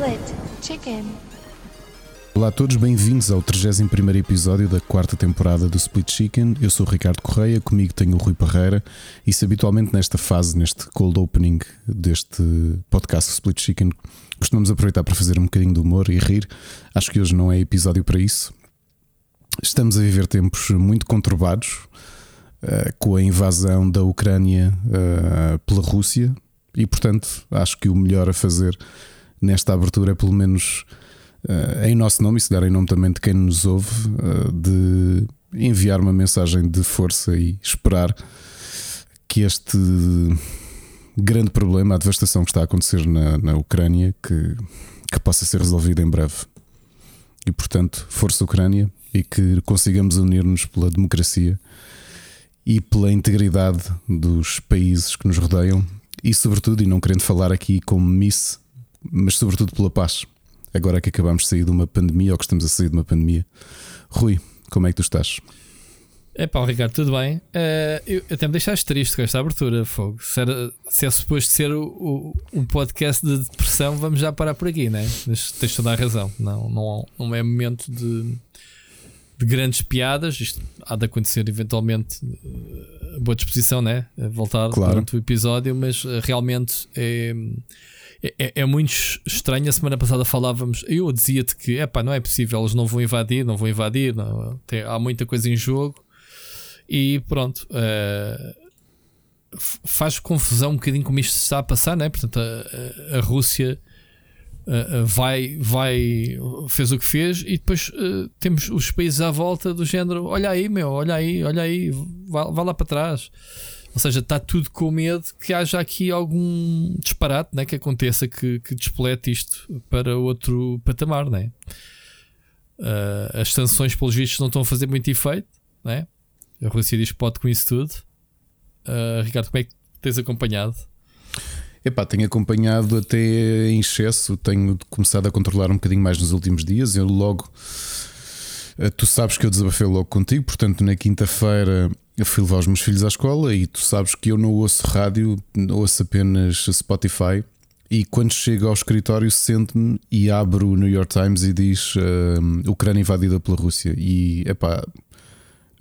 Split Chicken. Olá a todos, bem-vindos ao 31 episódio da quarta temporada do Split Chicken. Eu sou o Ricardo Correia, comigo tenho o Rui Parreira e se habitualmente nesta fase, neste cold opening deste podcast Split Chicken, costumamos aproveitar para fazer um bocadinho de humor e rir, acho que hoje não é episódio para isso. Estamos a viver tempos muito conturbados uh, com a invasão da Ucrânia uh, pela Rússia e, portanto, acho que o melhor a fazer nesta abertura pelo menos uh, em nosso nome e se calhar em nome também de quem nos ouve, uh, de enviar uma mensagem de força e esperar que este grande problema, a devastação que está a acontecer na, na Ucrânia, que, que possa ser resolvido em breve. E portanto, força Ucrânia e que consigamos unir-nos pela democracia e pela integridade dos países que nos rodeiam e, sobretudo, e não querendo falar aqui como Miss, mas sobretudo pela paz. Agora que acabamos de sair de uma pandemia ou que estamos a sair de uma pandemia. Rui, como é que tu estás? É pá, Ricardo, tudo bem? Uh, eu, até me deixaste triste com esta abertura, Fogo. Se, era, se é suposto ser o, o, um podcast de depressão, vamos já parar por aqui, né? Tens, tens toda a razão. Não, não, não é momento de, de grandes piadas. Isto há de acontecer eventualmente a boa disposição, né? Voltar Claro. durante o episódio, mas uh, realmente é. É, é muito estranho. A semana passada falávamos. Eu dizia-te que epá, não é possível, eles não vão invadir, não vão invadir. Não, tem- há muita coisa em jogo. E pronto, f- faz confusão um bocadinho como isto está a passar, né? Portanto, a, a- Rússia eh, vai, vai, fez o que fez, e depois eh, temos os países à volta do género: olha aí, meu, olha aí, olha aí, vá, vá lá para trás. Ou seja, está tudo com medo que haja aqui algum disparate né, que aconteça que, que isto para outro patamar. Né? Ah, as sanções, pelos vistos, não estão a fazer muito efeito. Né? A Rússia diz que pode com isso tudo. Ah, Ricardo, como é que tens acompanhado? Epá, tenho acompanhado até em excesso, tenho começado a controlar um bocadinho mais nos últimos dias. Eu logo, eh, tu sabes que eu desabafei logo contigo, portanto, na quinta-feira eu fui levar os meus filhos à escola e tu sabes que eu não ouço rádio, ouço apenas Spotify. E quando chego ao escritório, sento-me e abro o New York Times e diz eh, Ucrânia invadida pela Rússia. E epá,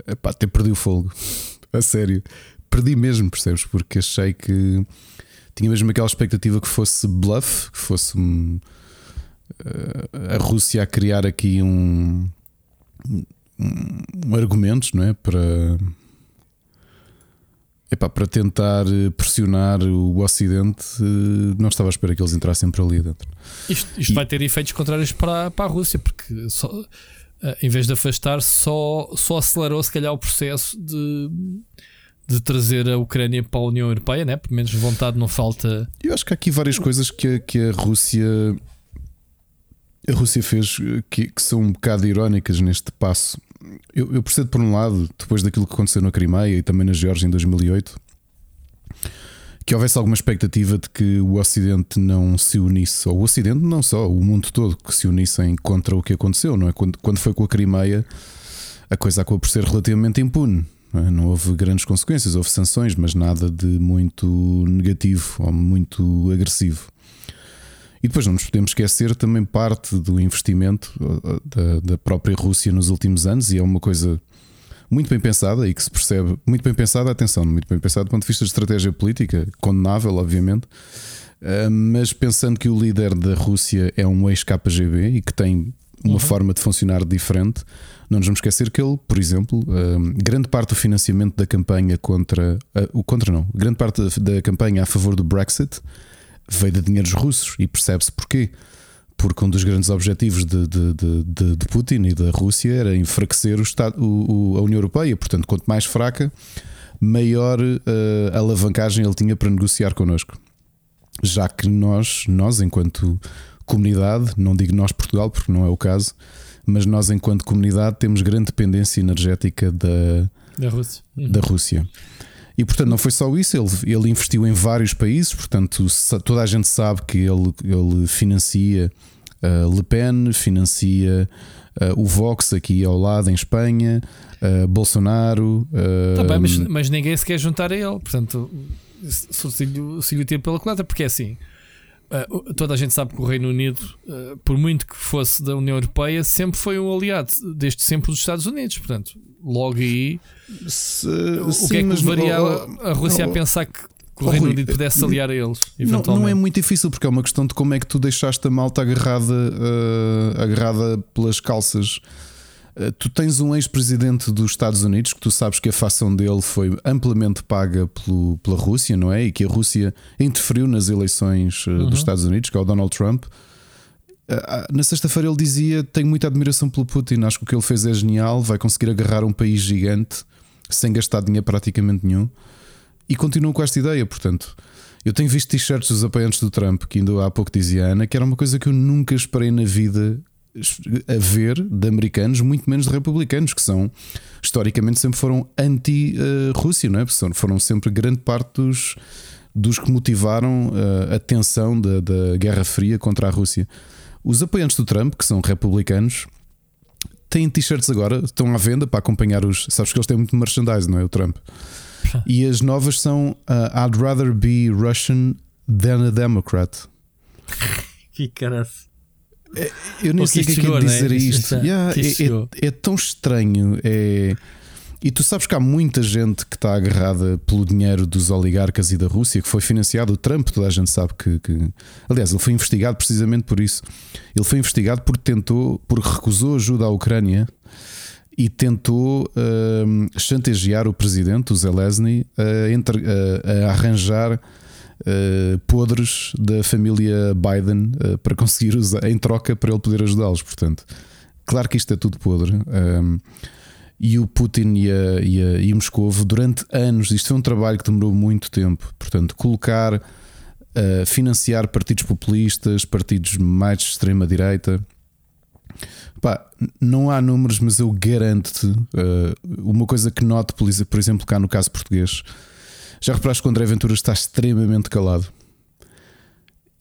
epá, até perdi o fogo, a sério, perdi mesmo, percebes? Porque achei que tinha mesmo aquela expectativa que fosse bluff, que fosse um, eh, a Rússia a criar aqui um, um, um argumentos, não é? Para epá, para tentar eh, pressionar o Ocidente, eh, não estava à espera que eles entrassem por ali dentro. Isto, isto E- vai ter efeitos contrários para, para a Rússia, porque só, ah, em vez de afastar, só, só acelerou se calhar o processo de, de trazer a Ucrânia para a União Europeia, né? pelo menos vontade não falta. Eu acho que há aqui várias coisas que, a- que a Rússia a Rússia fez eh, que, que são um bocado irónicas neste passo. Eu, eu percebo por um lado, depois daquilo que aconteceu na Crimeia e também na Geórgia em 2008, que houvesse alguma expectativa de que o Ocidente não se unisse, ou o Ocidente não só, o mundo todo que se unissem contra o que aconteceu, não é? Quando, quando foi com a Crimeia, a coisa acabou por ser relativamente impune. Não, é? Não houve grandes consequências, houve sanções, mas nada de muito negativo ou muito agressivo. E depois não nos podemos esquecer também parte do investimento uh, da, da própria Rússia nos últimos anos, e é uma coisa muito bem pensada e que se percebe, muito bem pensada, atenção, muito bem pensada do ponto de vista de estratégia política, condenável, obviamente, uh, mas pensando que o líder da Rússia é um ex-KGB e que tem uma forma de funcionar diferente, não nos vamos esquecer que ele, por exemplo, uh, grande parte do financiamento da campanha contra uh, o contra não, grande parte da campanha a favor do Brexit veio de dinheiros russos e percebe-se porquê. Porque um dos grandes objetivos de, de, de, de- Putin e da Rússia era enfraquecer o Estado, o- o- a União Europeia. Portanto, quanto mais fraca, maior eh, alavancagem ele tinha para negociar connosco. Já que nós, nós enquanto comunidade, não digo nós Portugal, porque não é o caso, mas nós enquanto comunidade temos grande dependência energética da, Da Rússia. da Rússia. E portanto, não foi só isso, ele, ele investiu em vários países, portanto, toda a gente sabe que ele, ele financia uh, Le Pen, financia uh, o Vox aqui ao lado em Espanha, uh, Bolsonaro. uh, Tá bem, mas, mas ninguém se quer juntar a ele. Portanto, se o Silvio- o Silvio tira pela coleta, porque é assim. Uh, toda a gente sabe que o Reino Unido, uh, por muito que fosse da União Europeia, sempre foi um aliado, desde sempre dos Estados Unidos. Portanto, logo aí, Se, o sim, que é que levaria não- a, a Rússia a pensar que, que o Oh, Reino Rui, Unido pudesse se aliar a eles? Não, não é muito difícil porque é uma questão de como é que tu deixaste a malta agarrada, eh, agarrada pelas calças. Eh, tu tens um ex-presidente dos Estados Unidos que tu sabes que a facção dele foi amplamente paga pelo- pela Rússia, não é? E que a Rússia interferiu nas eleições eh, Uhum. dos Estados Unidos, que é o Donald Trump. Eh, ah, Na sexta-feira ele dizia: Tenho muita admiração pelo Putin, acho que o que ele fez é genial, vai conseguir agarrar um país gigante sem gastar dinheiro praticamente nenhum. E continuo com esta ideia, portanto. Eu tenho visto t-shirts dos apoiantes do Trump, que ainda há pouco dizia a Ana, que era uma coisa que eu nunca esperei na vida a ver de americanos, muito menos de republicanos, que são historicamente sempre foram anti-Rússia, não é? Foram sempre grande parte dos, dos que motivaram eh, a tensão da, da Guerra Fria contra a Rússia. Os apoiantes do Trump, que são republicanos, têm t-shirts agora, estão à venda para acompanhar os. Sabes que eles têm muito merchandise, não é? O Trump. E as novas são uh, I'd rather be Russian than a Democrat. Que caralho. Eu nem sei o que que é que é chegou, dizer né? a Isto Yeah, é- é, é tão estranho. É... E tu sabes que há muita gente que está agarrada pelo dinheiro dos oligarcas e da Rússia, que foi financiado. O Trump, toda a gente sabe que. que- Aliás, ele foi investigado precisamente por isso. Ele foi investigado porque tentou, porque recusou ajuda à Ucrânia e tentou hum, chantagear o presidente, o Zelensky, a, entre- a- a arranjar uh, podres da família Biden uh, para conseguir usar em troca para ele poder ajudá-los. Portanto, claro que isto é tudo podre. Um, e o Putin e, a, e, a, e o Moscovo, durante anos, isto foi um trabalho que demorou muito tempo. Portanto, colocar, uh, financiar partidos populistas, partidos mais de extrema-direita. Pá, não há números, mas eu garanto-te uh, uma coisa que noto, por exemplo, cá no caso português. Já reparaste que o André Ventura está extremamente calado.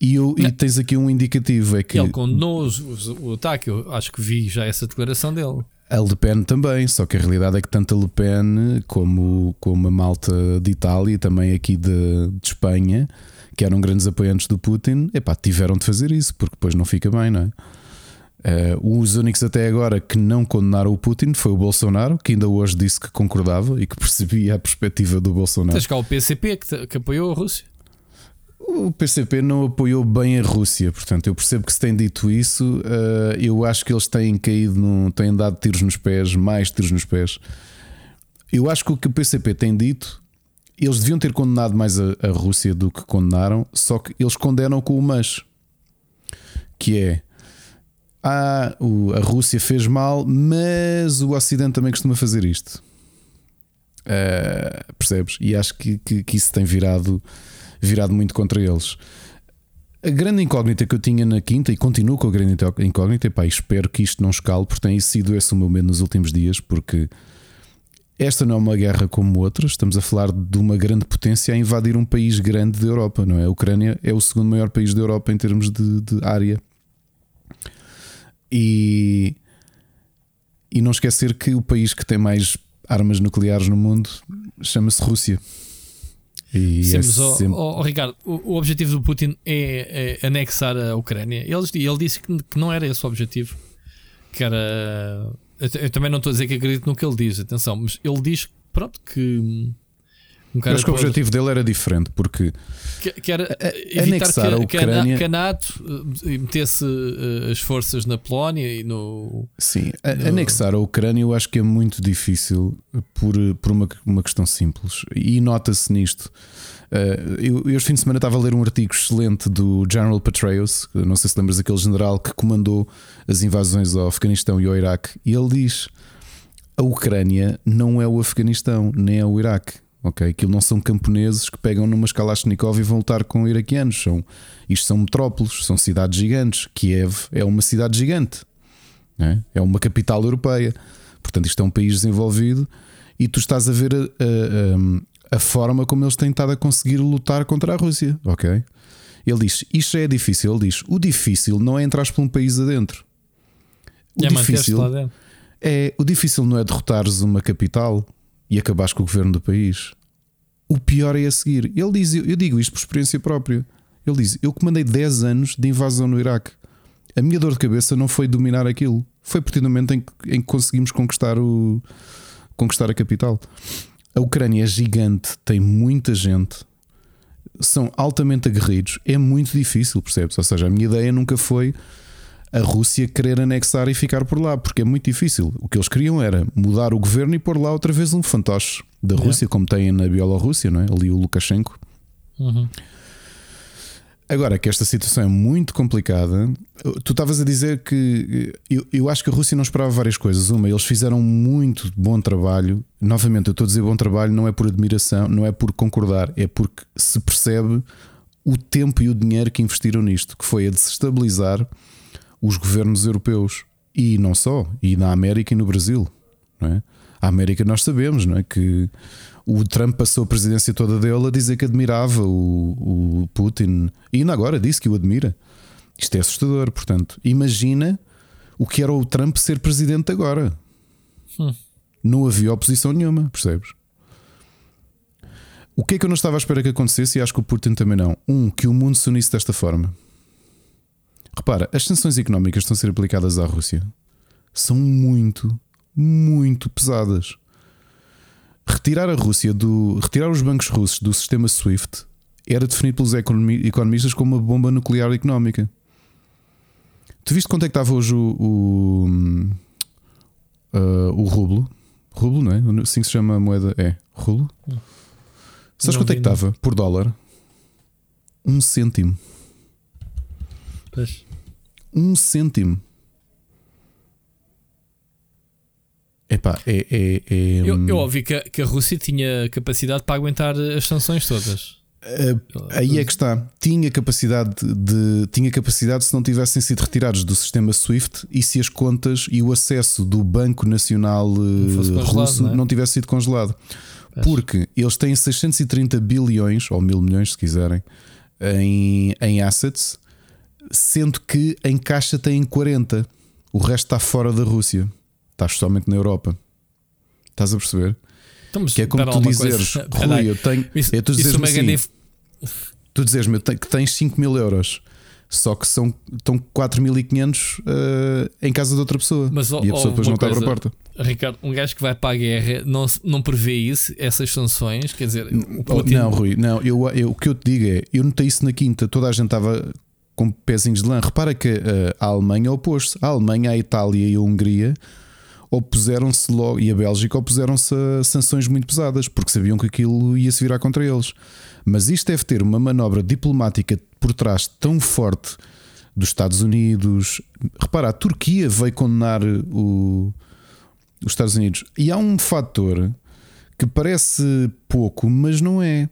E, eu, e tens aqui um indicativo: é que Ele condenou os- o ataque. Eu acho que vi já essa declaração dele. a Le Pen também, só que a realidade é que tanto a Le Pen como, como a malta de Itália e também aqui de, de Espanha, que eram grandes apoiantes do Putin, epá, tiveram de fazer isso, porque depois não fica bem, não é? Eh, os únicos até agora que não condenaram o Putin foi o Bolsonaro, que ainda hoje disse que concordava e que percebia a perspectiva do Bolsonaro. Tens cá o PCP que, que apoiou a Rússia. O PCP não apoiou bem a Rússia, portanto, eu percebo que se tem dito isso. eh, eu acho que eles têm caído, têm dado tiros nos pés, mais tiros nos pés. Eu acho que o que o PCP tem dito, eles deviam ter condenado mais a, a Rússia do que condenaram, só que eles condenam com o mas, que é ah, a Rússia fez mal, mas o Ocidente também costuma fazer isto. Eh, percebes? E acho que, que, que isso tem virado virado muito contra eles. A grande incógnita que eu tinha na quinta e continuo com a grande incógnita, e pá, espero que isto não escale, porque tem sido esse o meu medo nos últimos dias, porque esta não é uma guerra como outras, estamos a falar de uma grande potência a invadir um país grande da Europa, não é? A Ucrânia é o segundo maior país da Europa em termos de, de área. E, e não esquecer que o país que tem mais armas nucleares no mundo chama-se Rússia. E Sim, é mas, ó- sempre- ó, ó, Ricardo, o, o objetivo do Putin é, é anexar a Ucrânia. Ele, ele disse que, que não era esse o objetivo. Que era. Eu, eu também não estou a dizer que acredito no que ele diz, atenção, mas ele diz pronto que. Um acho que o objetivo dele era diferente, porque que, que era anexar que, a Ucrânia- que a NATO eh, metesse eh, as forças na Polónia e no. sim, No- anexar a Ucrânia eu acho que é muito difícil por, por uma, uma questão simples. E nota-se nisto. Uh, eu, eu este fim de semana estava a ler um artigo excelente do General Petraeus, não sei se lembras daquele general que comandou as invasões ao Afeganistão e ao Iraque, e ele diz: a Ucrânia não é o Afeganistão, nem é o Iraque. Ok, aquilo não são camponeses que pegam numa Kalashnikov e vão lutar com iraquianos. São, isto são metrópoles, são cidades gigantes. Kiev é uma cidade gigante, é? é uma capital europeia. Portanto, isto é um país desenvolvido e tu estás a ver a, a- a- a forma como eles têm estado a conseguir lutar contra a Rússia. Ok, ele diz: Isto é difícil. Ele diz: O difícil não é entrar por um país adentro. O é difícil é o difícil não é derrotares uma capital e acabares com o governo do país. O pior é a seguir. Ele diz, eu digo isto por experiência própria. Ele diz: Eu comandei 10 anos de invasão no Iraque. A minha dor de cabeça não foi dominar aquilo, foi a partir do momento em que, em que conseguimos conquistar, o, conquistar a capital. A Ucrânia é gigante, tem muita gente, são altamente aguerridos. É muito difícil, percebes? Ou seja, a minha ideia nunca foi a Rússia querer anexar e ficar por lá, porque é muito difícil. O que eles queriam era mudar o governo e pôr lá outra vez um fantoche da Rússia, como tem na Bielorrússia, não é? Ali o Lukashenko. Uhum. Agora que esta situação é muito complicada, tu estavas a dizer que eu, eu acho que a Rússia não esperava várias coisas. Uma, eles fizeram muito bom trabalho. Novamente, eu estou a dizer bom trabalho não é por admiração, não é por concordar, é porque se percebe o tempo e o dinheiro que investiram nisto, que foi a desestabilizar os governos europeus e não só, e na América e no Brasil. Não é? A América nós sabemos não é? que o Trump passou a presidência toda dele a dizer que admirava o, o Putin e ainda agora disse que o admira. Isto é assustador, portanto, imagina o que era o Trump ser presidente agora. Hum. Não havia oposição nenhuma, percebes? O que é que eu não estava à espera que acontecesse e acho que o Putin também não? Um, que o mundo se unisse desta forma. Repara, as sanções económicas que estão a ser aplicadas à Rússia são muito, muito pesadas. Retirar a Rússia do. Retirar os bancos russos do sistema SWIFT era definido pelos economistas como uma bomba nuclear económica. Tu viste quanto é que estava hoje o. o, uh, o rublo? Rublo, não é? Assim se chama a moeda. É, rublo? Hum. Sabes quanto é que estava por dólar? Um cêntimo. Pois. Um cêntimo. Epá, é, é, é, eu, eu ouvi que a, que a Rússia tinha capacidade para aguentar as sanções todas. Uh, aí é que está. Tinha capacidade de. Tinha capacidade se não tivessem sido retirados do sistema SWIFT e se as contas e o acesso do Banco Nacional uh, Russo não, é? não, tivesse sido congelado. Porque eles têm 630 bilhões, ou mil milhões, se quiserem, em, em assets sendo que em caixa têm 40. O resto está fora da Rússia. Estás somente na Europa. Estás a perceber? Então, que é como tu dizeres, Rui, eu tenho. Isso, é tu dizeres assim, tu dizes-me que tens 5 mil euros. Só que são, estão 4.500 uh, em casa de outra pessoa. Mas, e a pessoa depois não está para a porta. Ricardo, um gajo que vai para a guerra não, não prevê isso, essas sanções? Quer dizer, Putin... não, Rui, não. Eu, eu, o que eu te digo é: eu notei isso na quinta. Toda a gente estava com pezinhos de lã. Repara que uh, a Alemanha opôs-se. A Alemanha, a Itália e a Hungria opuseram-se logo, e a Bélgica opuseram-se a sanções muito pesadas, porque sabiam que aquilo ia se virar contra eles. Mas isto deve ter uma manobra diplomática por trás tão forte dos Estados Unidos. Repara, a Turquia veio condenar o, os Estados Unidos. E há um fator que parece pouco, mas não é.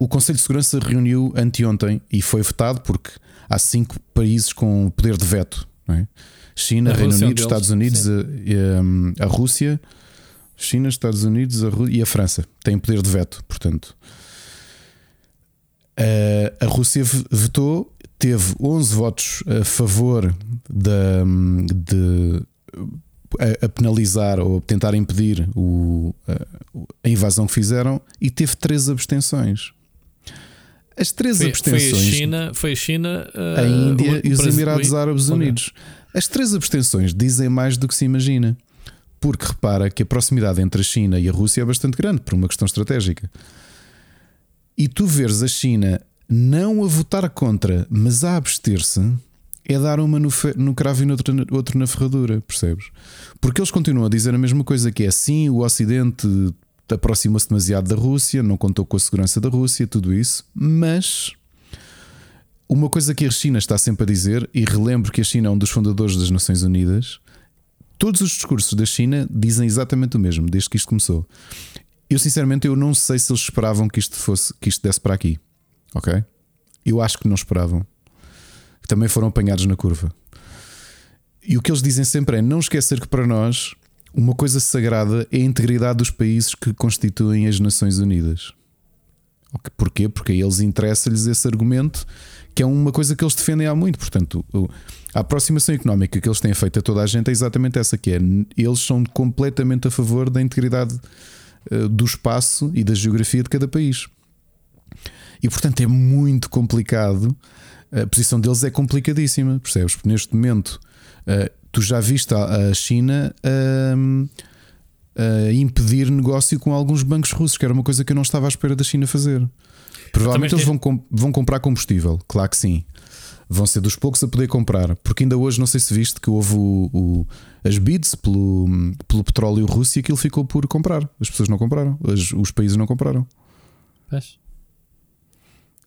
O Conselho de Segurança reuniu anteontem e foi votado porque há cinco países com poder de veto: é? China, a Reino Unido, deles. Estados Unidos, a, a, Rússia, China, Estados Unidos a e a França têm poder de veto. Portanto, a, a Rússia vetou, teve 11 votos a favor da, de, a, a, penalizar ou tentar impedir o, a, a, invasão que fizeram e teve três abstenções. As três foi, abstenções. Foi a China, foi a, China, uh, a Índia o, e os Emirados Árabes Unidos. As três abstenções dizem mais do que se imagina. Porque repara que a proximidade entre a China e a Rússia é bastante grande por uma questão estratégica. E tu veres a China não a votar contra, mas a abster-se, é dar uma no, no cravo e no outro, outro na ferradura, percebes? Porque eles continuam a dizer a mesma coisa que é sim, o Ocidente aproxima-se demasiado da Rússia, não contou com a segurança da Rússia, tudo isso, mas uma coisa que a China está sempre a dizer, e relembro que a China é um dos fundadores das Nações Unidas, todos os discursos da China dizem exatamente o mesmo, desde que isto começou. Eu sinceramente eu não sei se eles esperavam que isto fosse que isto desse para aqui. Ok? Eu acho que não esperavam. Também foram apanhados na curva. E o que eles dizem sempre é não esquecer que para nós uma coisa sagrada é a integridade dos países que constituem as Nações Unidas. Porquê? Porque a eles interessa-lhes esse argumento, que é uma coisa que eles defendem há muito. Portanto, a aproximação económica que eles têm feito a toda a gente é exatamente essa: que é eles são completamente a favor da integridade eh, do espaço e da geografia de cada país. E portanto é muito complicado. A posição deles é complicadíssima, percebes? Porque neste momento uh, tu já viste a, China uh, uh, impedir negócio com alguns bancos russos, que era uma coisa que eu não estava à espera da China fazer. Provavelmente eles vão, com, vão comprar combustível, claro que sim. Vão ser dos poucos a poder comprar, porque ainda hoje não sei se viste que houve o, o, as bids pelo, pelo petróleo russo e aquilo ficou por comprar. As pessoas não compraram, as, os países não compraram. Pois.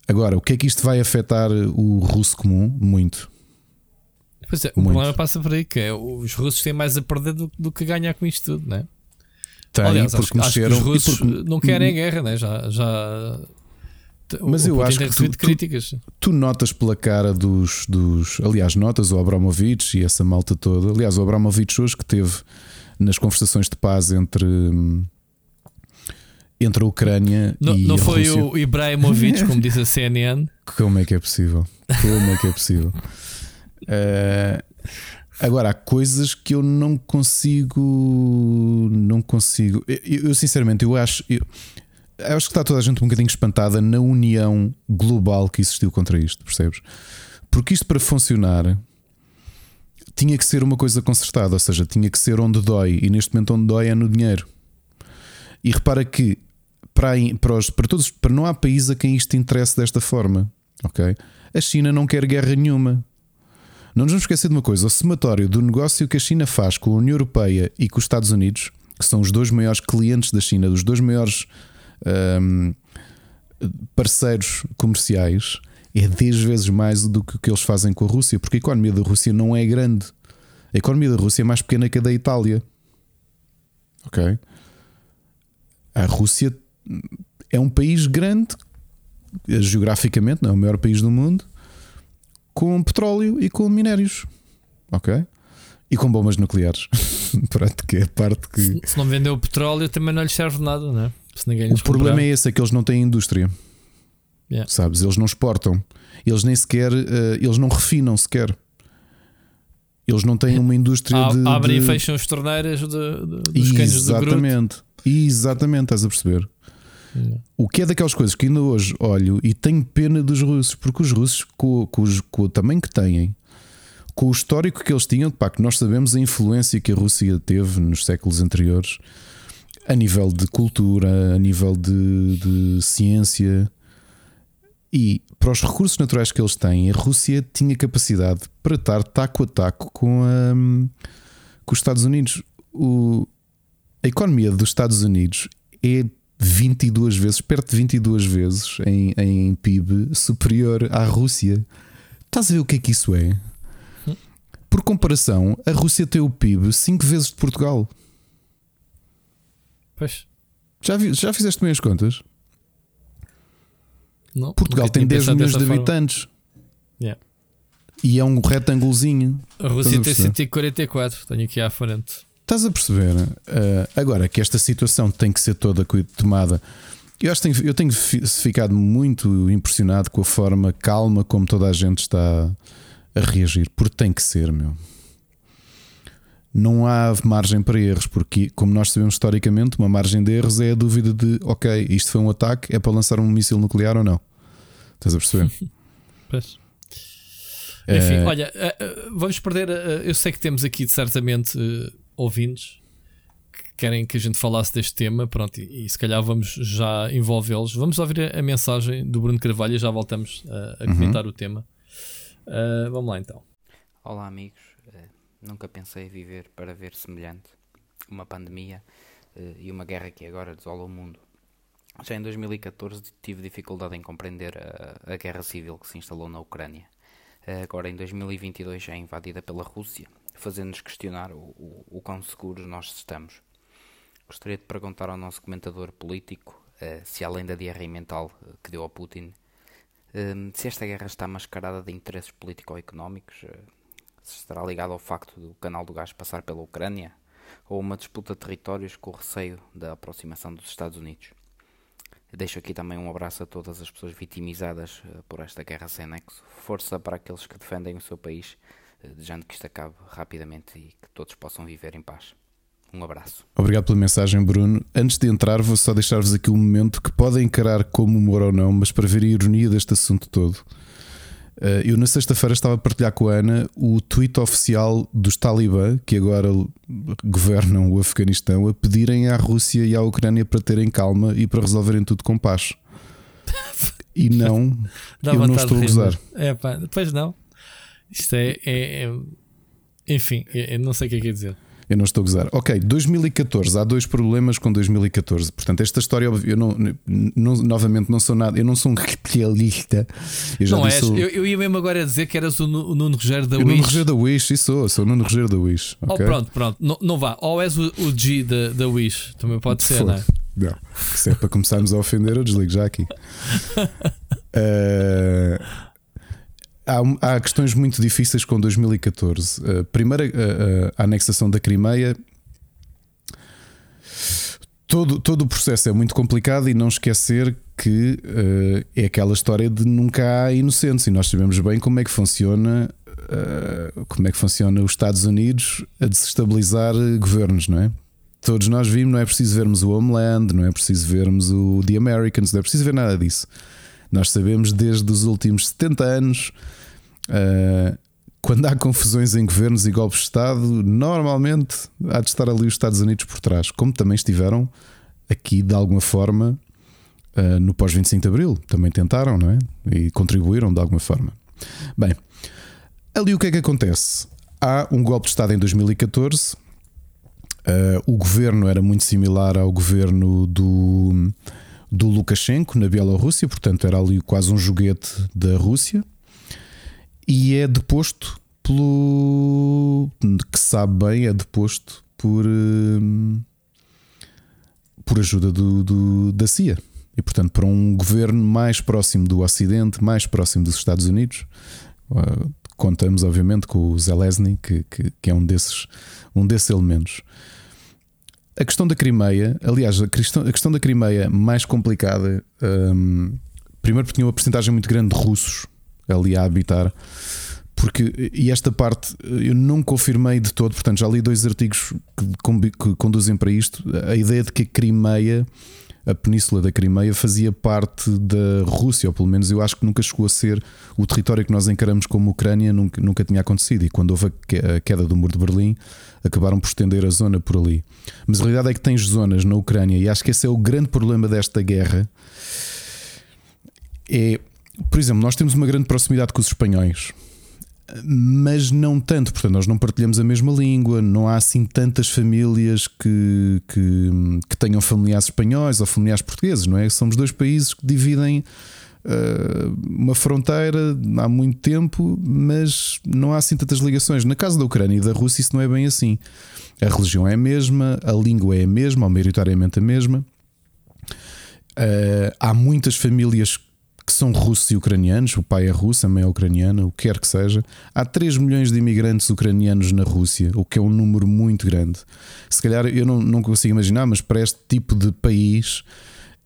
Agora, o que é que isto vai afetar o russo comum? Muito. Pois é, Muito. o problema passa por aí, que é os russos têm mais a perder do, do que ganhar com isto tudo, não é? Tem, Aliás, porque acho, mexeram. Acho que os russos porque... não querem guerra, né? já, já mas eu acho que tu, críticas. Tu, tu, notas pela cara dos, dos. Aliás, notas o Abramovich e essa malta toda. Aliás, o Abramovich hoje que teve nas conversações de paz entre. Entre a Ucrânia não, e não a foi Rússia. o Ibrahimovic, como diz a CNN. Como é que é possível? Como é que é possível? Uh, agora, há coisas que eu não consigo. Não consigo. Eu, eu sinceramente, eu acho. Eu, acho que está toda a gente um bocadinho espantada na união global que existiu contra isto, percebes? Porque isto para funcionar tinha que ser uma coisa concertada, ou seja, tinha que ser onde dói, e neste momento onde dói é no dinheiro. E repara que para, para, os, para todos, para não há país a quem isto interesse desta forma, ok? A China não quer guerra nenhuma. Não nos vamos esquecer de uma coisa: o somatório do negócio que a China faz com a União Europeia e com os Estados Unidos, que são os dois maiores clientes da China, dos dois maiores um, parceiros comerciais é 10 vezes mais do que o que eles fazem com a Rússia, porque a economia da Rússia não é grande. A economia da Rússia é mais pequena que a da Itália. Ok? A Rússia é um país grande, geograficamente, não é o maior país do mundo, com petróleo e com minérios. Ok? E com bombas nucleares. Pronto, que é a parte que. Se, se não vendeu o petróleo, também não lhe serve nada, não é? o problema comprar. é esse, é que eles não têm indústria. Yeah. Sabes? Eles não exportam. Eles nem sequer, uh, eles não refinam sequer. Eles não têm uma indústria a, de. Abrem de... e fecham as torneiras de, de, dos Exatamente. Exatamente, estás a perceber. O que é daquelas coisas que ainda hoje olho e tenho pena dos russos, porque os russos, com, com, com o tamanho que têm, com o histórico que eles tinham, pá, que nós sabemos a influência que a Rússia teve nos séculos anteriores, a nível de cultura, a nível de, de ciência. E para os recursos naturais que eles têm, a Rússia tinha capacidade para estar taco a taco com, a, com os Estados Unidos. O, a economia dos Estados Unidos é 22 vezes, perto de 22 vezes em, em PIB superior à Rússia. Estás a ver o que é que isso é? Por comparação, a Rússia tem o PIB 5 vezes de Portugal. Pois. Já, vi, já fizeste bem as contas? Não, Portugal tem 10 milhões de forma. habitantes. Yeah. E é um retângulozinho. A Rússia tem 144, tenho aqui à frente. Estás a perceber? Uh, agora que esta situação tem que ser toda tomada. Eu, acho que tenho, eu tenho ficado muito impressionado com a forma calma como toda a gente está a reagir, porque tem que ser, meu não há margem para erros, porque, como nós sabemos historicamente, uma margem de erros é a dúvida de ok, isto foi um ataque, é para lançar um míssil nuclear ou não. Estás a perceber? pois. Enfim, é... olha, eh, eh, vamos perder. Eh, eu sei que temos aqui certamente ouvintes que querem que a gente falasse deste tema, pronto, e, e se calhar vamos já envolvê-los. Vamos ouvir a, a, mensagem do Bruno Carvalho e já voltamos a, a uhum. comentar uhum. o tema. Uh, vamos lá então. Olá, amigos. Nunca pensei viver para ver semelhante uma pandemia uh, e uma guerra que agora desola o mundo. Já em 2014 tive dificuldade em compreender a, a guerra civil que se instalou na Ucrânia. Uh, agora em 2022 já é invadida pela Rússia, fazendo-nos questionar o, o, o quão seguros nós estamos. Gostaria de perguntar ao nosso comentador político uh, se além da diarreia mental que deu a Putin, se esta guerra está mascarada de interesses político-económicos, se estará ligado ao facto do canal do gás passar pela Ucrânia ou uma disputa de territórios com o receio da aproximação dos Estados Unidos. Deixo aqui também um abraço a todas as pessoas vitimizadas eh, por esta guerra sem nexo. Força para aqueles que defendem o seu país, eh, desejando que isto acabe rapidamente e que todos possam viver em paz. Um abraço. Obrigado pela mensagem, Bruno. Antes de entrar, vou só deixar-vos aqui um momento que podem encarar como humor ou não, mas para ver a ironia deste assunto todo. Eh, eu, na sexta-feira, estava a partilhar com a Ana o tweet oficial dos Talibã, que agora governam o Afeganistão, a pedirem à Rússia e à Ucrânia para terem calma e para resolverem tudo com paz. E não, Dá eu não estou a gozar. É pá, depois não. Isto é. é- é- enfim, eu eu não sei o que é que é dizer. Eu não estou a gozar. Ok, 2014. Há dois problemas com 2014. Portanto, esta história, eu não, não- novamente não sou nada, eu não sou um especialista. Eu já não és? o- Eu, eu ia mesmo agora dizer que eras o o Nuno Rogério da eu Nuno Wish. Rogério da Wish, isso sou, sou o Nuno Rogério da Wish. Oh, ok? pronto, pronto. Não, não vá. Ou és o, o G da, da Wish. Também pode ser, não é? Não. Se é para começarmos a ofender, eu desligo já aqui. Eh, há, há questões muito difíceis com 2014. Uh, primeiro, a, a- a anexação da Crimeia. Todo, todo o processo é muito complicado e não esquecer que eh, é aquela história de nunca há inocentes e nós sabemos bem como é que funciona eh, como é que funciona os Estados Unidos a desestabilizar eh, governos, não é? Todos nós vimos, não é preciso vermos o Homeland, não é preciso vermos o The Americans, não é preciso ver nada disso. Nós sabemos desde os últimos 70 anos, ah, quando há confusões em governos e golpes de Estado, normalmente há de estar ali os Estados Unidos por trás, como também estiveram aqui de alguma forma ah, no pós-25 de Abril. Também tentaram, não é? E contribuíram de alguma forma. Bem, ali o que é que acontece? Há um golpe de Estado em 2014. Uh, o governo era muito similar ao governo do, do Lukashenko na Bielorrússia, portanto era ali quase um joguete da Rússia, e é deposto pelo que sabe bem, é deposto por, hum, por ajuda do, do- da CIA. E portanto, para um governo mais próximo do Ocidente, mais próximo dos Estados Unidos, uh, contamos obviamente com o Zelensky, que, que, que é um desses, um desses elementos. A questão da Crimeia, aliás, a questão, a questão da Crimeia mais complicada, hum, primeiro porque tinha uma porcentagem muito grande de russos ali a habitar, porque, e esta parte eu não confirmei de todo, portanto já li dois artigos que, que conduzem para isto. A ideia de que a Crimeia, a península da Crimeia, fazia parte da Rússia, ou pelo menos eu acho que nunca chegou a ser o território que nós encaramos como Ucrânia, nunca, nunca tinha acontecido. E quando houve a que- a queda do muro de Berlim, acabaram por estender a zona por ali. Mas a realidade é que tens zonas na Ucrânia, e acho que esse é o grande problema desta guerra. É, por exemplo, nós temos uma grande proximidade com os espanhóis, mas não tanto, portanto, nós não partilhamos a mesma língua, não há assim tantas famílias que, que, que tenham familiares espanhóis ou familiares portugueses, não é? Somos dois países que dividem eh, uma fronteira há muito tempo, mas não há assim tantas ligações. Na casa da Ucrânia e da Rússia, isso não é bem assim. A religião é a mesma, a língua é a mesma, ou maioritariamente a mesma. Eh, há muitas famílias que são russos e ucranianos, o pai é russo, a mãe é ucraniana, o que quer que seja. Há 3 milhões de imigrantes ucranianos na Rússia, o que é um número muito grande. Se calhar eu não, não consigo imaginar, mas para este tipo de país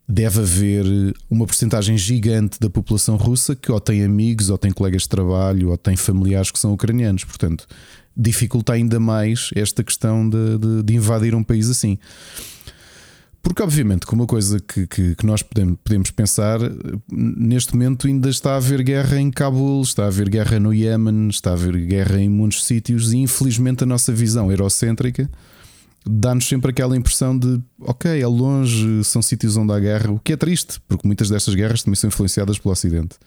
deve haver uma porcentagem gigante da população russa que ou tem amigos, ou tem colegas de trabalho, ou tem familiares que são ucranianos. Portanto, dificulta ainda mais esta questão de, de- de invadir um país assim. Porque, obviamente, que uma coisa que, que, que nós podemos, podemos pensar, neste momento ainda está a haver guerra em Cabul, está a haver guerra no Iémen, está a haver guerra em muitos sítios, e infelizmente a nossa visão eurocêntrica dá-nos sempre aquela impressão de ok, é longe, são sítios onde há guerra, o que é triste, porque muitas destas guerras também são influenciadas pelo Ocidente.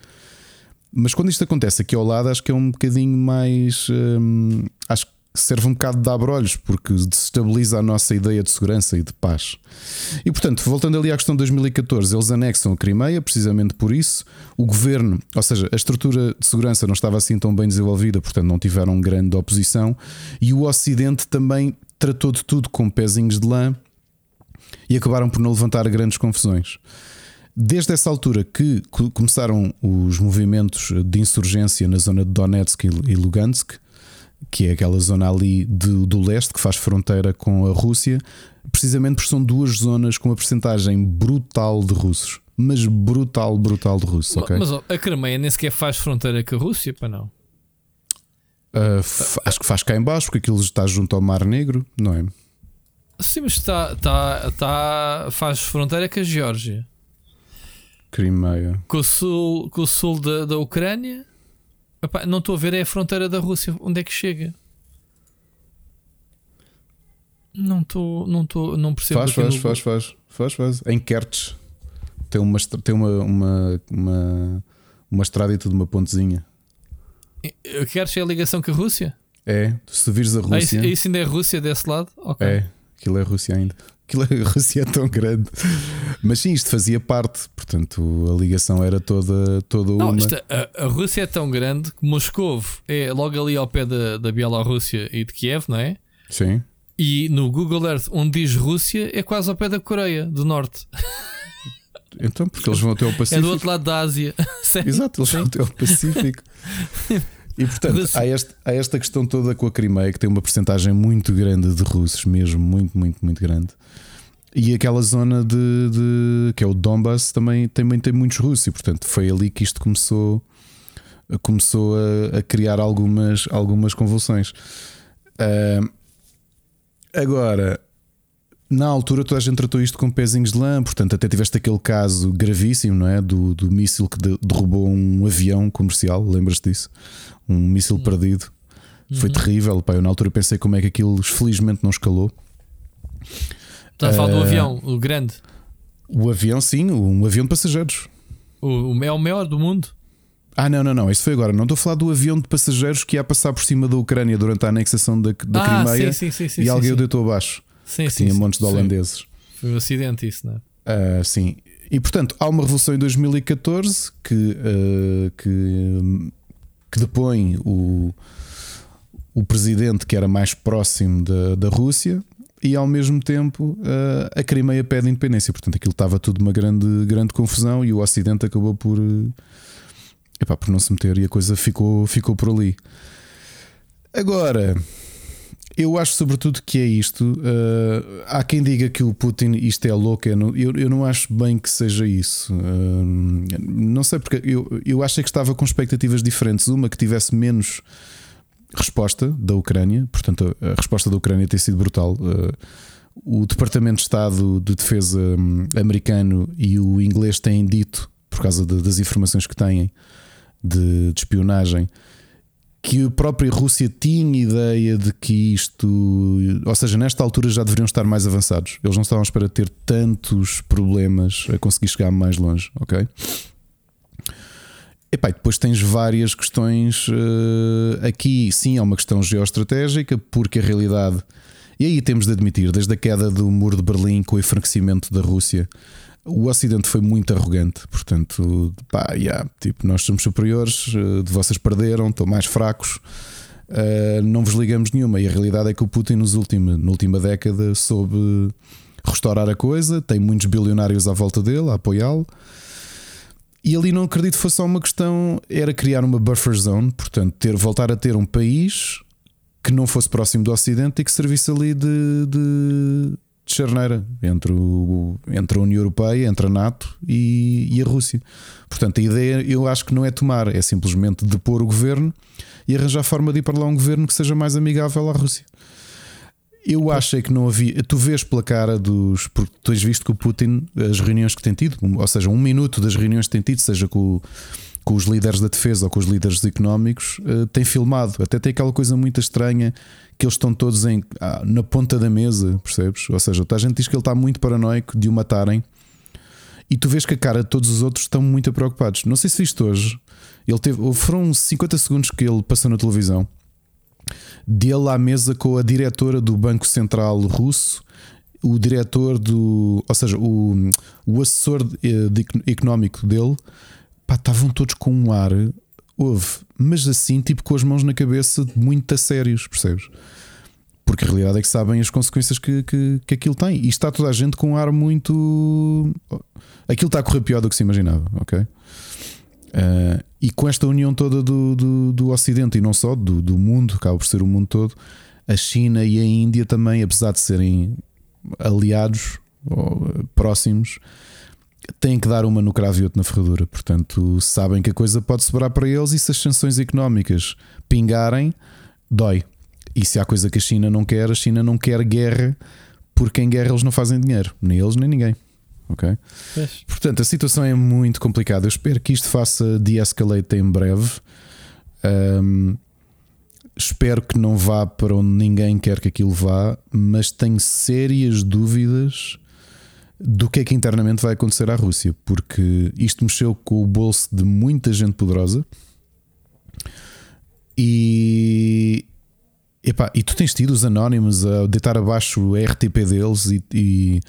Mas quando isto acontece aqui ao lado, acho que é um bocadinho mais. hum, acho que serve um bocado de abrolhos, porque desestabiliza a nossa ideia de segurança e de paz. E portanto, voltando ali à questão de 2014, eles anexam a Crimeia, precisamente por isso. O governo, ou seja, a estrutura de segurança não estava assim tão bem desenvolvida, portanto, não tiveram grande oposição. E o Ocidente também tratou de tudo com pezinhos de lã e acabaram por não levantar grandes confusões. Desde essa altura que co- começaram os movimentos de insurgência na zona de Donetsk e Lugansk, que é aquela zona ali de- do leste que faz fronteira com a Rússia, precisamente porque são duas zonas com uma percentagem brutal de russos. Mas brutal, brutal de russos, ok? Mas a Crimeia nem sequer faz fronteira com a Rússia, para não. Uh, acho que faz cá em baixo, porque aquilo está junto ao Mar Negro, não é? Sim, mas está, está, está, faz fronteira com a Geórgia. Crimeia. Com o sul, com o sul da, da Ucrânia. Epá, não estou a ver, é a fronteira da Rússia. Onde é que chega? Não estou, não estou, não percebo. Faz, faz, no- faz, faz, faz, faz. Em Kertz tem uma, tem uma, uma, uma, uma estrada e tudo, uma pontezinha. Quero ser a ligação com a Rússia? É, se vires a Ah, isso, Rússia. isso ainda é Rússia desse lado? Ok. É, aquilo é Rússia ainda. Aquilo é, a Rússia é tão grande. Mas sim, isto fazia parte. Portanto, a ligação era toda, toda Não, uma. isto- a, a Rússia é tão grande que Moscou é logo ali ao pé da, da Bielorrússia e de Kiev, não é? Sim. E no Google Earth, onde diz Rússia, é quase ao pé da Coreia do Norte. Então, porque eles vão até ao É Pacífico. do outro lado da Ásia. Exato, eles vão até ao Pacífico. E portanto, há, este- há esta questão toda com a Crimeia que tem uma porcentagem muito grande de russos, mesmo, muito, muito, muito grande. E aquela zona de, de- que é o Donbass também, também tem muitos russos, e portanto foi ali que isto começou, começou a, a criar algumas, algumas convulsões. Ah, agora, na altura toda a gente tratou isto com pezinhos de lã, portanto, até tiveste aquele caso gravíssimo, não é? Do, do míssil que de- derrubou um avião comercial, lembras-te disso? Um míssil perdido. Foi terrível, pá. Eu na altura pensei como é que aquilo felizmente não escalou. Está a falar do Eh, avião, o grande. O avião, sim, um avião de passageiros. O, o é o maior do mundo. Ah, não, não, não. Isso foi agora. Não estou a falar do avião de passageiros que ia passar por cima da Ucrânia durante a anexação da, da ah, Crimeia sim, sim, sim, e alguém o deitou abaixo. Sim, que sim, tinha sim. montes de holandeses. Foi um acidente, isso, não é? Ah, sim. E portanto, há uma revolução em 2014 que, ah, que, que depõe o, o presidente que era mais próximo da, da Rússia e ao mesmo tempo ah, a Crimeia pede independência. Portanto, aquilo estava tudo uma grande, grande confusão e o Ocidente acabou por, epá, por não se meter e a coisa ficou, ficou por ali. Agora. Eu acho sobretudo que é isto. Uh, há quem diga que o Putin isto é louco. Eu não, eu, eu não acho bem que seja isso. Uh, não sei porque eu, eu achei que estava com expectativas diferentes. Uma que tivesse menos resposta da Ucrânia, portanto, a, resposta da Ucrânia tem sido brutal. Uh, o Departamento de Estado de Defesa hum, americano e o inglês têm dito, por causa de- das informações que têm de, de espionagem, que a própria Rússia tinha ideia de que isto, ou seja, nesta altura já deveriam estar mais avançados. Eles não estavam à espera de ter tantos problemas a conseguir chegar mais longe, ok? Epá, e depois tens várias questões eh, aqui. Sim, é uma questão geoestratégica, porque a realidade, e aí temos de admitir, desde a queda do muro de Berlim com o enfraquecimento da Rússia, o Ocidente foi muito arrogante. Portanto, pá, yeah, tipo, nós somos superiores, eh, de vocês perderam, estão mais fracos. eh, não vos ligamos nenhuma. E a realidade é que o Putin, nos últimos, na última década, soube restaurar a coisa. Tem muitos bilionários à volta dele a apoiá-lo. E ali não acredito que fosse só uma questão, era criar uma buffer zone, portanto, ter, voltar a ter um país que não fosse próximo do Ocidente e que servisse ali de, de, de charneira entre, o, entre a União Europeia, entre a NATO e, e a Rússia. Portanto, a ideia eu acho que não é tomar, é simplesmente depor o governo e arranjar forma de ir para lá um governo que seja mais amigável à Rússia. Eu acho é que não havia. Tu vês pela cara dos. Porque tu tens visto que o Putin, as reuniões que tem tido, ou seja, um minuto das reuniões que tem tido, seja com, com os líderes da defesa ou com os líderes económicos, eh, tem filmado. Até tem aquela coisa muito estranha que eles estão todos em, ah, na ponta da mesa, percebes? Ou seja, a gente diz que ele está muito paranoico de o matarem e tu vês que a cara de todos os outros estão muito preocupados. Não sei se viste hoje, ele teve, foram 50 segundos que ele passou na televisão dele à mesa com a diretora do Banco Central Russo, o diretor do. Ou seja, o, o assessor eh, de, económico dele, pá, estavam todos com um ar. Houve, mas assim, tipo com as mãos na cabeça, muito a sérios, percebes? Porque a realidade é que sabem as consequências que, que, que aquilo tem. E está toda a gente com um ar muito. Aquilo está a correr pior do que se imaginava, ok? Uh, e com esta união toda do, do, do Ocidente e não só, do, do mundo, acaba por ser o mundo todo, a China e a Índia também, apesar de serem aliados ou uh, próximos, têm que dar uma no cravo e outra na ferradura. Portanto, sabem que a coisa pode sobrar para eles e se as sanções económicas pingarem, dói. E se há coisa que a China não quer, a China não quer guerra porque em guerra eles não fazem dinheiro, nem eles nem ninguém. Ok? Portanto, a situação é muito complicada. Eu espero que isto faça de-escalate em breve. Ahm, espero que não vá para onde ninguém quer que aquilo vá, mas tenho sérias dúvidas do que é que internamente vai acontecer à Rússia, porque isto mexeu com o bolso de muita gente poderosa. E, epá, e tu tens tido os anónimos a deitar abaixo o RTP deles e, e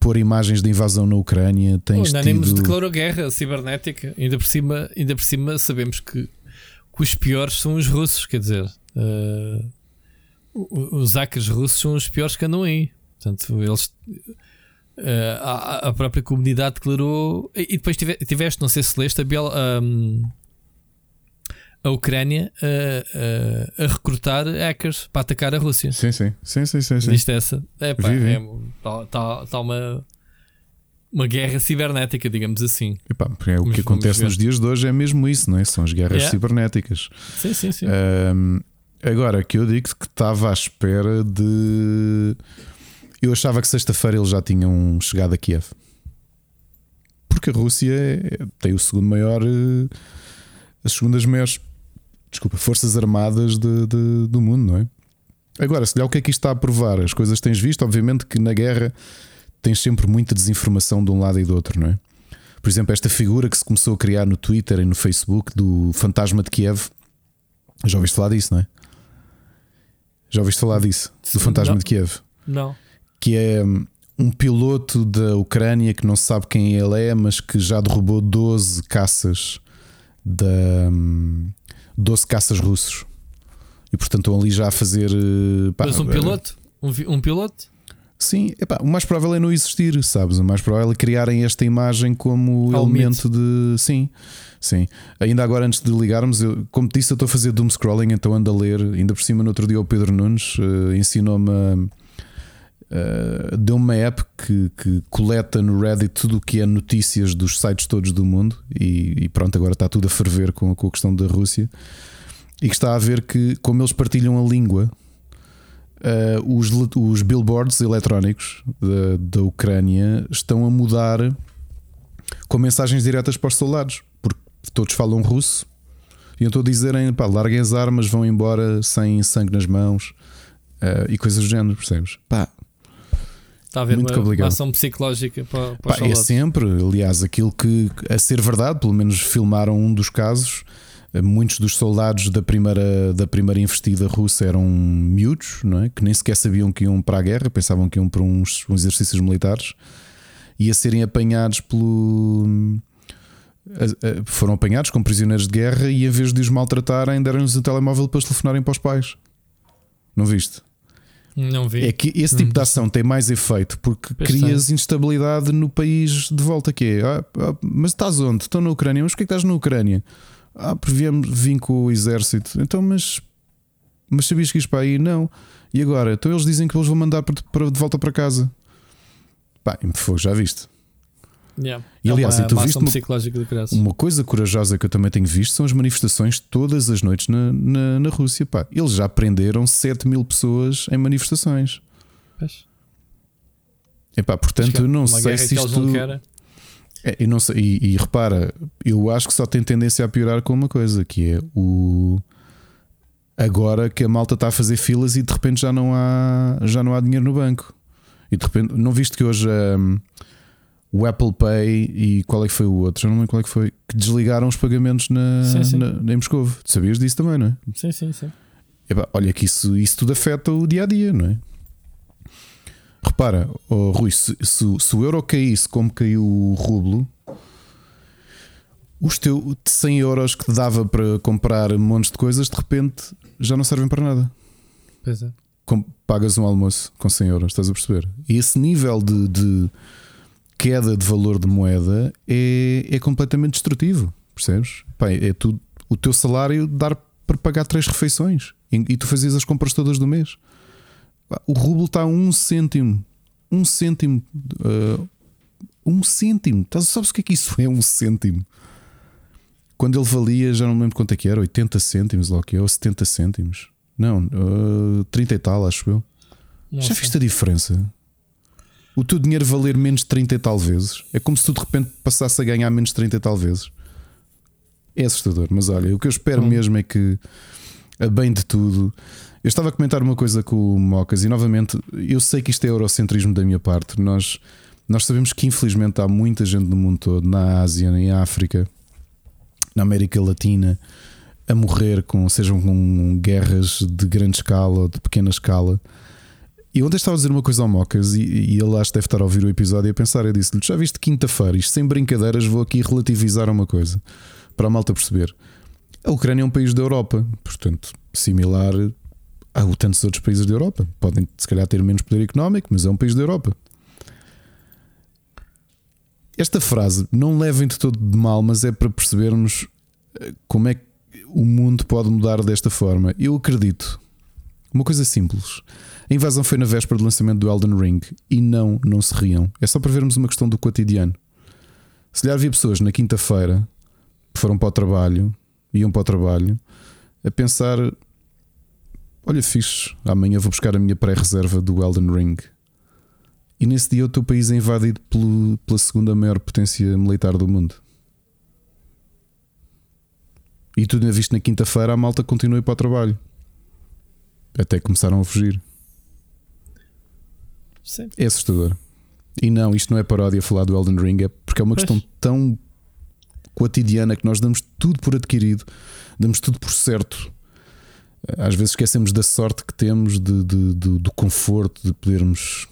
pôr imagens de invasão na Ucrânia. O Tens Anonymous tido... declarou guerra cibernética. Ainda por, cima, ainda por cima sabemos que, que os piores são os russos, quer dizer, o- os hackers russos são os piores que andam aí. Portanto, eles. Eh, a, a própria comunidade declarou. E, e depois tive- tiveste, não sei se leste, a, Biel, ahm, a Ucrânia eh, eh, a recrutar hackers para atacar a Rússia. Sim, sim, sim, sim, sim, sim. Viste essa? É pá, está tá, tá uma, uma guerra cibernética, digamos assim. Epá, é o que acontece nos dias de hoje é mesmo isso, não é? São as guerras Yeah. cibernéticas. Sim, sim, sim. Ahm, agora que eu digo que estava à espera de. Eu achava que sexta-feira eles já tinham chegado a Kiev. Porque a Rússia é- tem o segundo maior. eh, As segundas maiores. Desculpa, forças armadas de- de- do mundo, não é? Agora, se lhe o que é que isto está a provar? As coisas tens visto, obviamente que na guerra tens sempre muita desinformação de um lado e do outro, não é? Por exemplo, esta figura que se começou a criar no Twitter e no Facebook do fantasma de Kiev. Já ouviste falar disso, não é? Já ouviste falar disso? Do fantasma Não. de Kiev. Não. Que é um piloto da Ucrânia que não se sabe quem ele é, mas que já derrubou 12 caças da. hum, 12 caças russos. E portanto estão ali já a fazer. eh, pá, Mas um eh, piloto? Um, um piloto? Sim, epá, o mais provável é não existir, sabes? O mais provável é criarem esta imagem como Ao elemento de. Sim, sim. Ainda agora, antes de ligarmos, eu, como te disse, eu estou a fazer doom scrolling, então ando a ler. Ainda por cima, no outro dia, o Pedro Nunes eh, ensinou-me. a- eh, Deu-me uma app que, que coleta no Reddit tudo o que é notícias dos sites todos do mundo e, e pronto, agora está tudo a ferver com, com a questão da Rússia e que está a ver que, como eles partilham a língua, Uh, os, os billboards eletrónicos da, da Ucrânia estão a mudar com mensagens diretas para os soldados, porque todos falam russo e então dizerem: pá, larguem as armas, vão embora sem sangue nas mãos uh, e coisas do género, percebes? Pá, Está a haver Muito uma, complicado. ação psicológica para, para pá, é sempre, aliás, aquilo que, a ser verdade, pelo menos filmaram um dos casos. uh, Muitos dos soldados da primeira, da primeira investida russa eram miúdos, não é? que nem sequer sabiam que iam para a guerra, pensavam que iam para uns, uns exercícios militares e a serem apanhados pelo. a- a- foram apanhados como prisioneiros de guerra e em vez de os maltratarem, deram-lhes um telemóvel para telefonarem para os pais. Não viste? Não vi. É que esse tipo de ação tem mais efeito porque Pois crias instabilidade no país de volta. Que é, ah, ah, mas estás onde? Estou na Ucrânia. Mas porquê que estás na Ucrânia? Ah, porque vim, com o exército. Então, mas, mas sabias que ias para aí? Não. E agora? Então eles dizem que eles vão mandar para, para- de volta para casa. Pá, já viste? Yeah. E, É aliás, uma, e tu viste uma-. Uma coisa corajosa que eu também tenho visto são as manifestações todas as noites na, na, na Rússia. Pá. Eles já prenderam 7 mil pessoas em manifestações. Pois. Epá, portanto, eu não sei se isto. É, eu não sei, e, e repara, eu acho que só tem tendência a piorar com uma coisa, que é o. Agora que a malta está a fazer filas e de repente já não há, já não há dinheiro no banco. E de repente, não viste que hoje hum, o Apple Pay e qual é que foi o outro? Já não lembro qual é que foi, que desligaram os pagamentos na, Sim, sim. na, em Moscou. Sabias disso também, não é? Sim, sim, sim. Epá, olha que isso, isso tudo afeta o dia a dia, não é? Repara, oh, Rui, se, se- se o euro caísse como caiu o rublo, os teus 100 euros que te dava para comprar montes de coisas, de repente já não servem para nada. Pois é. Com- pagas um almoço com 100 euros, estás a perceber? E esse nível de, de queda de valor de moeda é, é completamente destrutivo, percebes? Pá, é tudo, o teu salário dar para pagar três refeições e, e tu fazias as compras todas do mês. O rublo está a um cêntimo, um cêntimo, ah, um cêntimo. Sabes o que é que isso é? Um cêntimo. Quando ele valia, já não me lembro quanto é que era, 80 cêntimos, lá o que é, ou 70 cêntimos. Não, ah, 30 e tal, acho eu. Já viste a diferença? O teu dinheiro valer menos de 30 e tal vezes. É como se tu de repente passasse a ganhar menos de 30 e tal vezes. É assustador, mas olha, o que eu espero hum. mesmo é que, a bem de tudo, eu estava a comentar uma coisa com o Mocas e novamente eu sei que isto é eurocentrismo da minha parte. Nós, nós sabemos que infelizmente há muita gente no mundo todo, na Ásia, em África, na América Latina, a morrer com, sejam com guerras de grande escala ou de pequena escala. E ontem estava a dizer uma coisa ao Mocas e, e ele acho que deve estar a ouvir o episódio e a pensar: eu disse-lhe, já viste quinta-feira, isto sem brincadeiras, vou aqui relativizar uma coisa para a malta perceber. A Ucrânia é um país da Europa, portanto, similar a tantos outros países da Europa. Podem, se calhar, ter menos poder económico, mas é um país da Europa. Esta frase não levem de todo de mal, mas é para percebermos eh, como é que o mundo pode mudar desta forma. Eu acredito. Uma coisa simples. A invasão foi na véspera do lançamento do Elden Ring. E não, não se riam. É só para vermos uma questão do cotidiano. Se calhar havia pessoas na quinta-feira que foram para o trabalho, iam para o trabalho, a pensar: olha, fixe, amanhã vou buscar a minha pré-reserva do Elden Ring. E nesse dia o teu país é invadido pelo, pela segunda maior potência militar do mundo. E tu ainda viste na quinta-feira a malta continua para o trabalho. Até começaram a fugir. Sim. É assustador. E não, isto não é paródia falar do Elden Ring, é porque é uma pois. questão tão cotidiana que nós damos tudo por adquirido, damos tudo por certo. Às vezes esquecemos da sorte que temos, de, de, de, do conforto de podermos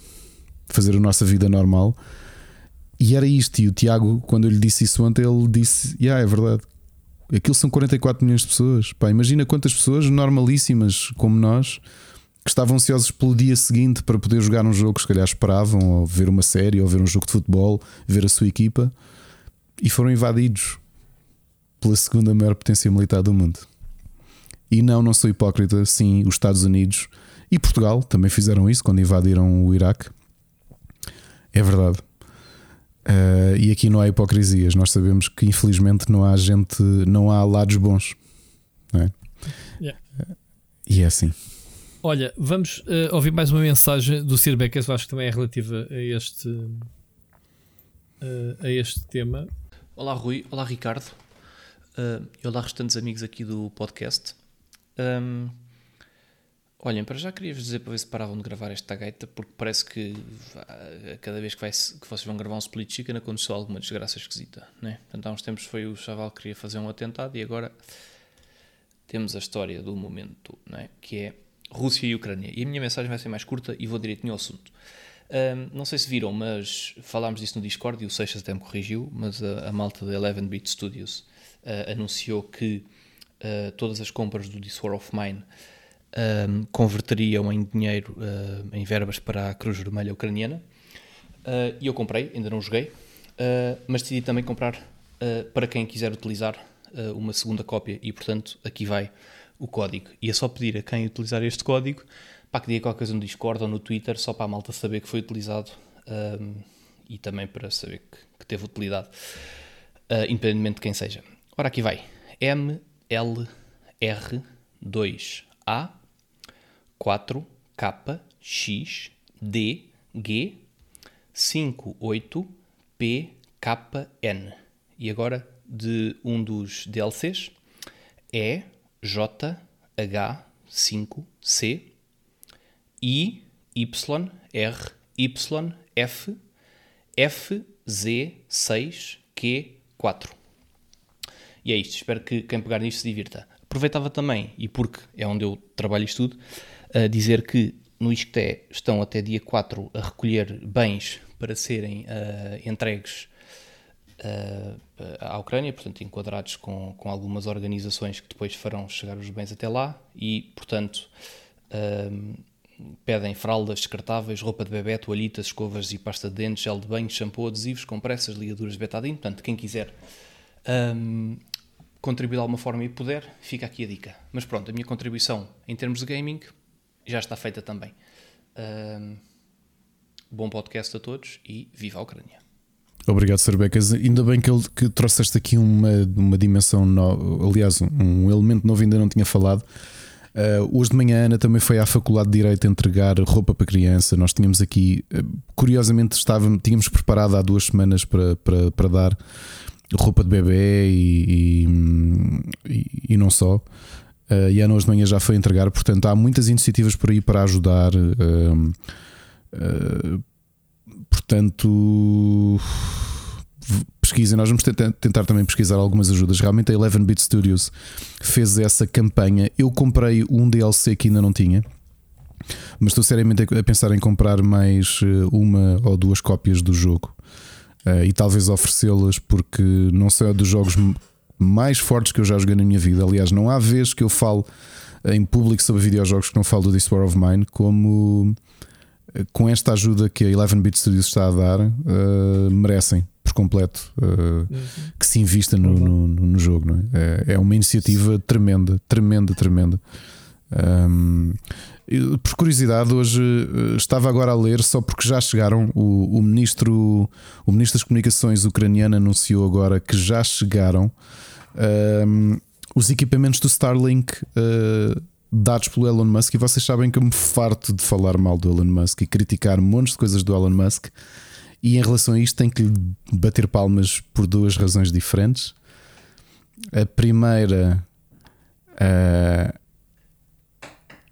fazer a nossa vida normal. E era isto. E o Tiago, quando eu lhe disse isso ontem, ele disse: Yeah, é verdade. Aquilo são 44 milhões de pessoas. Pá, imagina quantas pessoas normalíssimas como nós que estavam ansiosos pelo dia seguinte para poder jogar um jogo que se calhar esperavam, ou ver uma série, ou ver um jogo de futebol, ver a sua equipa, e foram invadidos pela segunda maior potência militar do mundo. E não, não sou hipócrita, sim, os Estados Unidos e Portugal também fizeram isso quando invadiram o Iraque. É verdade. Uh, e aqui não há hipocrisias. Nós sabemos que infelizmente não há gente, não há lados bons. Não é? Yeah. E é assim. Olha, vamos uh, ouvir mais uma mensagem do Sir Beckers, acho que também é relativa a este, a este tema. Olá Rui, olá Ricardo, e olá restantes amigos aqui do podcast. Um, Olhem, para já queria-vos dizer para ver se paravam de gravar esta gaita, porque parece que cada vez que, vai, que vocês vão gravar um split chicken aconteceu alguma desgraça esquisita, né? Portanto, há uns tempos foi o chaval que queria fazer um atentado e agora temos a história do momento, né? Que é Rússia e Ucrânia. E a minha mensagem vai ser mais curta e vou direito ao assunto. Um, não sei se viram, mas falámos disso no Discord e o Seixas até me corrigiu, mas a, a malta da 11-Bit Studios uh, anunciou que uh, todas as compras do This War of Mine um, converteriam em dinheiro, uh, em verbas para a Cruz Vermelha Ucraniana. E eu comprei, ainda não joguei, mas decidi também comprar para quem quiser utilizar uma segunda cópia e, portanto, aqui vai o código. E é só pedir a quem utilizar este código para que diga qualquer coisa no Discord ou no Twitter, só para a malta saber que foi utilizado um, e também para saber que, que teve utilidade, independentemente de quem seja. Ora, aqui vai. MLR2A 4 K X D G 5 8 P K N. E agora de um dos DLCs é J H 5 C I Y R Y F F Z 6 Q 4. E é isto, espero que quem pegar nisto se divirta. Aproveitava também, e porque é onde eu trabalho isto tudo, a dizer que no ISCTE estão até dia 4 a recolher bens para serem uh, entregues uh, à Ucrânia, portanto, enquadrados com, com algumas organizações que depois farão chegar os bens até lá e, portanto, uh, pedem fraldas descartáveis, roupa de bebê, toalhitas, escovas e pasta de dentes, gel de banho, shampoo, adesivos, compressas, ligaduras de betadine. Portanto, quem quiser um, contribuir de alguma forma e puder, fica aqui a dica. Mas pronto, a minha contribuição em termos de gaming já está feita também. Um, bom podcast a todos e viva a Ucrânia. Obrigado, Serbecas. Ainda bem que, ele, que trouxeste aqui uma, uma dimensão, no, aliás, um elemento novo, ainda não tinha falado. Uh, hoje de manhã a Ana também foi à Faculdade de Direito entregar roupa para criança. Nós tínhamos aqui, uh, curiosamente, estávamos, tínhamos preparado há duas semanas para, para, para dar roupa de bebê e, e, e não só. Uh, e a Ana hoje de manhã já foi entregar, portanto há muitas iniciativas por aí para ajudar. Portanto pesquisem, nós vamos tentar, também pesquisar algumas ajudas. Realmente a 11-Bit Studios fez essa campanha. Eu comprei um DLC que ainda não tinha, mas estou seriamente a pensar em comprar mais eh, uma ou duas cópias do jogo uh, e talvez oferecê-las, porque não sei, é dos jogos mais fortes que eu já joguei na minha vida. Aliás, não há vez que eu falo em público sobre videojogos que não falo do This War of Mine, como eh, com esta ajuda que a 11-Bit Studios está a dar, uh, merecem por completo uh, uhum. que se invista no, no, no jogo. Não é? é? é uma iniciativa tremenda, tremenda, tremenda. Um, por curiosidade, hoje eh, estava agora a ler, só porque já chegaram. O, o, ministro, o ministro das Comunicações ucraniano anunciou agora que já chegaram um, os equipamentos do Starlink dados pelo Elon Musk. E vocês sabem que eu me farto de falar mal do Elon Musk e criticar montes de coisas do Elon Musk. E em relação a isto, tenho que lhe bater palmas por duas razões diferentes. A primeira uh,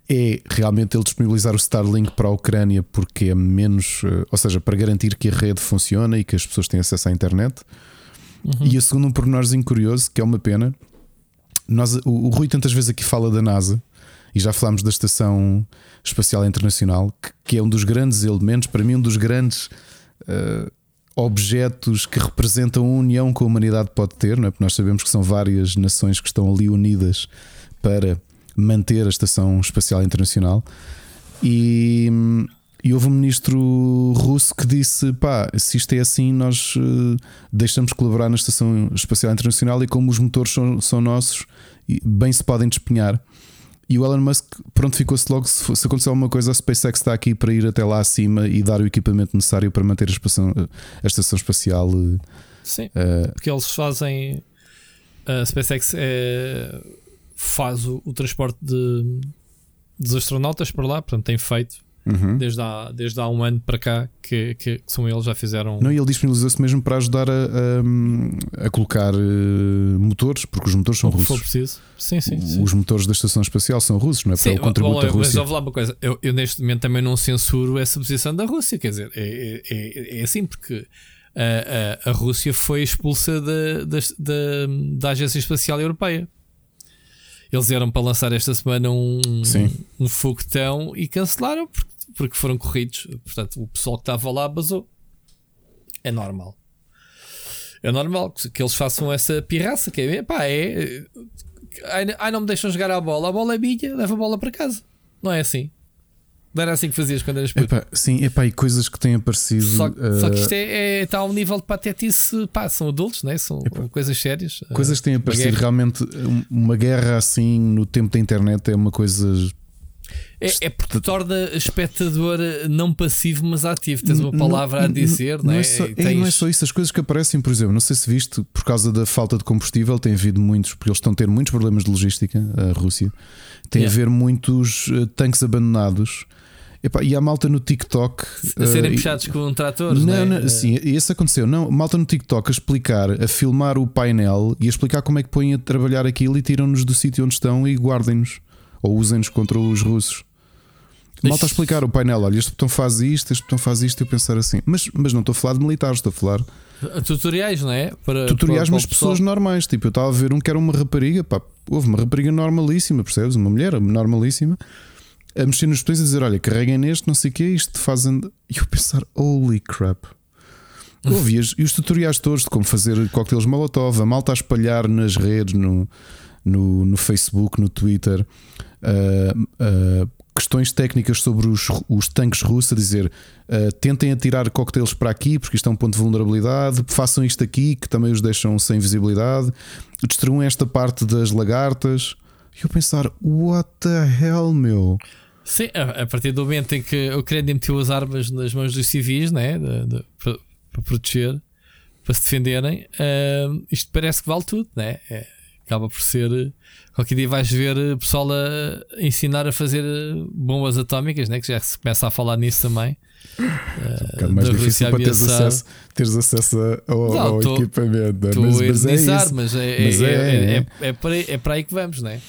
é realmente ele disponibilizar o Starlink para a Ucrânia, porque é menos, uh, ou seja, para garantir que a rede funciona e que as pessoas têm acesso à internet. Uhum. E a segunda, um pormenorzinho curioso, que é uma pena. Nós, o, o Rui tantas vezes aqui fala da NASA e já falámos da Estação Espacial Internacional, que, que é um dos grandes elementos, para mim, um dos grandes uh, objetos que representam a união que a humanidade pode ter, não é? porque nós sabemos que são várias nações que estão ali unidas para manter a Estação Espacial Internacional. E, e houve um ministro russo que disse: pá, se isto é assim, nós uh, deixamos colaborar na Estação Espacial Internacional e como os motores são, são nossos, bem se podem despenhar. E o Elon Musk, pronto, ficou-se logo. Se, se acontecer alguma coisa, a SpaceX está aqui para ir até lá acima e dar o equipamento necessário para manter a, estação, a estação espacial. Eh, Sim, uh, porque eles fazem. A SpaceX é, faz o, o transporte de, dos astronautas para lá, portanto, tem feito Uhum. Desde, há, desde há um ano para cá que, que, que são eles já fizeram. Não, e ele disponibilizou-se mesmo para ajudar a, a, a colocar uh, motores, porque os motores são russos. For preciso. Sim, sim, sim. Os motores da estação espacial são russos, não é? Sim, para o contributo da Rússia. Mas vou lá uma coisa, eu, eu, neste momento também não censuro essa posição da Rússia, quer dizer, é, é, é, é assim porque. A, a, a Rússia foi expulsa da, da, da, da Agência Espacial Europeia. Eles eram para lançar esta semana um, um foguetão e cancelaram porque porque foram corridos. Portanto, o pessoal que estava lá basou. É normal. É normal que eles façam essa pirraça. Que é, pá, é. Ai, não me deixam jogar a bola. A bola é minha, leva a bola para casa. Não é assim. Não era assim que fazias quando eras puto. Epá, sim, epá, e coisas que têm aparecido. Só, uh... só que isto é, está é, a um nível de patetice. Pá, são adultos, né? são epá, coisas sérias. Coisas que têm aparecido. Realmente, uma guerra assim no tempo da internet é uma coisa é, é porque torna espectador não passivo, mas ativo. Tens uma palavra não, a dizer, não, não é? é só, Tens... não é só isso. As coisas que aparecem, por exemplo, não sei se viste, por causa da falta de combustível, tem havido muitos, porque eles estão a ter muitos problemas de logística, a Rússia. Tem yeah. a haver muitos uh, tanques abandonados. Epá, e há malta no TikTok a serem uh, puxados com um trator. Não, não, é? sim, isso aconteceu. Não, malta no TikTok a explicar, a filmar o painel e a explicar como é que põem a trabalhar aquilo e tiram-nos do sítio onde estão e guardem-nos ou usem-nos contra os russos. Malta a explicar o painel, olha, este botão faz isto, este botão faz isto, eu pensar assim, mas, mas não estou a falar de militares, estou a falar. Tutoriais, não é? Para, Tutoriais, para, mas pessoas normais. Tipo, eu estava a ver um que era uma rapariga, pá, houve uma rapariga normalíssima, percebes? Uma mulher normalíssima, a mexer nos botões e dizer: Olha, carreguem neste, não sei o que, isto fazem. E eu pensar: Holy crap. Ouvias, e os tutoriais todos de como fazer coquetéis Molotov, a malta a espalhar nas redes, no, no, no Facebook, no Twitter, uh, uh, questões técnicas sobre os, os tanques russos, a dizer uh, tentem atirar coquetéis para aqui, porque isto é um ponto de vulnerabilidade, façam isto aqui, que também os deixam sem visibilidade, destruam esta parte das lagartas. E eu pensar, what the hell, meu? Sim, a, partir do momento em que o Ucrânia meteu as armas nas mãos dos civis, né, de, de, para, para, proteger, para se defenderem, uh, isto parece que vale tudo, né? É, acaba por ser. Qualquer dia vais ver o pessoal a ensinar a fazer bombas atómicas, né? que já se começa a falar nisso também. É um bocado mais difícil para teres acesso, teres acesso ao, Não, ao tô- equipamento. né? Estou mas, mas é isso. mas é, Mas é, é, é, é. é- é para, aí- é para aí que vamos, não é?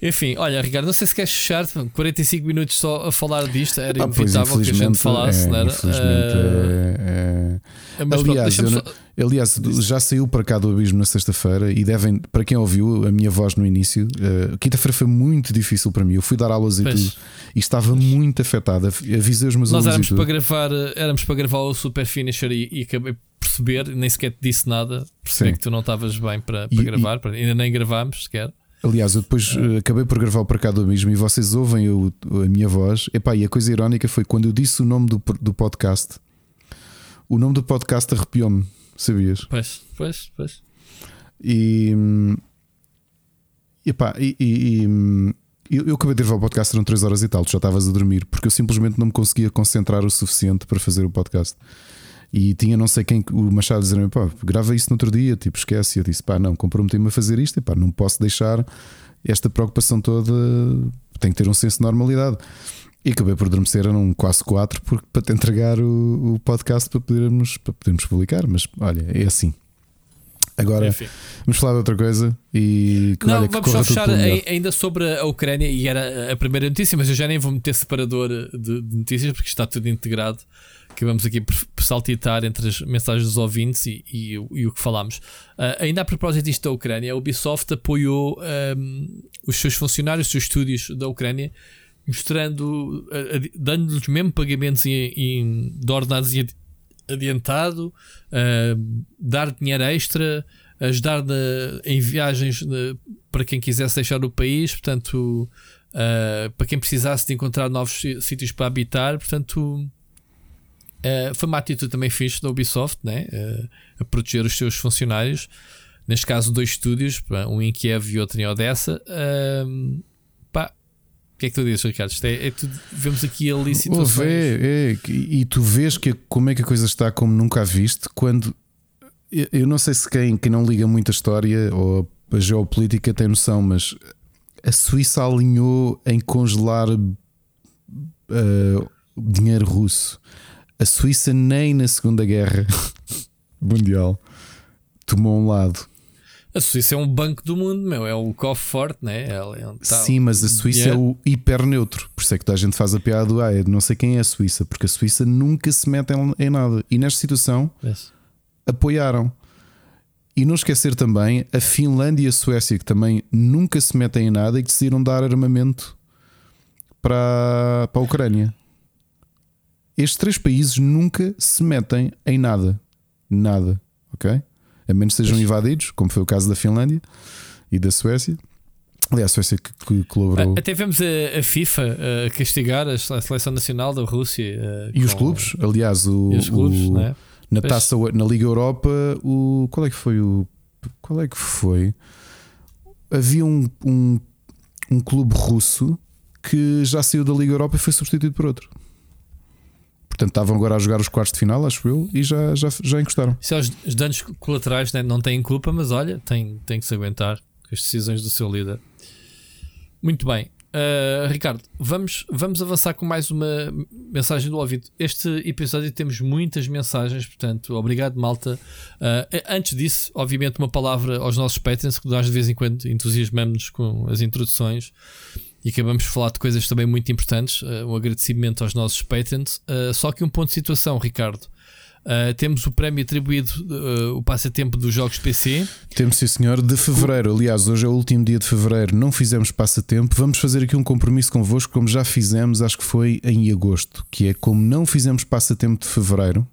Enfim, olha, Ricardo, não sei se queres fechar 45 minutos só a falar disto, era Ah, inevitável que a gente falasse, é, não era? Infelizmente, Ah, é- é- mas pronto, aliás, deixa-me eu só- aliás, já saiu para cá do abismo na sexta-feira e devem, para quem ouviu a minha voz no início, eh, quinta-feira foi muito difícil para mim. Eu fui dar aulas e Pois. tudo e estava muito afetada. Avisei os meus Nós éramos e para gravar, éramos para gravar o Super Finisher e, e acabei por perceber, nem sequer te disse nada, percebi Sim. que tu não estavas bem para, E- para e- gravar, para- ainda nem gravámos sequer. Aliás, eu depois eh, acabei por gravar o para cá do abismo e vocês ouvem o- a minha voz. Epá, e a coisa irónica foi quando eu disse o nome do, do podcast, o nome do podcast arrepiou-me, sabias? Pois, pois, pois. E, hum, epá, e, e- e, hum, eu, eu acabei de gravar o podcast, eram 3 horas e tal, tu já estavas a dormir, porque eu simplesmente não me conseguia concentrar o suficiente para fazer o podcast. E tinha não sei quem, o Machado dizer pá, grava isso no outro dia, tipo, esquece. E eu disse, pá, não, comprometi-me a fazer isto, e pá, não posso deixar esta preocupação toda, tem que ter um senso de normalidade. E acabei por adormecer, eram quase 4 porque, para te entregar o, o podcast para podermos, para podermos publicar, mas olha, é assim. Agora, Enfim. Vamos falar de outra coisa e que, Não, olha, que vamos só fechar ainda sobre a Ucrânia e era a primeira notícia, mas eu já nem vou meter separador de, de notícias porque está tudo integrado. Que vamos aqui por, por saltitar entre as mensagens dos ouvintes e, e o- e o que falámos. Ah, ainda a propósito disto da Ucrânia, a Ubisoft apoiou ahm, os seus funcionários, os seus estúdios da Ucrânia, mostrando, dando-lhes mesmo pagamentos em, em, de ordenados em adi- adiantado, ahm, dar dinheiro extra, ajudar na- em viagens na- para quem quisesse deixar o país, portanto, ah, para quem precisasse de encontrar novos sí- sítios para habitar, portanto, ah, foi uma atitude também fixe da Ubisoft, né? A proteger os seus funcionários. Neste caso, dois estúdios, um em Kiev e outro em Odessa. O que é que tu dizes, Ricardo? Isto é, é tudo- vemos aqui ali situações. É, é, e tu vês que, como é que a coisa está como nunca a viste quando eu, não sei se quem, quem não liga muito a história ou a geopolítica tem noção, mas a Suíça alinhou em congelar eh, dinheiro russo. A Suíça nem na Segunda Guerra Mundial tomou um lado. A Suíça é um banco do mundo, meu. É o cofre forte, né? É um tal- Sim, mas a Suíça é o hiper neutro. Por isso é que toda a gente faz a piada do ah, é, não sei quem é a Suíça, porque a Suíça nunca se mete em, em nada. E nesta situação Yes. apoiaram. E não esquecer também a Finlândia e a Suécia, que também nunca se metem em nada e que decidiram dar armamento para, para a Ucrânia. Estes três países nunca se metem em nada. Nada. Ok? A menos que sejam invadidos, como foi o caso da Finlândia e da Suécia. Aliás, a Suécia que, que colaborou. Até vemos a, a FIFA a castigar a seleção nacional da Rússia eh, E os clubes, aliás, o, os clubes, o- né? na Pois. taça na Liga Europa, o qual é que foi o qual é que foi? Havia um, um, um clube russo que já saiu da Liga Europa e foi substituído por outro. Portanto, estavam agora a jogar os quartos de final, acho eu, e já, já, já encostaram. Isso é os, os danos colaterais né? não têm culpa, mas olha, tem, tem que se aguentar com as decisões do seu líder. Muito bem. Uh, Ricardo, vamos, vamos avançar com mais uma mensagem do ouvido. Este episódio temos muitas mensagens, portanto, obrigado, malta. Uh, antes disso, obviamente, uma palavra aos nossos patrons, que nós de vez em quando entusiasmamos com as introduções e acabamos de falar de coisas também muito importantes. Uh, um agradecimento aos nossos patrons. Uh, só que um ponto de situação, Ricardo. Uh, temos o prémio atribuído, uh, o passatempo dos jogos PC. Temos, sim, senhor, de fevereiro. Aliás, hoje é o último dia de fevereiro, não fizemos passatempo. Vamos fazer aqui um compromisso convosco, como já fizemos, acho que foi em agosto, que é como não fizemos passatempo de fevereiro.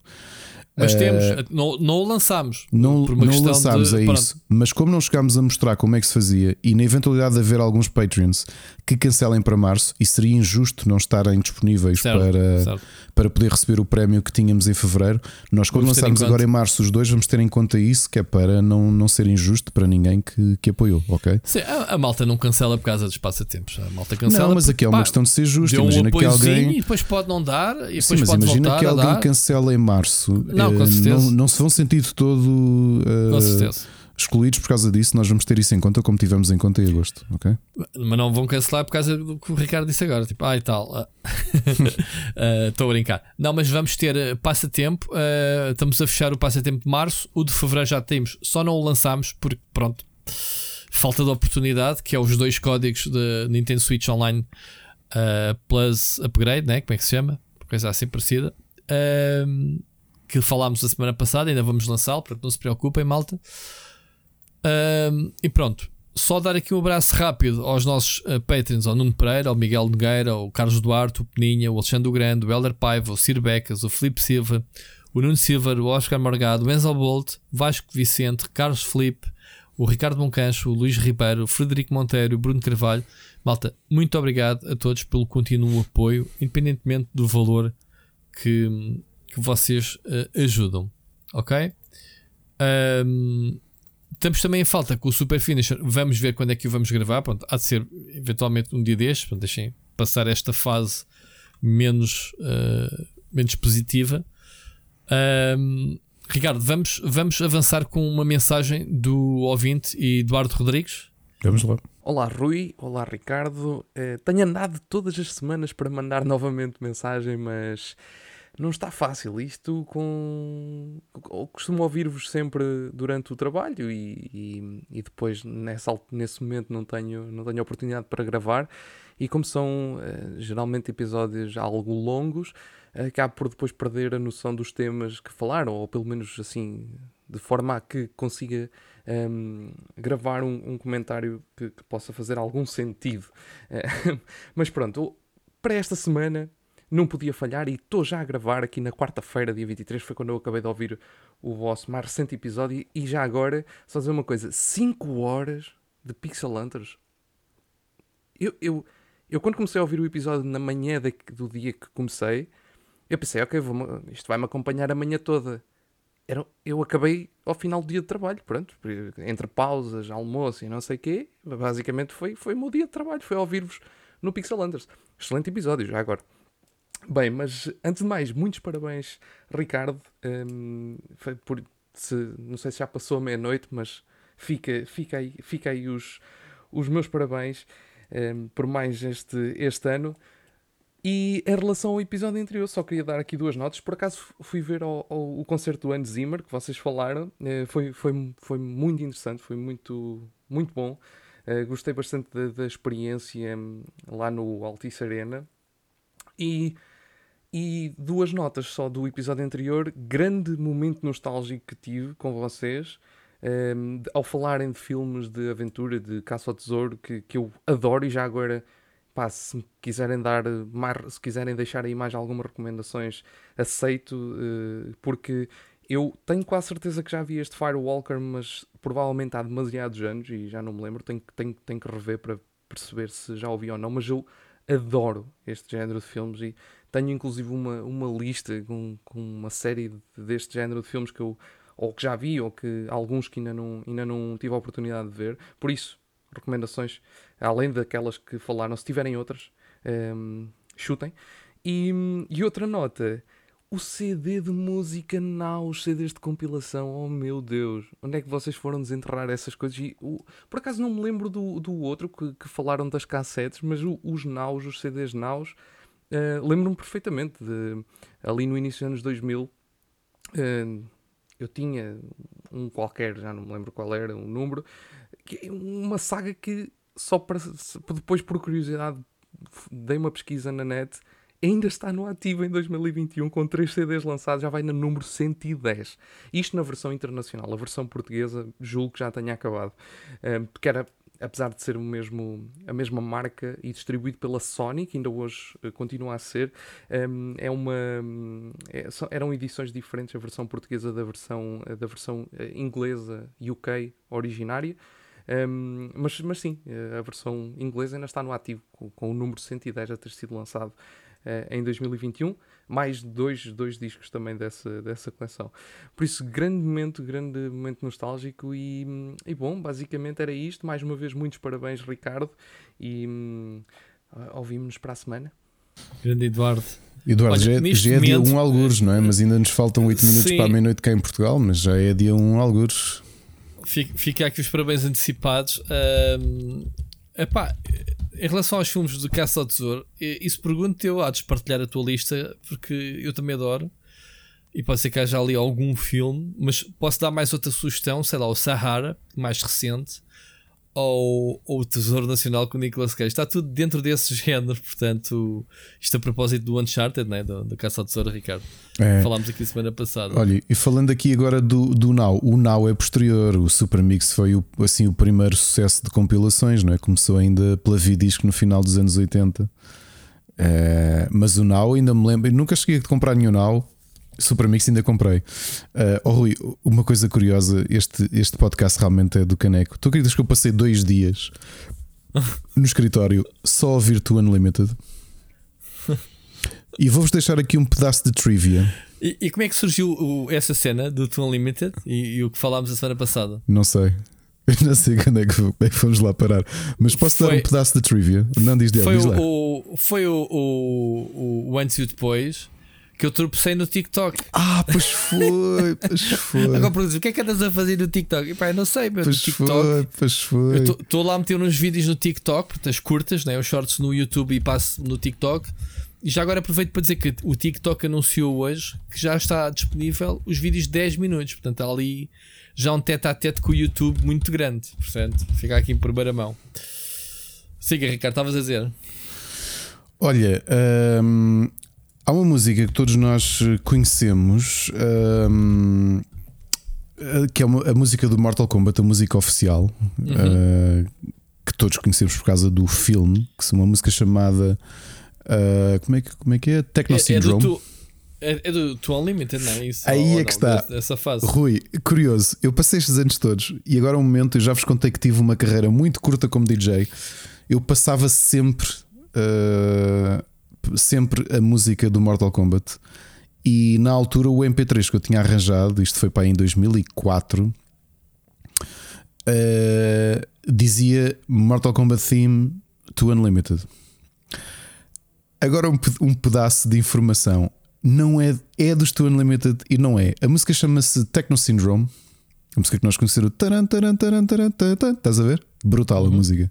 Mas Uh, temos, não, não o lançámos. Não, não lançámos de, a pronto, isso, mas como não chegámos a mostrar como é que se fazia, e na eventualidade de haver alguns Patreons que cancelem para março, e seria injusto não estarem disponíveis Certo, para, certo. para poder receber o prémio que tínhamos em fevereiro, nós, quando Vamos em lançarmos agora em março os dois, vamos ter em conta isso, que é para não, não ser injusto para ninguém que, que apoiou, ok? Sim, a, a malta não cancela por causa dos passatempos. A malta cancela. Não, mas aqui é uma pá, questão de ser justo. deu um Imagina que alguém. e depois pode não dar e depois Sim, mas pode imagina que alguém cancela em março. Não, com eh, certeza. Não, não se vão sentir de todo. eh, Com certeza. excluídos por causa disso. Nós vamos ter isso em conta, como tivemos em conta em agosto, ok? Mas não vão cancelar por causa do que o Ricardo disse agora. Tipo, ah e tal. Estou uh, a brincar. Não, mas vamos ter uh, passatempo. Uh, estamos a fechar o passatempo de março. O de fevereiro já temos, só não o lançámos porque, pronto, falta de oportunidade. Que é os dois códigos de Nintendo Switch Online uh, Plus Upgrade, né? como é que se chama? Coisa assim parecida. Uh, que falámos a semana passada, ainda vamos lançá-lo, portanto não se preocupem, malta. Uh, e pronto, só dar aqui um abraço rápido aos nossos uh, patrons, ao Nuno Pereira, ao Miguel Nogueira, ao Carlos Duarte, o Peninha, o Alexandre Grande, o Helder Paiva, o Ciro Becas, o Felipe Silva, o Nuno Silva, o Oscar Morgado, o Enzo Bolt, Vasco Vicente, Carlos Felipe, o Ricardo Moncancho, o Luís Ribeiro, o Frederico Monteiro, o Bruno Carvalho. Malta, muito obrigado a todos pelo contínuo apoio, independentemente do valor que, que vocês uh, ajudam. Ok? Um, estamos também em falta com o Super Finisher. Vamos ver quando é que o vamos gravar. Pronto, há de ser eventualmente um dia destes. Pronto, deixem passar esta fase menos, uh, menos positiva. Um, Ricardo, vamos, vamos avançar com uma mensagem do ouvinte Eduardo Rodrigues. Vamos lá. Olá Rui, olá Ricardo. Uh, tenho andado todas as semanas para mandar novamente mensagem, mas não está fácil isto com. costumo ouvir-vos sempre durante o trabalho e, e, e, depois nessa, nesse momento não tenho, não tenho oportunidade para gravar. E como são uh, geralmente episódios algo longos, acabo por depois perder a noção dos temas que falaram, ou pelo menos assim, de forma a que consiga um, ehm, gravar um, um comentário que, que, possa fazer algum sentido. Uh, mas pronto, para esta semana não podia falhar e estou já a gravar aqui na quarta-feira, dia 23, foi quando eu acabei de ouvir o vosso mais recente episódio e já agora, só dizer uma coisa, 5 horas de Pixel Hunters. Eu, eu, eu quando comecei a ouvir o episódio na manhã de, do dia que comecei, eu pensei, ok, vou isto vai-me acompanhar a manhã toda. Era, eu acabei ao final do dia de trabalho, pronto, entre pausas, almoço e não sei o quê, basicamente foi, foi o meu dia de trabalho, foi ouvir-vos no Pixel Hunters. Excelente episódio, já agora. Bem, mas antes de mais, muitos parabéns, Ricardo. Um, por, se, não sei se já passou a meia-noite, mas fica, fica aí, fica aí os, os meus parabéns um, por mais este, este ano. E em relação ao episódio anterior, só queria dar aqui duas notas. Por acaso fui ver ao, ao, o concerto do Hans Zimmer, que vocês falaram. Uh, foi, foi, foi muito interessante, foi muito, muito bom. Uh, gostei bastante da, da experiência um, lá no Altice Arena. E, e duas notas só do episódio anterior. Grande momento nostálgico que tive com vocês. Um, ao falarem de filmes de aventura, de caça ao tesouro, que, que eu adoro e já agora pá, se quiserem dar mais, se quiserem deixar aí mais algumas recomendações, aceito, uh, porque eu tenho quase certeza que já vi este Firewalker, mas provavelmente há demasiados anos e já não me lembro, tenho, tenho, tenho que rever para perceber se já ouvi ou não, mas eu adoro este género de filmes e tenho inclusive uma, uma lista com, com uma série deste género de filmes que eu ou que já vi ou que alguns que ainda não, ainda não tive a oportunidade de ver. Por isso, recomendações, além daquelas que falaram, se tiverem outras, um, ehm, chutem. E, e, outra nota, o CD de música não, os CDs de compilação, oh meu Deus, onde é que vocês foram desenterrar essas coisas? E, o, por acaso não me lembro do, do outro que, que falaram das cassetes, mas o, os naus, os CDs naus, uh, lembro-me perfeitamente de ali no início dos anos 2000. Uh, eh, eu tinha um qualquer, já não me lembro qual era, um número, é uma saga que só para depois por curiosidade dei uma pesquisa na net ainda está no ativo em 2021 com 3 CDs lançados, já vai no número 110. Isto na versão internacional, a versão portuguesa julgo que já tenha acabado, porque era apesar de ser o mesmo, a mesma marca e distribuído pela Sony, que ainda hoje eh, continua a ser, é uma, é, eram edições diferentes, a versão portuguesa da versão, da versão eh, inglesa UK originária. Um, mas, mas sim, a versão inglesa ainda está no ativo, com, com o número 110 a ter sido lançado em 2021, mais dois, dois discos também dessa, dessa coleção. Por isso, grande momento, grande momento nostálgico e, e bom, basicamente era isto. Mais uma vez, muitos parabéns, Ricardo, e um, ouvimos-nos para a semana. Grande Eduardo. Eduardo, Olha, já, é, já é dia 1 um algures, não é? Mas ainda nos faltam 8 minutos sim. para a meia-noite cá em Portugal, mas já é dia 1 um algures. fica, fica aqui os parabéns antecipados. Um, epá, em relação aos filmes do Caça ao Tesouro, isso pergunto eu a despartilhar a tua lista, porque eu também adoro. E pode ser que haja ali algum filme, mas posso dar mais outra sugestão, sei lá, o Sahara, mais recente, ou, ou o Tesouro Nacional com o Nicolas Cage. Está tudo dentro desse género, portanto, isto a propósito do Uncharted, né? do, do Caça ao Tesouro, Ricardo. É. Falámos aqui semana passada. Olha, e falando aqui agora do, do Now, o Now é posterior, o Super Mix foi o, assim, o primeiro sucesso de compilações, não é? Começou ainda pela Vidisco no final dos anos 80. É, mas o Now ainda me lembro, nunca cheguei a comprar nenhum Now Super Mix ainda comprei. Uh, oh, Rui, uma coisa curiosa: este, este podcast realmente é do caneco. Tu acreditas que eu passei dois dias no escritório só a ouvir Tu Unlimited? E vou-vos deixar aqui um pedaço de trivia. E, e como é que surgiu o, essa cena do Tu Unlimited e, e, o que falámos a semana passada? Não sei. Eu não sei quando é que, é que fomos lá parar. Mas posso foi, dar um pedaço de trivia? Não diz, foi diz o, o, Foi o, o, o Antes e o Depois que eu tropecei no TikTok. Ah, pois foi, pois foi. Agora perguntas, o que é que andas a fazer no TikTok? E pá, eu não sei, meu. Pois TikTok. Foi, pois foi. Estou lá a meter uns vídeos no TikTok, portanto, as curtas, né, os shorts no YouTube e passo no TikTok. E já agora aproveito para dizer que o TikTok anunciou hoje que já está disponível os vídeos de 10 minutos. Portanto, há ali já um tete a tete com o YouTube muito grande. Portanto, fica aqui em primeira mão. Siga, Ricardo, estavas a dizer. Olha, hum, Há uma música que todos nós conhecemos, um, eh, que é uma, a música do Mortal Kombat, a música oficial, uhum. uh, que todos conhecemos por causa do filme, que é uma música chamada. Uh, como, é que, como é que é? Techno é, Syndrome. É do, tu, é, é do Tu Unlimited, não é isso? Aí é que está. Essa fase. Rui, curioso, eu passei estes anos todos e agora, um momento, eu já vos contei que tive uma carreira muito curta como DJ. Eu passava sempre. Uh, sempre a música do Mortal Kombat. E na altura o MP3 que eu tinha arranjado, isto foi para em 2004, uh, eh, dizia Mortal Kombat Theme to Unlimited. Agora um, um pedaço de informação. Não é, é dos To Unlimited e não é. A música chama-se Techno Syndrome. A música que nós conhecemos. Estás a ver? Brutal a uhum. música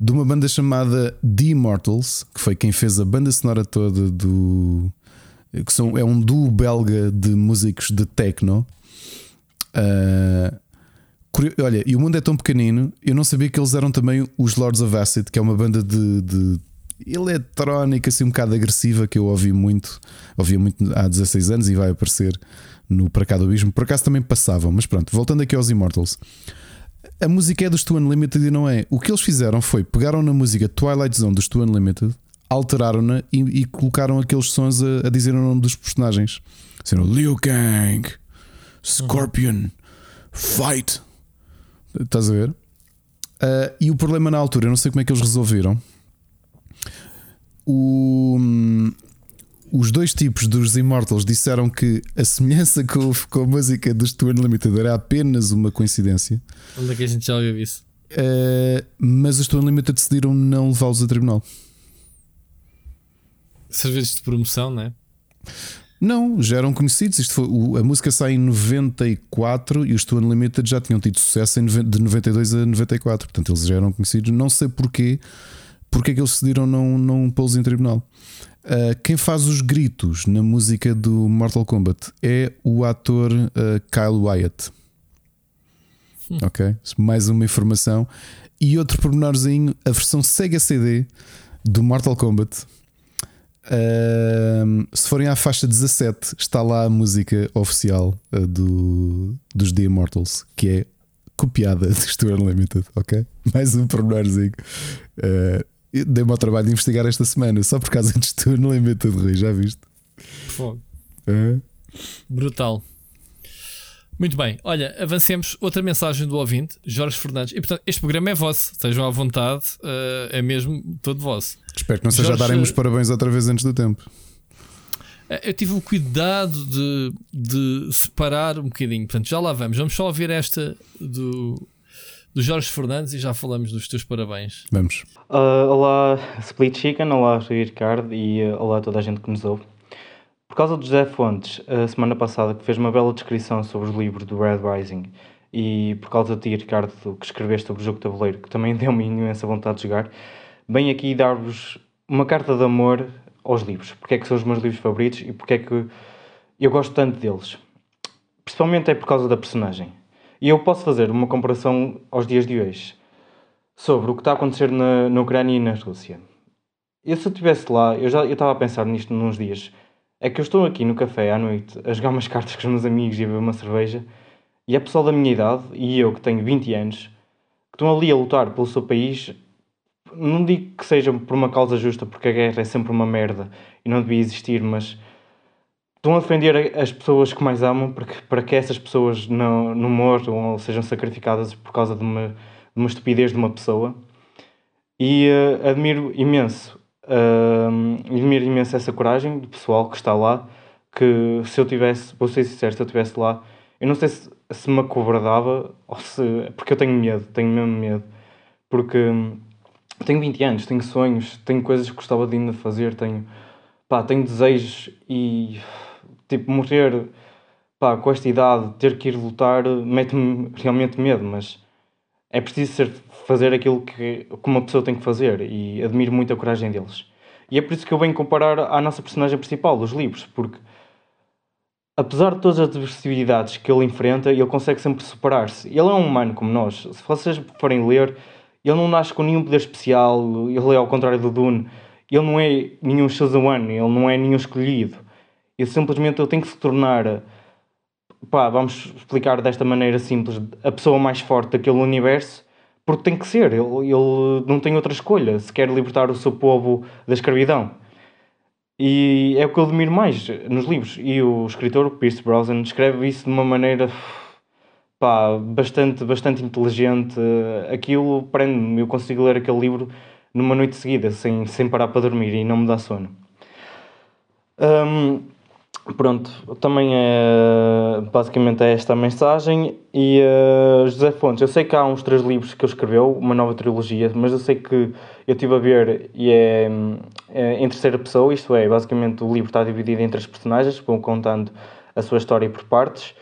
de uma banda chamada The Immortals, que foi quem fez a banda sonora toda do. que são, é um duo belga de músicos de techno. Uh, olha, e o mundo é tão pequenino, eu não sabia que eles eram também os Lords of Acid, que é uma banda de, de eletrónica assim um bocado agressiva que eu ouvi muito, ouvia muito há 16 anos e vai aparecer no Para Cá do Abismo. Por acaso também passavam, mas pronto, voltando aqui aos Immortals a música é dos Two Unlimited e não é. O que eles fizeram foi pegaram na música Twilight Zone dos Two Unlimited, alteraram-na e, e, colocaram aqueles sons a, a, dizer o nome dos personagens. Sendo Liu Kang, Scorpion. Fight. Estás a ver? Uh, e o problema na altura, eu não sei como é que eles resolveram. O, os dois tipos dos Immortals disseram que a semelhança com, com a música dos Two Unlimited era apenas uma coincidência. Onde é que a gente já ouviu isso? Uh, mas os Two Unlimited decidiram não levá-los a tribunal. Serviços de promoção, não é? Não, já eram conhecidos. Isto foi, a música sai em 94 e os Two Unlimited já tinham tido sucesso em, de 92 a 94. Portanto, eles já eram conhecidos. Não sei porquê, porque é que eles decidiram não, não pô-los em tribunal. Uh, quem faz os gritos na música do Mortal Kombat é o ator uh, Kyle Wyatt. Hum. Ok? Mais uma informação. E outro pormenorzinho: a versão Sega CD do Mortal Kombat. Uh, se forem à faixa 17, está lá a música oficial do, dos The Immortals, que é copiada do Stuart Unlimited. Ok? Mais um pormenorzinho. Uh, Dei-me ao trabalho de investigar esta semana só por causa de tu no limite de Rui, já viste? Fogo. É? Brutal. Muito bem, olha, avancemos. Outra mensagem do ouvinte, Jorge Fernandes. E portanto, este programa é vosso, estejam à vontade, uh, é mesmo todo vosso. Espero que não seja Jorge... darem-nos parabéns outra vez antes do tempo. Eh, eu tive o cuidado de, de separar um bocadinho, portanto, já lá vamos. Vamos só ouvir esta do, do Jorge Fernandes e já falamos dos teus parabéns. Vamos. Uh, olá, Split Chicken, olá, Rui Ricardo e uh, olá a toda a gente que nos ouve. Por causa do José Fontes, a semana passada, que fez uma bela descrição sobre os livros do Red Rising, e por causa de ti, Ricardo, que escreveste sobre o jogo de tabuleiro, que também deu-me imensa vontade de jogar, venho aqui dar-vos uma carta de amor aos livros. Porque é que são os meus livros favoritos e porque é que eu gosto tanto deles. Principalmente é por causa da personagem. E eu posso fazer uma comparação aos dias de hoje sobre o que está a acontecer na, na Ucrânia e na Rússia. Eu se eu estivesse lá, eu já eu estava a pensar nisto nos dias, é que eu estou aqui no café à noite a jogar umas cartas com os meus amigos e a beber uma cerveja e é pessoal da minha idade e eu que tenho 20 anos que estão ali a lutar pelo seu país. Não digo que seja por uma causa justa, porque a guerra é sempre uma merda e não devia existir, mas estão a defender as pessoas que mais amam para que, para que essas pessoas não, não morram ou sejam sacrificadas por causa de uma, de uma estupidez de uma pessoa. E uh, admiro imenso, uh, admiro imenso essa coragem do pessoal que está lá. Que se eu tivesse, vou ser sincero, se eu estivesse lá, eu não sei se, se me acovardava ou se. Porque eu tenho medo, tenho mesmo medo. Porque hum, tenho 20 anos, tenho sonhos, tenho coisas que gostava de ainda fazer, tenho, pá, tenho desejos e tipo, morrer pá, com esta idade, ter que ir lutar, mete-me realmente medo, mas é preciso ser, fazer aquilo que, que uma pessoa tem que fazer e admiro muito a coragem deles. E é por isso que eu venho comparar à nossa personagem principal dos livros, porque apesar de todas as adversidades que ele enfrenta, ele consegue sempre superar-se. Ele é um humano como nós. Se vocês forem ler, ele não nasce com nenhum poder especial, ele é ao contrário do Dune. Ele não é nenhum Shazam, ele não é nenhum escolhido. Ele simplesmente ele tem que se tornar, pá, vamos explicar desta maneira simples, a pessoa mais forte daquele universo, porque tem que ser. Ele, ele não tem outra escolha se quer libertar o seu povo da escravidão. E é o que eu admiro mais nos livros. E o escritor, Pierce Brosnan, escreve isso de uma maneira pá, bastante, bastante inteligente. Aquilo prende-me. Eu consigo ler aquele livro numa noite seguida, sem, sem parar para dormir e não me dá sono. Um, Pronto, também é basicamente é esta a mensagem. E uh, José Fontes, eu sei que há uns três livros que ele escreveu, uma nova trilogia, mas eu sei que eu estive a ver e é, é em terceira pessoa, isto é, basicamente o livro está dividido em três personagens, vão contando a sua história por partes.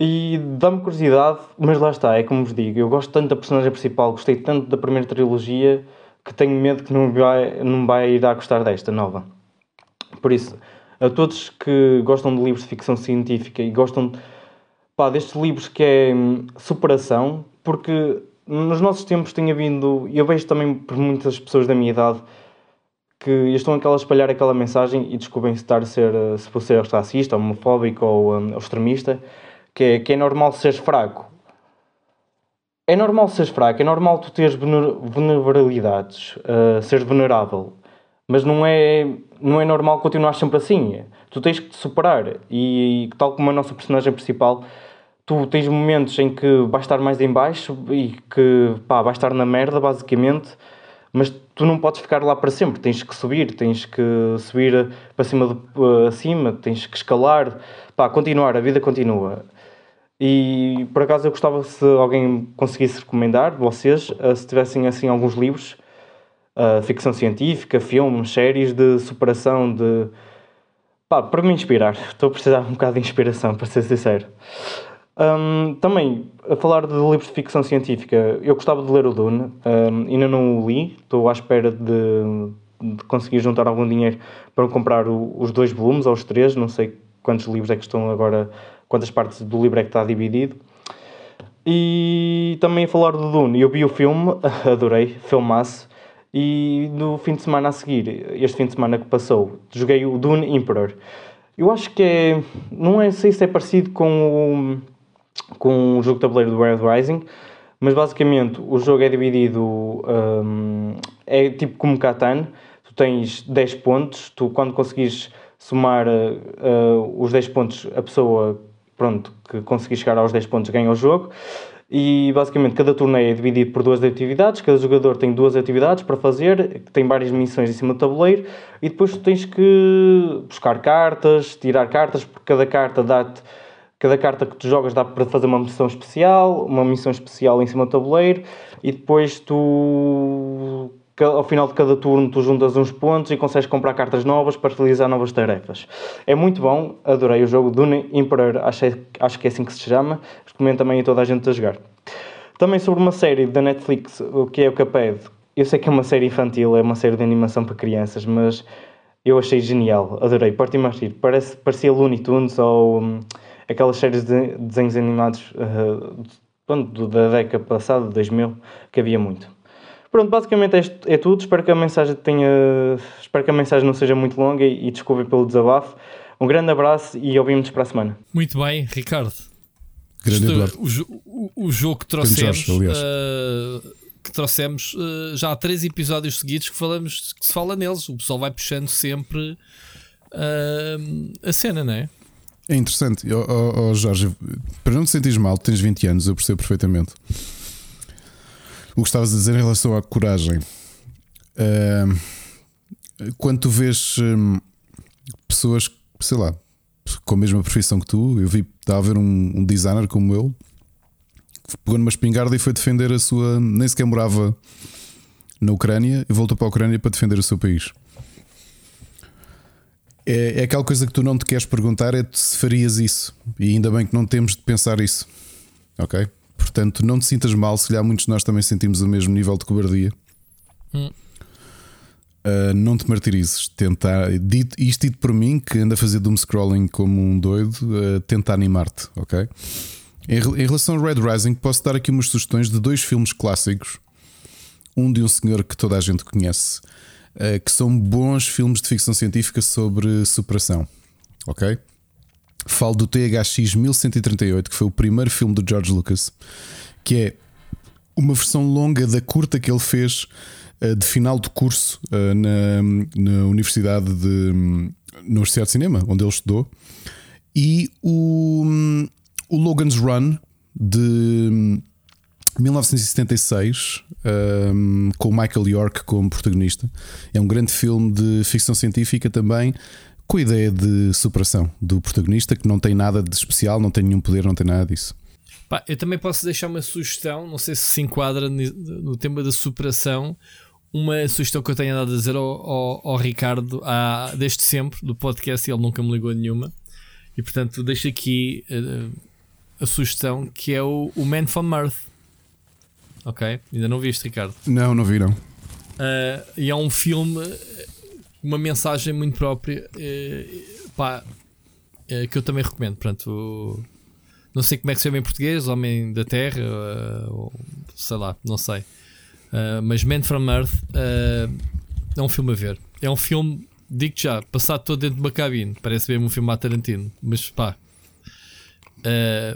E dá-me curiosidade, mas lá está, é como vos digo, eu gosto tanto da personagem principal, gostei tanto da primeira trilogia que tenho medo que não vai, não vai ir a gostar desta nova. Por isso a todos que gostam de livros de ficção científica e gostam pá, destes livros que é hum, superação, porque nos nossos tempos tem havido, e eu vejo também por muitas pessoas da minha idade, que estão aquela a espalhar aquela mensagem e desculpem se estar a ser, se for ser racista, homofóbico ou, um, extremista, que é, que é normal seres fraco. É normal seres fraco, é normal tu teres vulnerabilidades, uh, seres vulnerável, mas não é não é normal continuar sempre assim. Tu tens que te superar. E, tal como a nossa personagem principal, tu tens momentos em que vais estar mais em baixo e que pá, vais estar na merda, basicamente. Mas tu não podes ficar lá para sempre. Tens que subir, tens que subir para cima, de, acima, tens que escalar. Pá, continuar, a vida continua. E por acaso eu gostava se alguém conseguisse recomendar, vocês, eh, se tivessem assim alguns livros uh, ficção científica, filmes, séries de superação, de. pá, para me inspirar. Estou a precisar um bocado de inspiração, para ser sincero. Um, também, a falar de livros de ficção científica, eu gostava de ler o Dune, um, ainda não o li, estou à espera de, de conseguir juntar algum dinheiro para comprar o, os dois volumes, ou os três, não sei quantos livros é que estão agora, quantas partes do livro é que está dividido. E também a falar do Dune, eu vi o filme, adorei, filmasse, e no fim de semana a seguir, este fim de semana que passou, joguei o Dune Emperor. Eu acho que é. Não é, sei se é parecido com o, com o jogo de tabuleiro do Red Rising, mas basicamente o jogo é dividido. Um, é tipo como Catan. Tu tens 10 pontos, tu quando conseguires somar uh, os 10 pontos, a pessoa pronto, que conseguir chegar aos 10 pontos ganha o jogo. E basicamente cada torneio é dividido por duas atividades, cada jogador tem duas atividades para fazer, tem várias missões em cima do tabuleiro e depois tu tens que buscar cartas, tirar cartas, porque cada carta dá-te. Cada carta que tu jogas dá para fazer uma missão especial, uma missão especial em cima do tabuleiro, e depois tu ao final de cada turno tu juntas uns pontos e consegues comprar cartas novas para realizar novas tarefas. É muito bom, adorei o jogo Dune Emperor, acho, acho que é assim que se chama, recomendo também a toda a gente a jogar. Também sobre uma série da Netflix, o que é o Cuphead. Eu sei que é uma série infantil, é uma série de animação para crianças, mas eu achei genial, adorei, parte e Parece, parecia Looney Tunes ou hum, aquelas séries de desenhos animados uh, da década passada, 2000, que havia muito. Pronto, basicamente é, é, tudo. Espero que a mensagem tenha. Espero que a mensagem não seja muito longa e, e desculpem pelo desabafo. Um grande abraço e ouvimos para a semana. Muito bem, Ricardo. Grande Eduardo. O, o, o, jogo que trouxemos. uh, que trouxemos uh, já há três episódios seguidos que falamos que se fala neles. O pessoal vai puxando sempre uh, a cena, não é? É interessante. Oh, oh, oh, Jorge, para não te sentires mal, tens 20 anos, eu percebo perfeitamente. O que estavas a dizer em relação à coragem. Uh, quando tu vês um, pessoas, sei lá, com a mesma profissão que tu, eu vi, estava a ver um, um designer como eu, pegou numa espingarda e foi defender a sua. Nem sequer morava na Ucrânia e voltou para a Ucrânia para defender o seu país. É, é aquela coisa que tu não te queres perguntar: é se farias isso. E ainda bem que não temos de pensar isso. Ok? Portanto, não te sintas mal, se calhar muitos de nós também sentimos o mesmo nível de cobardia. Hum. Uh, não te martirizes. Tentar, dito, isto dito por mim, que anda a fazer doom scrolling como um doido, uh, tenta animar-te, ok? Em, em relação ao Red Rising, posso dar aqui umas sugestões de dois filmes clássicos. Um de um senhor que toda a gente conhece, uh, que são bons filmes de ficção científica sobre superação. Ok? Falo do THX 1138, que foi o primeiro filme do George Lucas, que é uma versão longa da curta que ele fez uh, de final de curso uh, na, na Universidade de, na Universidade de Cinema, onde ele estudou. E o, o Logan's Run de 1976, um, com Michael York como protagonista. É um grande filme de ficção científica também, com a ideia de superação do protagonista, que não tem nada de especial, não tem nenhum poder, não tem nada disso. Pá, eu também posso deixar uma sugestão, não sei se se enquadra no tema da superação. Uma sugestão que eu tenho andado a dizer ao, ao, ao Ricardo há, desde sempre do podcast e ele nunca me ligou nenhuma. E portanto, deixo aqui uh, a sugestão que é o, o Man from Earth. Ok? Ainda não viste, Ricardo? Não, não vi, não. Uh, e é um filme, uma mensagem muito própria, uh, pá, uh, que eu também recomendo. Portanto, não sei como é que se chama em português, Homem da Terra, ou, sei lá, não sei. mas Man from Earth é um filme a ver. É um filme, digo já, passado todo dentro de uma cabine. Parece mesmo um filme a Tarantino, mas pá,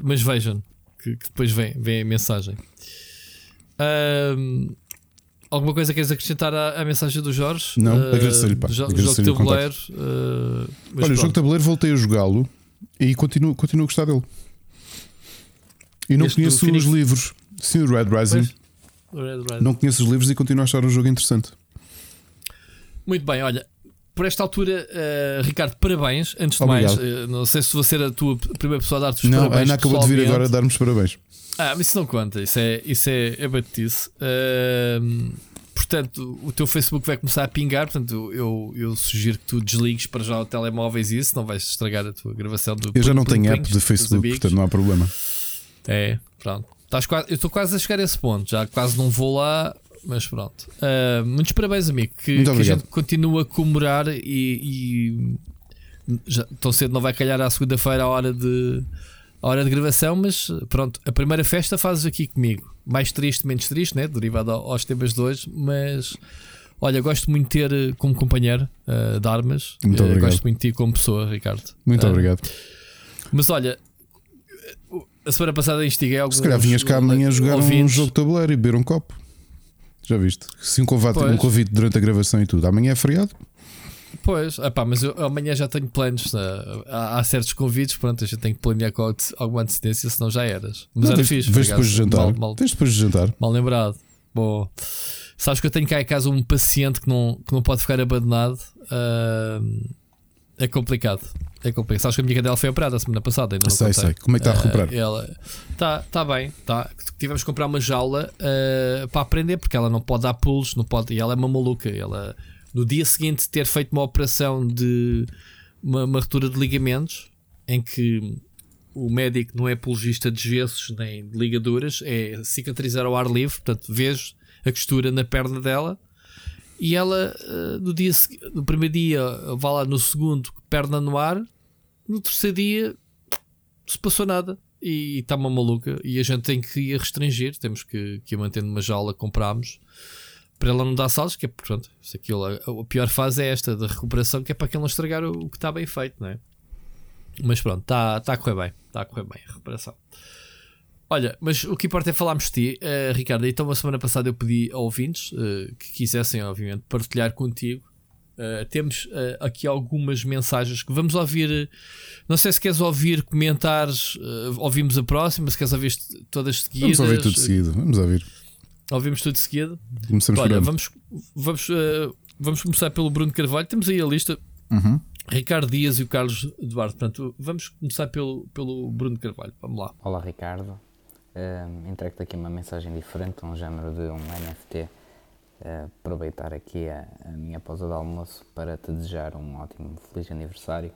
mas vejam que, que, depois vem, vem a mensagem. Uh, alguma coisa queres acrescentar à, à mensagem do Jorge? Não, uh, agradecer-lhe. Pá, jogo de tabuleiro. Uh, Olha, o jogo de tabuleiro voltei a jogá-lo e continuo, continuo a gostar dele. E não este conheço os livros. Sim, o Red Rising. Red Rising. Não conheço os livros e continuo a achar um jogo interessante. Muito bem, olha, por esta altura, uh, Ricardo, parabéns. Antes de Obrigado. mais, uh, não sei se vou ser a tua primeira pessoa a dar-te os não, parabéns. Não, Ana acabou de vir agora a dar-me os parabéns. Ah, mas isso não conta, isso é, isso é, é batice. Uh, portanto, o teu Facebook vai começar a pingar. Portanto, eu, eu sugiro que tu desligues para já o telemóveis e isso, não vais estragar a tua gravação do Eu já não tenho app de Facebook, portanto não há problema. É, pronto. Estás quase, eu estou quase a chegar a esse ponto, já quase não vou lá mas pronto. Uh, muitos parabéns, amigo. Que, que a gente continua a comemorar e, e já, tão cedo não vai calhar à segunda-feira a hora de a hora de gravação, mas pronto, a primeira festa fazes aqui comigo. Mais triste, menos triste, né? derivado aos temas de hoje, mas olha, gosto muito de ter eh, como companheiro uh, de armas. Muito uh, gosto muito de ti como pessoa, Ricardo. Muito uh, obrigado. Mas olha, a semana passada instiguei alguns. Se calhar vinhas cá amanhã jogar ouvintes. um jogo de tabuleiro e beber um copo. Já viste? Se um convite, um convite durante a gravação e tudo, amanhã é feriado. Pois, epá, mas eu amanhã já tenho planos. Né? Há, há, certos convites, pronto, a gente tem que planear com alguma antecedência, senão já eras. Mas não, era fixe. Vês depois de jantar. Mal, mal, depois de jantar. Mal lembrado. Bom, sabes que eu tenho cá em casa um paciente que não, que não pode ficar abandonado. Uh, é complicado. É complicado. Sabes que a minha cadela foi operada a semana passada. Ainda não sei, contei. sei. Como é que está a recuperar? Uh, ela está tá bem. Tá. Tivemos que comprar uma jaula uh, para aprender, porque ela não pode dar pulos, não pode. E ela é uma maluca. Ela, no dia seguinte ter feito uma operação de uma, uma ruptura de ligamentos, em que o médico não é apologista de gessos nem de ligaduras, é cicatrizar ao ar livre. Portanto, vejo a costura na perna dela. E ela, uh, no, dia, no primeiro dia, vá lá no segundo, perna no ar, no terceiro dia não se passou nada e está uma maluca e a gente tem que ir restringir, temos que, que mantendo uma jaula comprámos para ela não dar saltos, que é pronto, aquilo, a, pior fase é esta da recuperação, que é para aquilo não estragar o, o que está bem feito, não é? Mas pronto, está tá a correr bem, está a correr bem a recuperação. Olha, mas o que importa é falarmos de ti, uh, Ricardo. Então, a semana passada eu pedi a ouvintes uh, que quisessem, obviamente, partilhar contigo Uh, temos aqui algumas mensagens que vamos ouvir. Não sei se queres ouvir comentários. Uh, ouvimos a próxima, se queres ouvir todas seguidas. Vamos ouvir tudo seguido. Vamos ouvir. Ouvimos tudo seguido. Começamos Olha, vamos, vamos, vamos começar pelo Bruno Carvalho. Temos aí a lista. Uhum. Ricardo Dias e o Carlos Eduardo. Portanto, vamos começar pelo, pelo Bruno Carvalho. Vamos lá. Olá, Ricardo. Uh, Entrego-te aqui uma mensagem diferente, um género de um NFT Uh, aproveitar aqui a, a, minha pausa de almoço para te desejar um ótimo feliz aniversário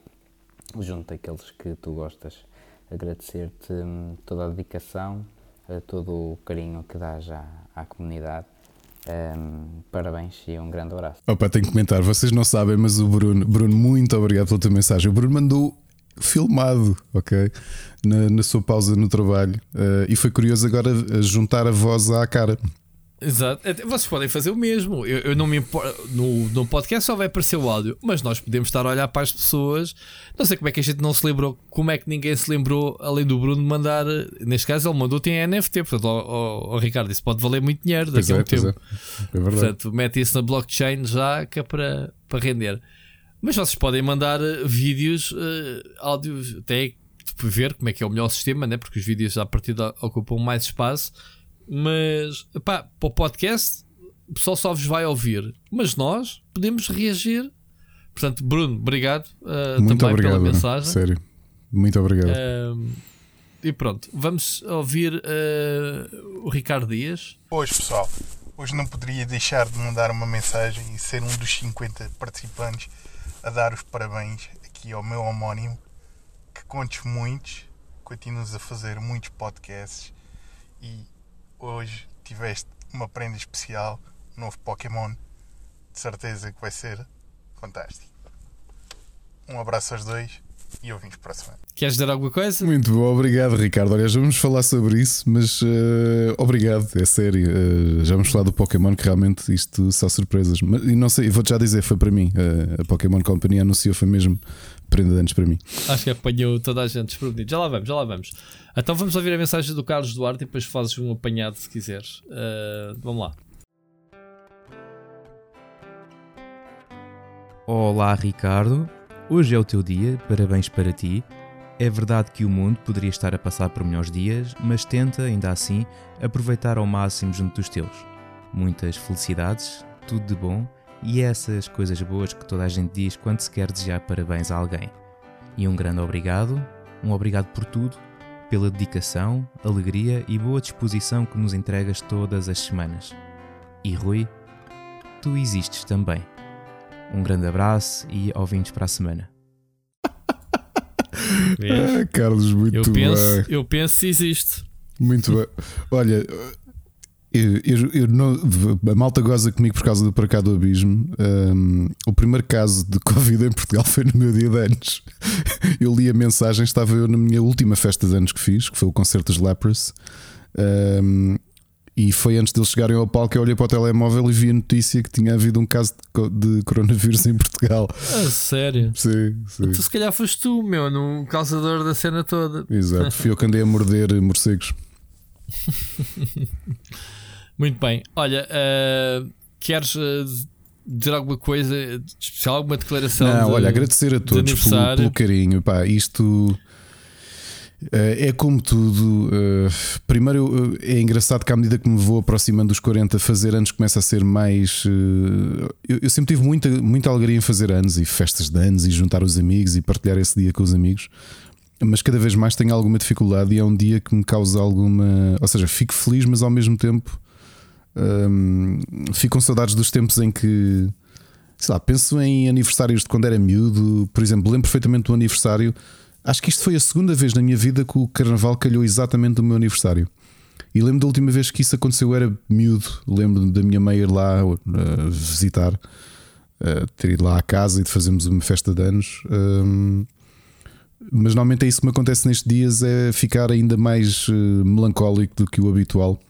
junto daqueles que tu gostas agradecer-te hum, toda a dedicação uh, todo o carinho que dás à, à comunidade. Um, parabéns e um grande abraço. Opa, tenho que comentar, vocês não sabem mas o Bruno, Bruno muito obrigado pela tua mensagem. O Bruno mandou filmado, ok? Na, na sua pausa no trabalho uh, e foi curioso agora juntar a voz à cara Exato. Vocês podem fazer o mesmo. Eu, eu não me importo. No, no podcast só vai aparecer o áudio, mas nós podemos estar a olhar para as pessoas. Não sei como é que a gente não se lembrou. Como é que ninguém se lembrou, além do Bruno, de mandar. Neste caso, ele mandou tem NFT. Portanto, o, Ricardo, isso pode valer muito dinheiro daqui a um tempo. É. É verdade. Portanto, mete isso na blockchain já que é para, para render. Mas vocês podem mandar eh, vídeos, uh, áudios, até ver como é que é o melhor sistema, né? porque os vídeos à partida ocupam mais espaço mas, pá, para o podcast, o pessoal só vos vai ouvir. Mas nós podemos reagir. Portanto, Bruno, obrigado uh, Muito também obrigado, pela mensagem. Sério. Muito obrigado. Uh, e pronto, vamos ouvir uh, o Ricardo Dias. Hoje, pessoal, hoje não poderia deixar de mandar uma mensagem e ser um dos 50 participantes a dar os parabéns aqui ao meu homónimo. Que contes muitos, continuas a fazer muitos podcasts e hoje tiveste uma prenda especial, um novo Pokémon. De certeza que vai ser fantástico. Um abraço aos dois e ouvimos para a semana. Queres dizer alguma coisa? Muito bom, obrigado Ricardo. Olha, já vamos falar sobre isso, mas uh, obrigado, é sério. Uh, já vamos falar do Pokémon, que realmente isto são surpresas. Mas, e não sei, vou-te já dizer, foi para mim. Uh, a Pokémon Company anunciou, foi mesmo prenda de anos para mim. Acho que apanhou toda a gente desprevenido. Já lá vamos, já lá vamos. Então vamos ouvir a mensagem do Carlos Duarte e depois fazes um apanhado se quiseres. Uh, vamos lá. Olá Ricardo, hoje é o teu dia, parabéns para ti. É verdade que o mundo poderia estar a passar por melhores dias, mas tenta, ainda assim, aproveitar ao máximo junto dos teus. Muitas felicidades, tudo de bom e essas coisas boas que toda a gente diz quando se quer desejar parabéns a alguém. E um grande obrigado, um obrigado por tudo pela dedicação, alegria e boa disposição que nos entregas todas as semanas. E Rui, tu existes também. Um grande abraço e ouvintes para a semana. ah, Carlos, muito eu penso, bem. Eu penso se existe. Muito bem. Olha, eu, eu, eu não, a malta goza comigo por causa do Para Cá do Abismo. Um, o primeiro caso de Covid em Portugal foi no meu dia de anos. Eu li a mensagem, estava eu na minha última festa de anos que fiz, que foi o concerto dos Lepers. Um, e foi antes deles chegarem ao palco. Eu olhei para o telemóvel e vi a notícia que tinha havido um caso de, coronavírus em Portugal. Ah, sério? Sim, sim. Então, se calhar foste tu, meu, no causador da cena toda. Exato, fui eu que andei a morder morcegos. Muito bem. Olha, uh, queres uh, dizer alguma coisa especial, alguma declaração? Não, de, olha, agradecer a todos pelo, pelo, carinho. Pá, isto. Eh, é como tudo. eh, primeiro, eu- é engraçado que à medida que me vou aproximando dos 40, fazer anos começa a ser mais. eh, eu, eu sempre tive muita, muita alegria em fazer anos e festas de anos e juntar os amigos e partilhar esse dia com os amigos. Mas cada vez mais tenho alguma dificuldade e é um dia que me causa alguma. Ou seja, fico feliz, mas ao mesmo tempo hum, fico com saudades dos tempos em que. Sei lá, penso em aniversários de quando era miúdo. Por exemplo, lembro perfeitamente do aniversário. Acho que isto foi a segunda vez na minha vida que o carnaval calhou exatamente do meu aniversário. E lembro da última vez que isso aconteceu, eu era miúdo. Lembro da minha mãe ir lá uh, visitar, uh, ter ido lá à casa e de fazermos uma festa de anos. Um, mas normalmente é isso que me acontece nestes dias: é ficar ainda mais uh, melancólico do que o habitual.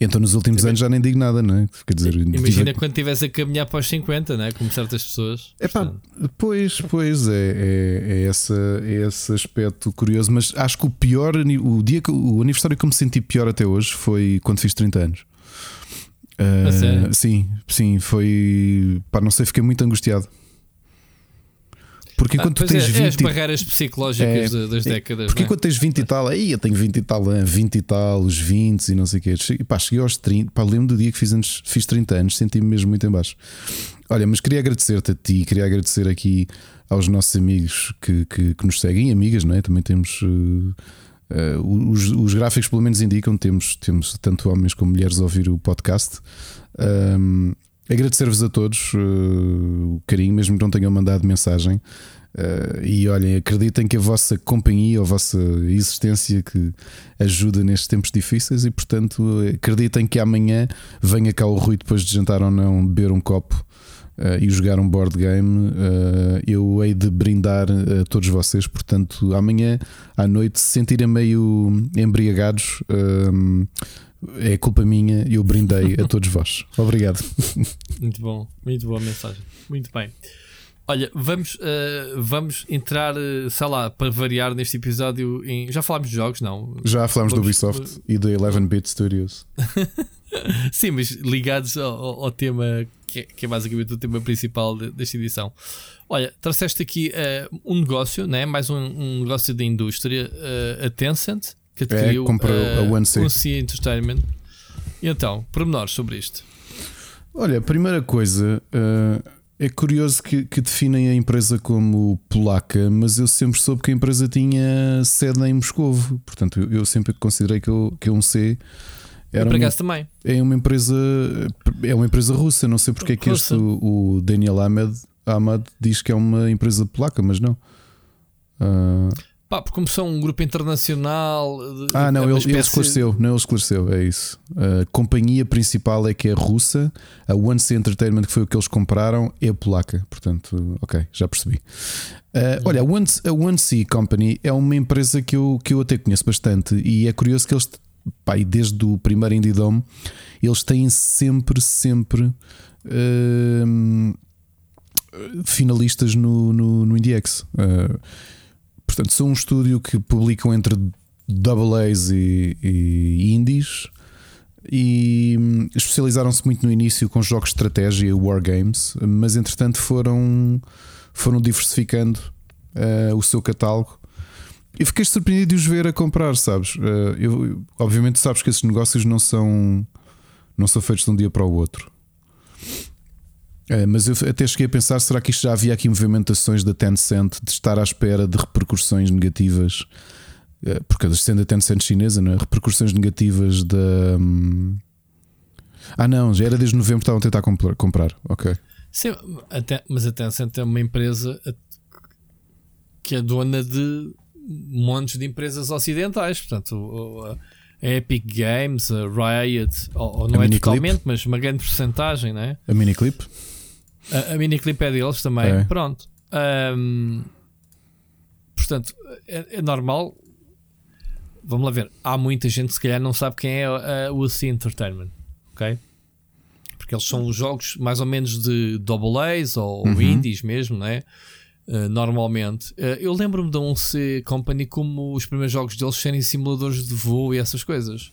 Então, nos últimos anos já nem digo nada, não é? Quer dizer, Imagina quando estivesse a caminhar para os 50, né? como certas pessoas. Epá, Portanto, pois, pois é, é, é, essa, é esse aspecto curioso, mas acho que o pior, o dia que o aniversário que eu me senti pior até hoje foi quando fiz 30 anos. Sério? sim, sim, foi. Pá, não sei, fiquei muito angustiado. Porque ah, enquanto tu pois tens é, é as 20. barreiras psicológicas É, das décadas. Porque é? enquanto tens 20 e tal, aí eu tenho 20 e tal, eh, 20 e tal, os 20 e não sei o quê. Cheguei, pá, cheguei aos 30, pá, lembro do dia que fiz, antes, fiz 30 anos, senti-me mesmo muito em baixo. Olha, mas queria agradecer-te a ti, queria agradecer aqui aos nossos amigos que, que, que nos seguem, e amigas, não é? Também temos. eh, eh, os, os gráficos, pelo menos, indicam temos, temos tanto homens como mulheres a ouvir o podcast. Ahm, Agradecer-vos a todos eh, o carinho, mesmo que não tenham mandado mensagem. Eh, e olhem, acreditem que a vossa companhia, a vossa existência que ajuda nestes tempos difíceis e, portanto, acreditem que amanhã venha cá o Rui depois de jantar ou não beber um copo eh, e jogar um board game. eh, eu hei de brindar a todos vocês, portanto, amanhã à noite, se sentirem meio embriagados. eh, é culpa minha, eu brindei a todos vós. Obrigado. Muito bom, muito boa mensagem. Muito bem. Olha, vamos, eh, vamos entrar, eh, sei lá, para variar neste episódio. Em... Já falámos de jogos, não? Já falámos do Vamos- Ubisoft e da 11-bit Studios. Sim, mas ligados ao, ao- tema que é, que é basicamente o tema principal de- desta edição. Olha, trouxeste aqui eh, um negócio, né? mais um, um negócio da indústria, a Tencent, que adquiriu comprou eh, a One C. One C Entertainment. E então, pormenores sobre isto. Olha, a primeira coisa eh, é curioso que, que definem a empresa como polaca, mas eu sempre soube que a empresa tinha sede em Moscovo. Portanto, eu, eu sempre considerei que, eu, que um C era uma, também. é uma empresa é uma empresa russa. Não sei porque é que este o, o Daniel Ahmed, Ahmad diz que é uma empresa polaca, mas não. Ah, Pá, porque como são um grupo internacional. Ah, não, é ele, ele espécie- esclareceu. Não, ele esclareceu, é isso. A companhia principal é que é russa, a One C Entertainment, que foi o que eles compraram, é polaca. Portanto, ok, já percebi. Uh, olha, a One, a Company é uma empresa que eu, que eu até conheço bastante e é curioso que eles, pá, desde o primeiro Indie Dome, eles têm sempre, sempre. hum, finalistas no, no, no IndieX. Uh, portanto, são um estúdio que publicam entre double A's e, e indies e hum, especializaram-se muito no início com jogos de estratégia e wargames, mas entretanto foram, foram diversificando uh, o seu catálogo. E fiquei surpreendido de os ver a comprar, sabes? Uh, eu, eu- obviamente, sabes que esses negócios não são, não são feitos de um dia para o outro. É, mas eu até cheguei a pensar: será que isto já havia aqui movimentações da Tencent de estar à espera de repercussões negativas? É, Porque sendo a Tencent chinesa, não é? repercussões negativas da. hum, Ah, não, já era desde novembro que estavam a tentar comprar. comprar. Ok. Sim, até, mas a Tencent é uma empresa que é dona de montes de empresas ocidentais. Portanto, a Epic Games, a Riot, ou, ou não A é totalmente, mas uma grande porcentagem, né? A miniclip? A, a Miniclip é deles também. É. Pronto. Ahm, portanto, é, é normal. Vamos lá ver. Há muita gente se calhar não sabe quem é a, a UC Entertainment. Ok? Porque eles são jogos mais ou menos de double A's ou Uhum. indies mesmo, né? Uh, normalmente, Uh, eu lembro-me da 11 Company como os primeiros jogos deles serem simuladores de voo e essas coisas.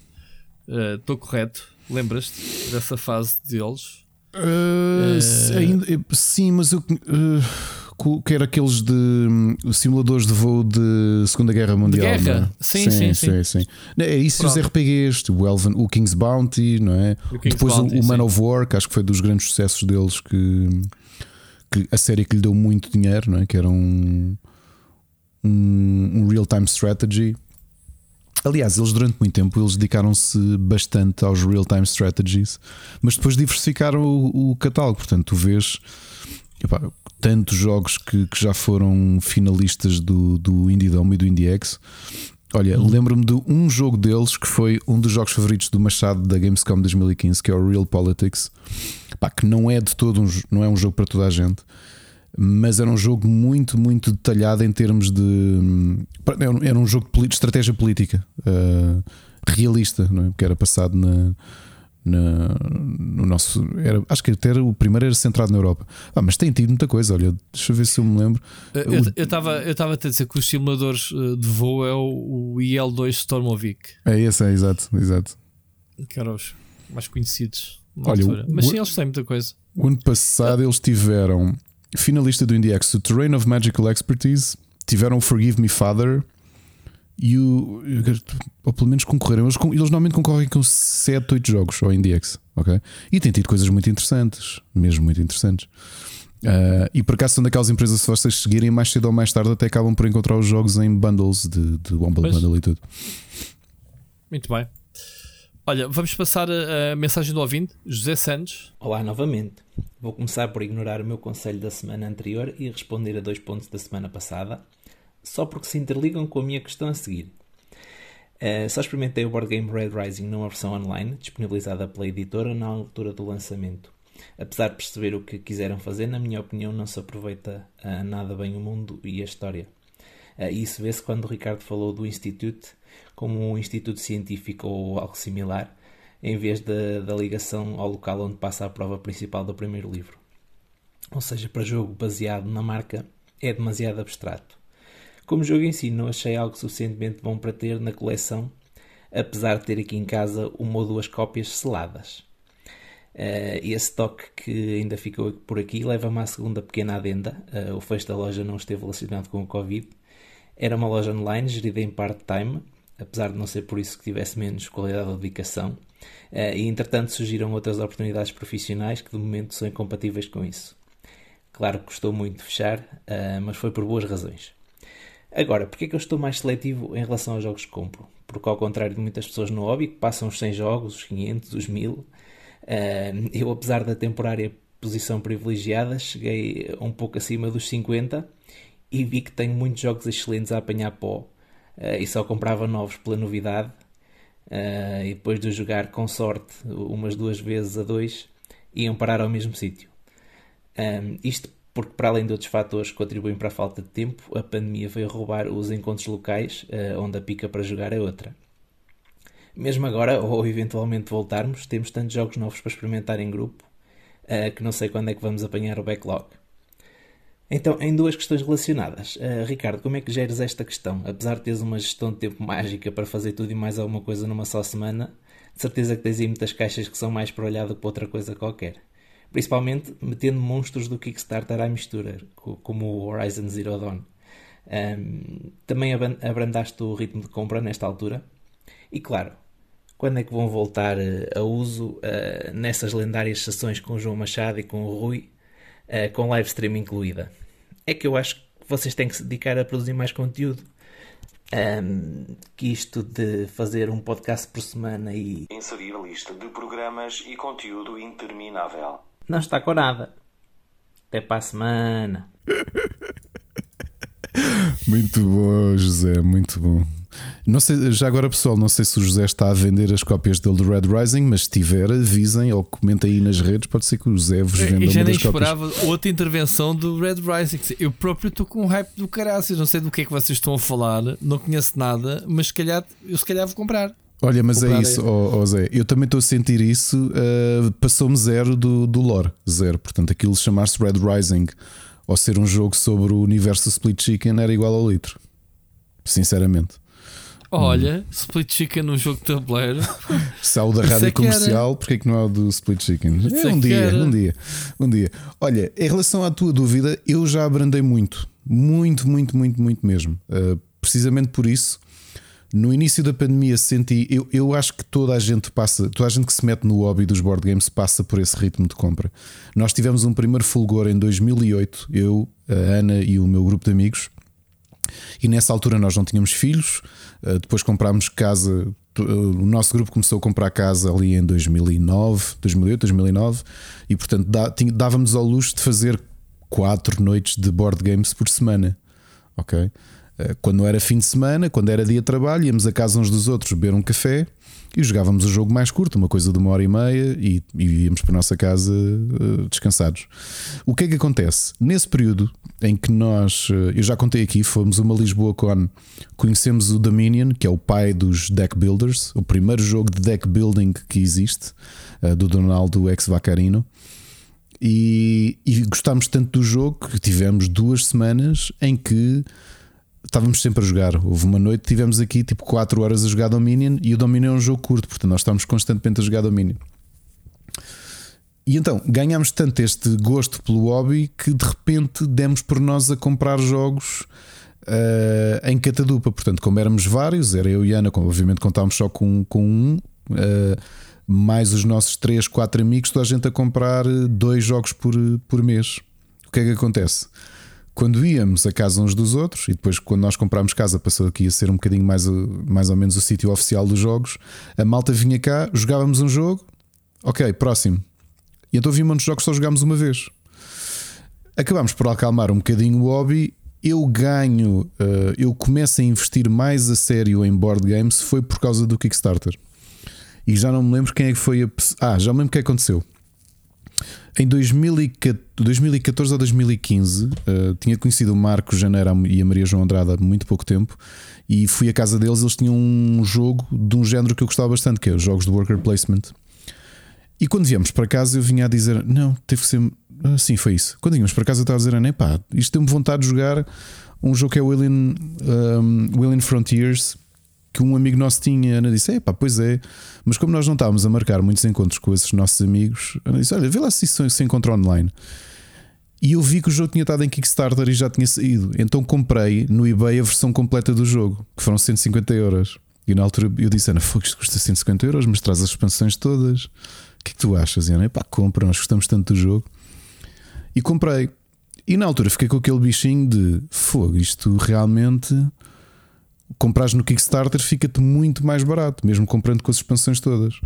Estou correto? Lembras-te dessa fase deles? Uh, se- ainda- eh, sim, mas eu. uh, que era aqueles de hum, simuladores de voo de Segunda Guerra Mundial. guerra? não é? Sim, sim, sim. Não, É isso e os Pronto. RPGs, tipo o, Elven, o King's Bounty, não é? O Depois o- Bounty, o Man sim. of War, que acho que foi dos grandes sucessos deles, que, que a série que lhe deu muito dinheiro, não é? Que era um, um, um real-time strategy. Aliás, eles durante muito tempo eles dedicaram-se bastante aos real-time strategies, mas depois diversificaram o, o catálogo. Portanto, tu vês epá, tantos jogos que, que já foram finalistas do, do Indie Dome e do IndieX. Olha, lembro-me de um jogo deles que foi um dos jogos favoritos do Machado da Gamescom 2015, que é o Real Politics, Pá, que não é de todo um, não é um jogo para toda a gente, mas era um jogo muito, muito detalhado em termos de. hum, Era um- jogo de estratégia política uh, realista, não é? porque era passado na. na- no nosso era, acho que até era, o primeiro era centrado na Europa ah, mas tem tido muita coisa olha deixa eu ver se eu me lembro Eu estava eu estava a dizer que os simuladores eh, de voo é o, o IL2 Stormovic, é esse é exato exato que eram os mais conhecidos. Olha, altura. Mas o- sim, eles têm muita coisa. O ano passado eles tiveram finalista do IndieX, o Terrain of Magical Expertise, tiveram o Forgive Me Father e o. Ou pelo menos concorreram. Eles, eles normalmente concorrem com 7, 8 jogos ao IndieX, ok? E têm tido coisas muito interessantes, mesmo muito interessantes. Ah, e por acaso são daquelas empresas, se vocês seguirem mais cedo ou mais tarde, até acabam por encontrar os jogos em bundles de, de Pois. Bundle e tudo. Muito bem. Olha, vamos passar a, mensagem do ouvinte, José Santos. Olá novamente. Vou começar por ignorar o meu conselho da semana anterior e responder a dois pontos da semana passada, só porque se interligam com a minha questão a seguir. Eh, só experimentei o board game Red Rising numa versão online, disponibilizada pela editora na altura do lançamento. Apesar de perceber o que quiseram fazer, na minha opinião, não se aproveita ah, nada bem o mundo e a história. E isso vê-se quando o Ricardo falou do Institute como um instituto científico ou algo similar, em vez da, da ligação ao local onde passa a prova principal do primeiro livro. Ou seja, para jogo baseado na marca, é demasiado abstrato. Como jogo em si, não achei algo suficientemente bom para ter na coleção, apesar de ter aqui em casa uma ou duas cópias seladas. Eh, esse toque que ainda ficou por aqui leva-me à segunda pequena adenda. Eh, o fecho da loja não esteve relacionado com o Covid. Era uma loja online gerida em part-time, apesar de não ser por isso que tivesse menos qualidade ou dedicação. Eh, e entretanto surgiram outras oportunidades profissionais que de momento são incompatíveis com isso. Claro que custou muito fechar, eh, mas foi por boas razões. Agora, porquê é que eu estou mais seletivo em relação aos jogos que compro? Porque ao contrário de muitas pessoas no hobby que passam os 100 jogos, os 500, os 1000, eh, eu apesar da temporária posição privilegiada, cheguei um pouco acima dos 50 e vi que tenho muitos jogos excelentes a apanhar pó e só comprava novos pela novidade eh, e depois de jogar com sorte umas duas vezes a dois iam parar ao mesmo sítio. Um, isto porque, para além de outros fatores que contribuem para a falta de tempo, a pandemia veio roubar os encontros locais, uh, onde a pica para jogar é outra. Mesmo agora, ou eventualmente voltarmos, temos tantos jogos novos para experimentar em grupo que não sei quando é que vamos apanhar o backlog. Então, em duas questões relacionadas. Uh, Ricardo, como é que geres esta questão? Apesar de teres uma gestão de tempo mágica para fazer tudo e mais alguma coisa numa só semana, de certeza que tens aí muitas caixas que são mais para olhar do que para outra coisa qualquer principalmente metendo monstros do Kickstarter à mistura, como o Horizon Zero Dawn. Um, também abrandaste o ritmo de compra nesta altura. E claro, quando é que vão voltar a uso uh, nessas lendárias sessões com o João Machado e com o Rui, uh, com live stream incluída? É que eu acho que vocês têm que se dedicar a produzir mais conteúdo. Um, que isto de fazer um podcast por semana e inserir lista de programas e conteúdo interminável não está com nada. Até para a semana. Muito bom, José, muito bom. Não sei, já agora, pessoal, não sei se o José está a vender as cópias dele do Red Rising, mas se tiver, avisem ou comentem aí nas redes. Pode ser que o José vos venda Eu já uma cópias. esperava outra intervenção do Red Rising. Eu próprio estou com um hype do caraças. Não sei do que é que vocês estão a falar, não conheço nada, mas se calhar, eu se calhar vou comprar. Olha, mas é isso, ó ó Zé. Eu também estou a sentir isso. uh, Passou-me zero do, do lore, zero. Portanto, aquilo chamar-se Red Rising ou ser um jogo sobre o universo Split Chicken era igual ao litro. Sinceramente. Olha, Split Chicken no jogo de tabuleiro. O da rádio é comercial, porque é que não há o do Split Chicken? É é um dia, um dia, um dia. Olha, em relação à tua dúvida, eu já abrandei muito, muito, muito, muito, muito mesmo. Uh, precisamente por isso, no início da pandemia senti, eu, eu acho que toda a gente passa, toda a gente que se mete no hobby dos board games passa por esse ritmo de compra. Nós tivemos um primeiro fulgor em 2008, eu, a Ana e o meu grupo de amigos. E nessa altura nós não tínhamos filhos, depois comprámos casa. uh, O nosso grupo começou a comprar casa ali em 2009, 2008, 2009, e portanto dávamos ao luxo de fazer quatro noites de board games por semana. Ok? Uh, Quando era fim de semana, quando era dia de trabalho, íamos a casa uns dos outros beber um café e jogávamos o jogo mais curto, uma coisa de uma hora e meia, e, e íamos para a nossa casa uh, descansados. O que é que acontece? Nesse período em que nós, uh, eu já contei aqui, fomos uma Lisboa Con, conhecemos o Dominion, que é o pai dos deck builders, o primeiro jogo de deck building que existe, do Donaldo Ex Vacarino. E, e gostámos tanto do jogo que tivemos duas semanas em que estávamos sempre a jogar. Houve uma noite tivemos aqui tipo 4 horas a jogar Dominion e o Dominion é um jogo curto, portanto nós estávamos constantemente a jogar Dominion. E então ganhámos tanto este gosto pelo hobby que de repente demos por nós a comprar jogos eh, em catadupa. Portanto, como éramos vários, era eu e Ana, obviamente contávamos só com, com um, eh, mais os nossos 3, 4 amigos, toda a gente a comprar eh, dois jogos por, por mês. O que é que acontece? Quando íamos a casa uns dos outros, e depois quando nós comprámos casa, passou aqui a ser um bocadinho mais, mais ou menos o sítio oficial dos jogos, a malta vinha cá, jogávamos um jogo, ok, próximo. E então muitos jogos só jogámos uma vez. Acabámos por acalmar um bocadinho o hobby. Eu ganho, eh, eu começo a investir mais a sério em board games foi por causa do Kickstarter. E já não me lembro quem é que foi a. Ah, já me lembro o que é que aconteceu. Em 2014 2014 ou 2015 eh, tinha conhecido o Marco Janeiro e a Maria João Andrade há muito pouco tempo e fui à casa deles. Eles tinham um jogo de um género que eu gostava bastante, que é os jogos de worker placement. E quando viemos para casa, eu vinha a dizer: Não, teve que ser. Ah, sim, foi isso. Quando viemos para casa, eu estava a dizer: "Ah, pá, isto deu-me vontade de jogar um jogo que é o Alien, um, Frontiers. Que um amigo nosso tinha, Ana disse: É pá, pois é, mas como nós não estávamos a marcar muitos encontros com esses nossos amigos, Ana disse: Olha, vê lá se isso se encontra online. E eu vi que o jogo tinha estado em Kickstarter e já tinha saído. Então comprei no eBay a versão completa do jogo, que foram 150 euros. E na altura eu disse: Ana, fogo, isto custa 150 euros, mas traz as expansões todas. O que é que tu achas? E Ana, pá, compra, nós gostamos tanto do jogo. E comprei. E na altura fiquei com aquele bichinho de fogo, isto realmente. Compras no Kickstarter fica-te muito mais barato, mesmo comprando com as expansões todas.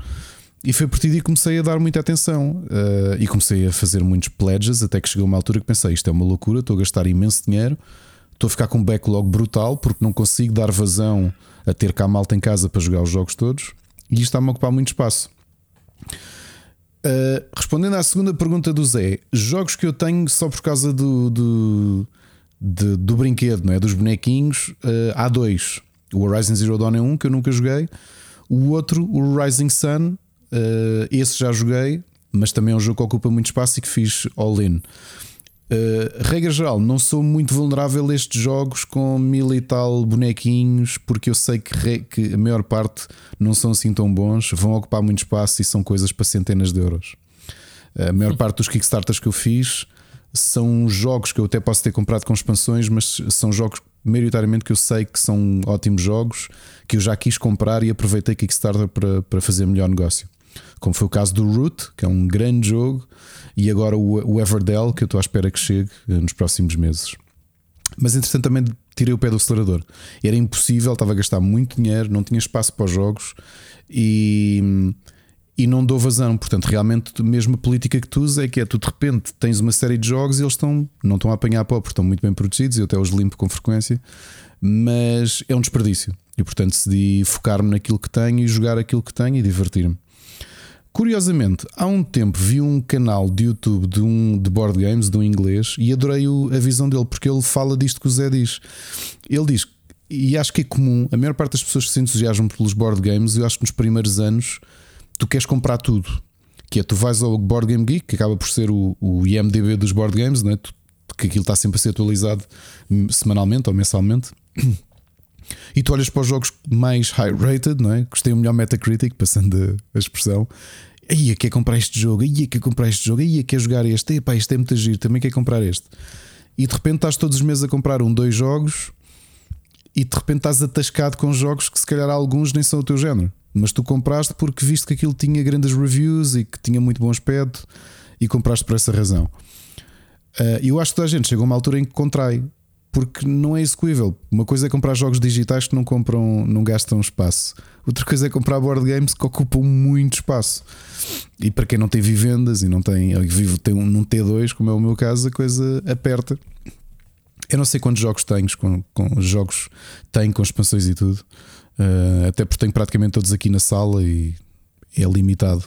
E foi por ti que comecei a dar muita atenção eh, e comecei a fazer muitos pledges. Até que chegou uma altura que pensei: isto é uma loucura, estou a gastar imenso dinheiro, estou a ficar com um backlog brutal porque não consigo dar vazão a ter cá malta em casa para jogar os jogos todos e isto está-me a ocupar muito espaço. Uh, respondendo à segunda pergunta do Zé, jogos que eu tenho só por causa do, do, de- do brinquedo, não é? dos bonequinhos, uh, há dois. O Horizon Zero Dawn é um que eu nunca joguei, o outro, o Rising Sun, uh, esse já joguei, mas também é um jogo que ocupa muito espaço e que fiz all-in. Uh, regra geral, não sou muito vulnerável a estes jogos com mil e tal bonequinhos, porque eu sei que, re- que a maior parte não são assim tão bons, vão ocupar muito espaço e são coisas para centenas de euros. A maior parte dos Kickstarters que eu fiz são jogos que eu até posso ter comprado com expansões, mas são jogos maioritariamente que eu sei que são ótimos jogos, que eu já quis comprar e aproveitei Kickstarter para, para fazer melhor negócio. Como foi o caso do Root, que é um grande jogo, e agora o, Everdell, que eu estou à espera que chegue eh, nos próximos meses. Mas entretanto também tirei o pé do acelerador. Era impossível, estava a gastar muito dinheiro, não tinha espaço para os jogos e, e não dou vazão. Portanto, realmente, a política que tu usas é que é tu de repente tens uma série de jogos e eles estão, não estão a apanhar pó, porque estão muito bem protegidos eu até os limpo com frequência, mas é um desperdício. E portanto decidi focar-me naquilo que tenho e jogar aquilo que tenho e divertir-me. Curiosamente, há um tempo vi um canal de YouTube de um de board games, de um inglês, e adorei o- a visão dele, porque ele fala disto que o Zé diz. Ele diz, e acho que é comum, a maior parte das pessoas que se entusiasmam pelos board games, eu acho que nos primeiros anos tu queres comprar tudo. Que é tu vais ao Board Game Geek, que acaba por ser o, o IMDB dos board games, né? Tu- que aquilo está sempre a ser atualizado hum, semanalmente ou mensalmente. E tu olhas para os jogos mais high rated, não é? Gostei o melhor Metacritic, passando a expressão. Aí quer comprar este jogo, aí quer comprar este jogo, aí quer jogar este, epá, isto é muito giro, também quer comprar este. E de repente estás todos os meses a comprar um, dois jogos e de repente estás atascado com jogos que se calhar alguns nem são o teu género. Mas tu compraste porque viste que aquilo tinha grandes reviews e que tinha muito bom aspecto e compraste por essa razão. Uh, eu acho que toda a gente chega a uma altura em que contrai, porque não é execuível. Uma coisa é comprar jogos digitais que não compram, não gastam espaço. Outra coisa é comprar board games que ocupam muito espaço. E para quem não tem vivendas e não tem, vive tem um num T2, como é o meu caso, a coisa aperta. Eu não sei quantos jogos tenho, com, com jogos tenho com expansões e tudo. Uh, até porque tenho praticamente todos aqui na sala e é limitado.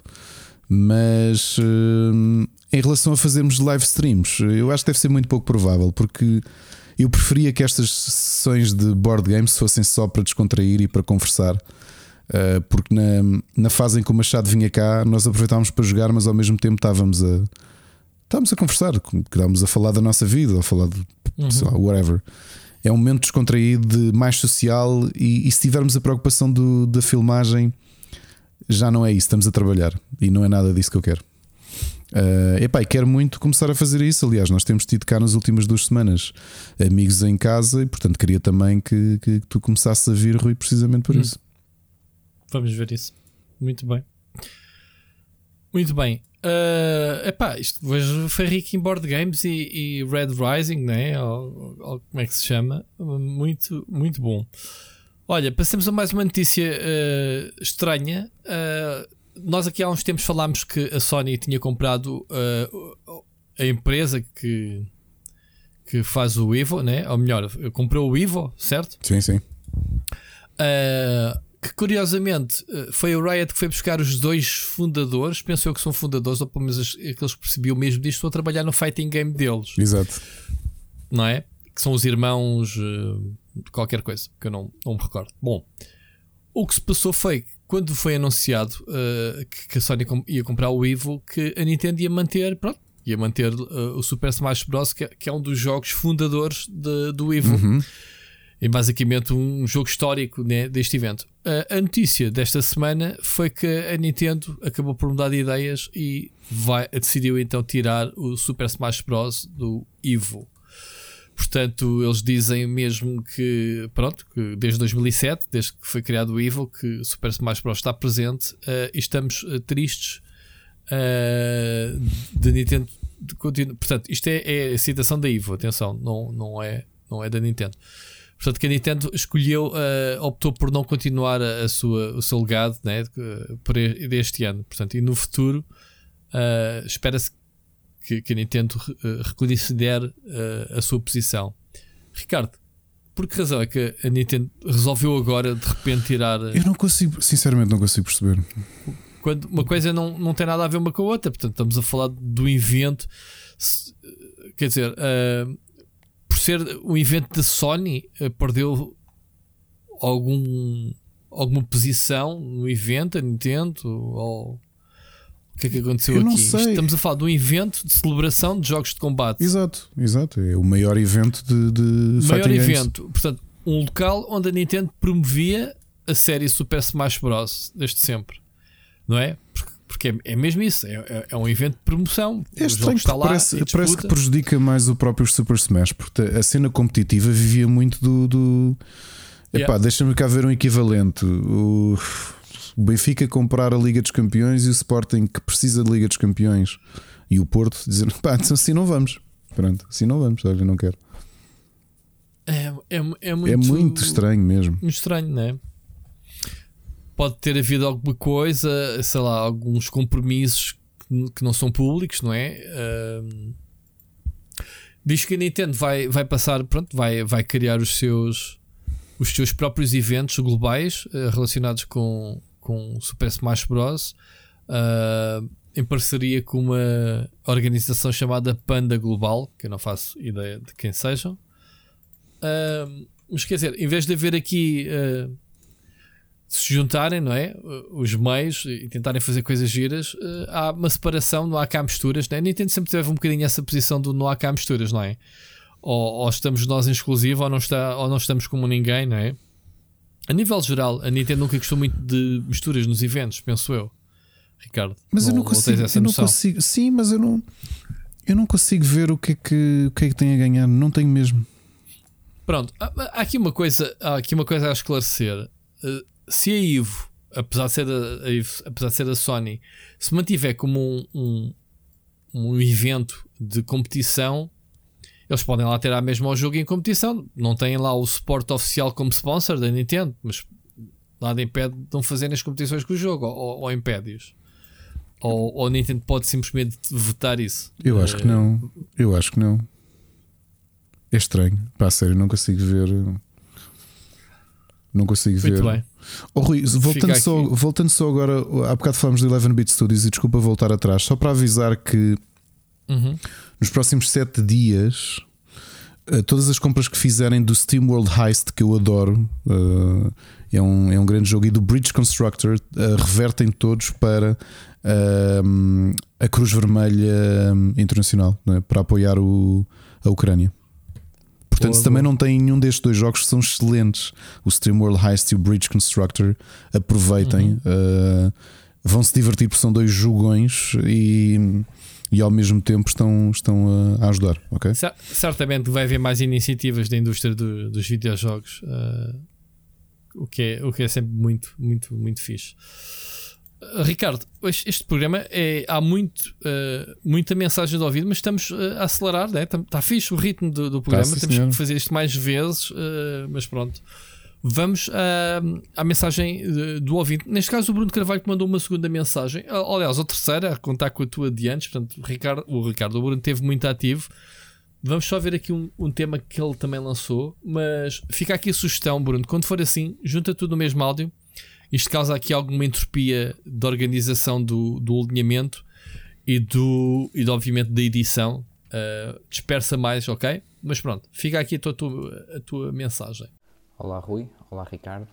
Mas uh, em relação a fazermos live streams, eu acho que deve ser muito pouco provável, porque eu preferia que estas sessões de board games fossem só para descontrair e para conversar. Uh, porque na, na fase em que o Machado vinha cá, nós aproveitávamos para jogar, mas ao mesmo tempo estávamos a estávamos a conversar, estávamos a falar da nossa vida, a falar de uhum. lá, whatever. É um momento descontraído, de mais social, e, e se tivermos a preocupação do, da filmagem, já não é isso, estamos a trabalhar e não é nada disso que eu quero. Uh, epá, e quero muito começar a fazer isso. Aliás, nós temos tido cá nas últimas duas semanas amigos em casa e, portanto, queria também que, que tu começasses a vir, Rui, precisamente por hum. isso. Vamos ver isso. Muito bem. Muito bem. Uh, epá, isto hoje foi rico em board games e, e Red Rising, né? Ou, ou, como é que se chama? Muito, muito bom. Olha, passamos a mais uma notícia uh, estranha. Uh, nós aqui há uns tempos falámos que a Sony tinha comprado uh, a empresa que, que faz o Evo, né? ou melhor, comprou o Evo, certo? Sim, sim. Uh, que curiosamente foi o Riot que foi buscar os dois fundadores, penso eu que são fundadores, ou pelo menos aqueles que percebiam mesmo disto, estão a trabalhar no fighting game deles. Exato. Não é? Que são os irmãos uh, qualquer coisa, que eu não, não me recordo. Bom, o que se passou foi quando foi anunciado uh, que, que, a Sony ia comprar o Evo, que a Nintendo ia manter, pronto, ia manter uh, o Super Smash Bros, que, que, é um dos jogos fundadores de, do Evo. Uhum. É basicamente um jogo histórico né, deste evento. A notícia desta semana foi que a Nintendo acabou por mudar de ideias e vai, decidiu então tirar o Super Smash Bros. do Evo. Portanto, eles dizem mesmo que, pronto, que desde 2007, desde que foi criado o Evil, que Super Smash Bros. está presente uh, e estamos uh, tristes uh, de Nintendo. De Portanto, isto é, é, a citação da Evo, atenção, não, não, é, não é da Nintendo. Portanto, que a Nintendo escolheu, optou por não continuar a, a, sua, o seu legado né, por este ano. Portanto, e no futuro, espera-se que, que a Nintendo uh, reconsidere uh, a sua posição. Ricardo, por que razão é que a Nintendo resolveu agora de repente tirar. Eu não consigo, sinceramente, não consigo perceber. Quando uma coisa não, não tem nada a ver uma com a outra, portanto, estamos a falar do evento. Se, quer dizer, uh, ser um evento da Sony, uh, perdeu algum, alguma posição no evento, a Nintendo? Ou o que é que aconteceu Eu aqui? Sei. Estamos a falar de um evento de celebração de jogos de combate. Exato, exato. É o maior evento de, de maior evento. Games. Portanto, um local onde a Nintendo promovia a série Super Smash Bros. desde sempre. Não é? Porque é, é mesmo isso, é, é, é, um evento de promoção. É estranho, está lá parece, parece que prejudica mais o próprio Super Smash, porque a cena competitiva vivia muito do. do... Epá, yeah. deixa-me cá ver um equivalente. O o Benfica comprar a Liga dos Campeões e o Sporting que precisa da Liga dos Campeões e o Porto dizendo pá, então assim não vamos. Pronto, assim não vamos, olha, não quero. É, é, é, muito, é muito estranho mesmo. Muito estranho, não é? Pode ter havido alguma coisa, sei lá, alguns compromissos que não são públicos, não é? Diz que a Nintendo vai, vai passar, pronto, vai, vai criar os seus, os seus próprios eventos globais uh, relacionados com, com Super Smash Bros. Em parceria com uma organização chamada Panda Global, que eu não faço ideia de quem sejam. Mas quer dizer, em vez de haver aqui uh, se juntarem, não é? Os meios e tentarem fazer coisas giras, uh, há uma separação, não há cá misturas, não é? Nintendo sempre teve um bocadinho essa posição do não há cá misturas, não é? Ou, ou estamos nós em exclusivo ou não, está, ou não estamos como ninguém, não é? A nível geral, a Nintendo nunca gostou muito de misturas nos eventos, penso eu. Ricardo. Mas eu não consigo, eu não consigo. Sim, mas eu não. Eu não consigo ver o que é que, o que, é que tem a ganhar. Não tenho mesmo. Pronto, há há aqui uma coisa, há aqui uma coisa a esclarecer. Se a Ivo, apesar de ser a, Ivo, apesar de ser a Sony, se mantiver como um, um, um evento de competição, eles podem lá ter a mesma ao jogo em competição. Não têm lá o suporte oficial como sponsor da Nintendo, mas nada impede de não fazerem as competições com o jogo, ou, ou impede-os. Ou, ou a Nintendo pode simplesmente vetar isso. Eu acho que não. Eu acho que não. É estranho. Pá, a sério, não consigo ver. Não consigo Muito ver. bem. Oh, Rui, voltando só, voltando só agora, há bocado falámos do 11 Bit Studios e desculpa voltar atrás, só para avisar que Uhum. nos próximos 7 dias, eh, todas as compras que fizerem do Steam World Heist, que eu adoro, eh, é, um, é um grande jogo, e do Bridge Constructor, eh, revertem todos para ehm, a Cruz Vermelha hum, Internacional, não é? para apoiar o, a Ucrânia. Portanto, se também não tem nenhum destes dois jogos que são excelentes, o Steam World Heist e o Bridge Constructor, aproveitem. Uhum. Uh, vão se divertir porque são dois jogões e, e ao mesmo tempo estão, estão uh, a ajudar. ok? Cer- Certamente vai haver mais iniciativas da indústria do- dos videojogos, eh, o, que é, o que é sempre muito, muito, muito fixe. Ricardo, este programa é, há muito, eh, muita mensagem de ouvido, mas estamos eh, a acelerar, né? está fixe o ritmo do, do programa. sim, Temos que fazer isto mais vezes, eh, mas pronto. Vamos ah, à mensagem do ouvinte. Neste caso, o Bruno Carvalho que mandou uma segunda mensagem. Aliás, a terceira, a contar com a tua de antes. Portanto, o Ricardo, o Ricardo, o Bruno teve muito ativo. Vamos só ver aqui um, um tema que ele também lançou. Mas fica aqui a sugestão, Bruno. Quando for assim, junta tudo no mesmo áudio. Isto causa aqui alguma entropia de organização do, do alinhamento e do, e do obviamente da edição. Ah, dispersa mais, ok? Mas pronto, fica aqui a tua, tua- a tua mensagem. Olá Rui, olá Ricardo,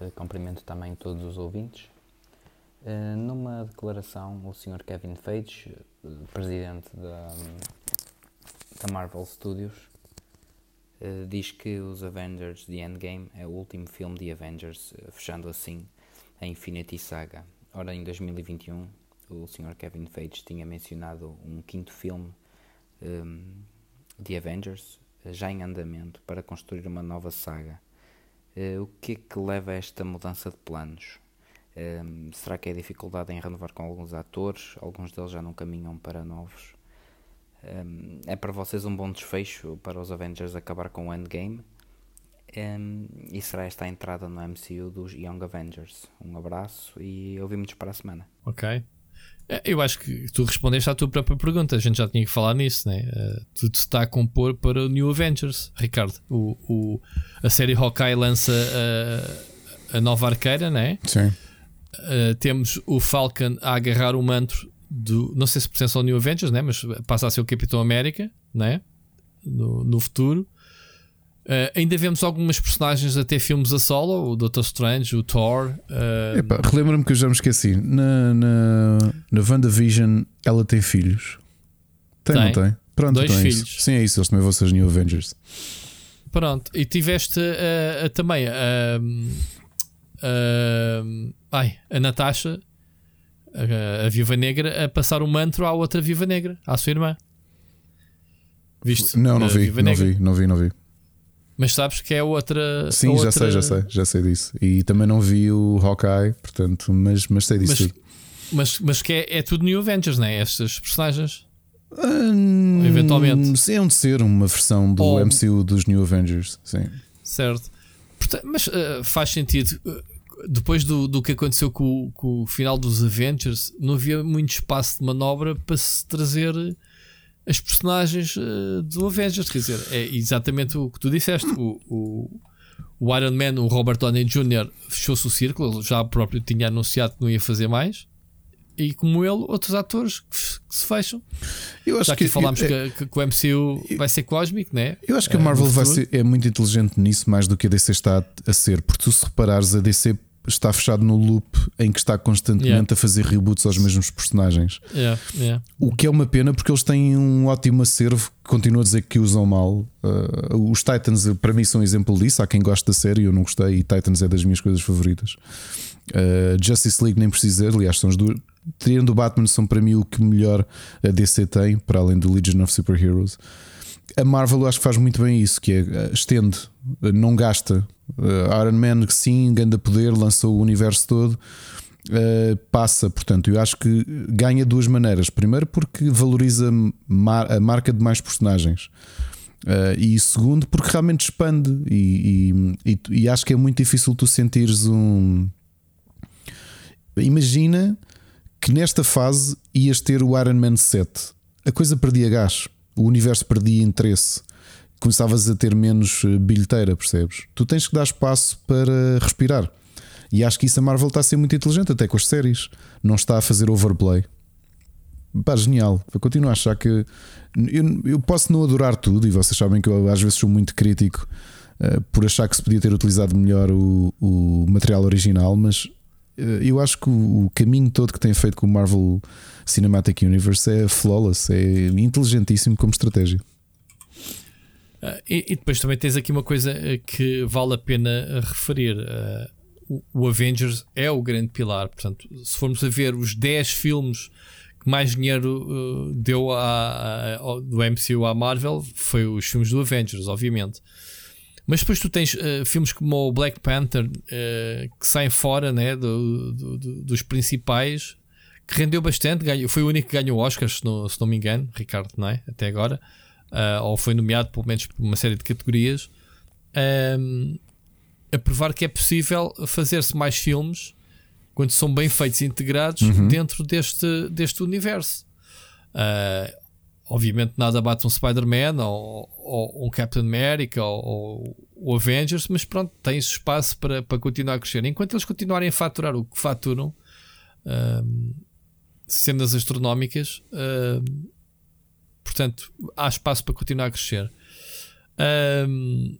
Eh, cumprimento também todos os ouvintes. Eh, Numa declaração, o Sr. Kevin Feige, presidente da, da Marvel Studios, eh, diz que os Avengers The Endgame é o último filme de Avengers, eh, fechando assim a Infinity Saga. Ora, em 2021, o Sr. Kevin Feige tinha mencionado um quinto filme um, de Avengers, eh, já em andamento, para construir uma nova saga. Eh, o que é que leva a esta mudança de planos? Um, será que é dificuldade em renovar com alguns atores? Alguns deles já não caminham para novos. Um, é para vocês um bom desfecho para os Avengers acabar com o Endgame? Um, e será esta a entrada no MCU dos Young Avengers? Um abraço e ouvimos para a semana. Ok. É, Eu acho que tu respondeste à tua própria pergunta. A gente já tinha que falar nisso, né? Eh, tudo se está a compor para o New Avengers, Ricardo. O, o- a série Hawkeye lança eh, a nova arqueira, né? Sim. Eh, temos o Falcon a agarrar o manto do. Não sei se pertence ao New Avengers, né? Mas passa a ser o Capitão América, né? No, no futuro. Eh, ainda vemos algumas personagens até filmes a solo, o Doctor Strange, o Thor. eh, Epá, Relembra-me que eu já me esqueci. Na, na, na WandaVision ela tem filhos. Tem, não Tem. tem? Pronto, Dois então é filhos. Isso. Sim, é isso. Eles também vão ser New Avengers. Pronto, e tiveste eh, a- também ai, a Natasha, a, a Viva Negra, a passar o manto à outra Viva Negra, à sua irmã. Viste? Não, não vi, não vi, não vi, não vi. Mas sabes que é outra. Sim, a já outra- sei, já sei, já sei disso. E também não vi o Hawkeye, portanto, mas, mas sei disso Mas, mas, mas que é, é tudo New Avengers, não é? Estas personagens. Hum, eventualmente. Sim, é um de ser uma versão do Ou- MCU dos New Avengers. Sim. Certo. Porta- mas eh, faz sentido. eh, depois do, do que aconteceu com, o- com o final dos Avengers, não havia muito espaço de manobra para se trazer as personagens eh, do Avengers. Quer dizer, é exatamente o que tu disseste. O, o, o Iron Man, o Robert Downey Jr., fechou-se o círculo. Ele já próprio tinha anunciado que não ia fazer mais. E como ele, outros atores que, se- que se fecham. Eu acho Já aqui que falámos eu, que, que, que o MCU vai ser cósmico, né? eu acho que a Eh, Marvel vai ser, é muito inteligente nisso, mais do que a DC está a ser. Porque tu, se reparares, a DC está fechado no loop em que está constantemente Yeah. a fazer reboots aos mesmos personagens. Yeah, yeah. O que é uma pena porque eles têm um ótimo acervo que continuo a dizer que usam mal. Uh, os Titans, para mim, são um exemplo disso. Há quem goste da série, eu não gostei, e Titans é das minhas coisas favoritas. Uh, Justice League, nem preciso dizer, aliás, são as duas. Tirando o Batman, são para mim o que melhor a DC tem, para além do Legion of Superheroes. A Marvel, acho que faz muito bem isso, que é uh, estende, uh, não gasta. Uh, Iron Man, sim, ganda poder, lançou o universo todo. Uh, passa, portanto, eu acho que ganha duas maneiras. Primeiro, porque valoriza mar- a marca de mais personagens, Uh, e segundo, porque realmente expande. E, e- e- e acho que é muito difícil tu sentires um. Imagina que nesta fase ias ter o Iron Man 7, a coisa perdia gás, o universo perdia interesse. Começavas a ter menos eh, bilheteira, percebes? Tu tens que dar espaço para respirar. E acho que isso a Marvel está a ser muito inteligente, até com as séries. Não está a fazer overplay. Pá, genial. Eu continuo a achar que. Eu, eu posso não adorar tudo, e vocês sabem que eu às vezes sou muito crítico eh, por achar que se podia ter utilizado melhor o, o material original, mas eu acho que o, caminho todo que tem feito com o Marvel Cinematic Universe é flawless, é inteligentíssimo como estratégia. Ah, e, e depois também tens aqui uma coisa eh, que vale a pena eh, referir. O, o Avengers é o grande pilar. Portanto, se formos a ver os 10 filmes que mais dinheiro eh, deu a, a- ao- do MCU à Marvel, foi os filmes do Avengers, obviamente. Mas depois tu tens eh, filmes como o Black Panther eh, que saem fora né, do- do- do- dos principais, que rendeu bastante, ganhou, foi o único que ganhou Oscars, se não, se não me engano, Ricardo, não é? Até agora. Ah, ou foi nomeado pelo menos por uma série de categorias, ahm, a provar que é possível fazer-se mais filmes quando são bem feitos e integrados Uhum. dentro deste, deste universo. Ah, obviamente, nada bate um Spider-Man ou, ou um Captain America ou, o Avengers, mas pronto, tens espaço para, para continuar a crescer. Enquanto eles continuarem a faturar o que faturam, ahm, cenas astronómicas, ahm, portanto, há espaço para continuar a crescer. Ahm,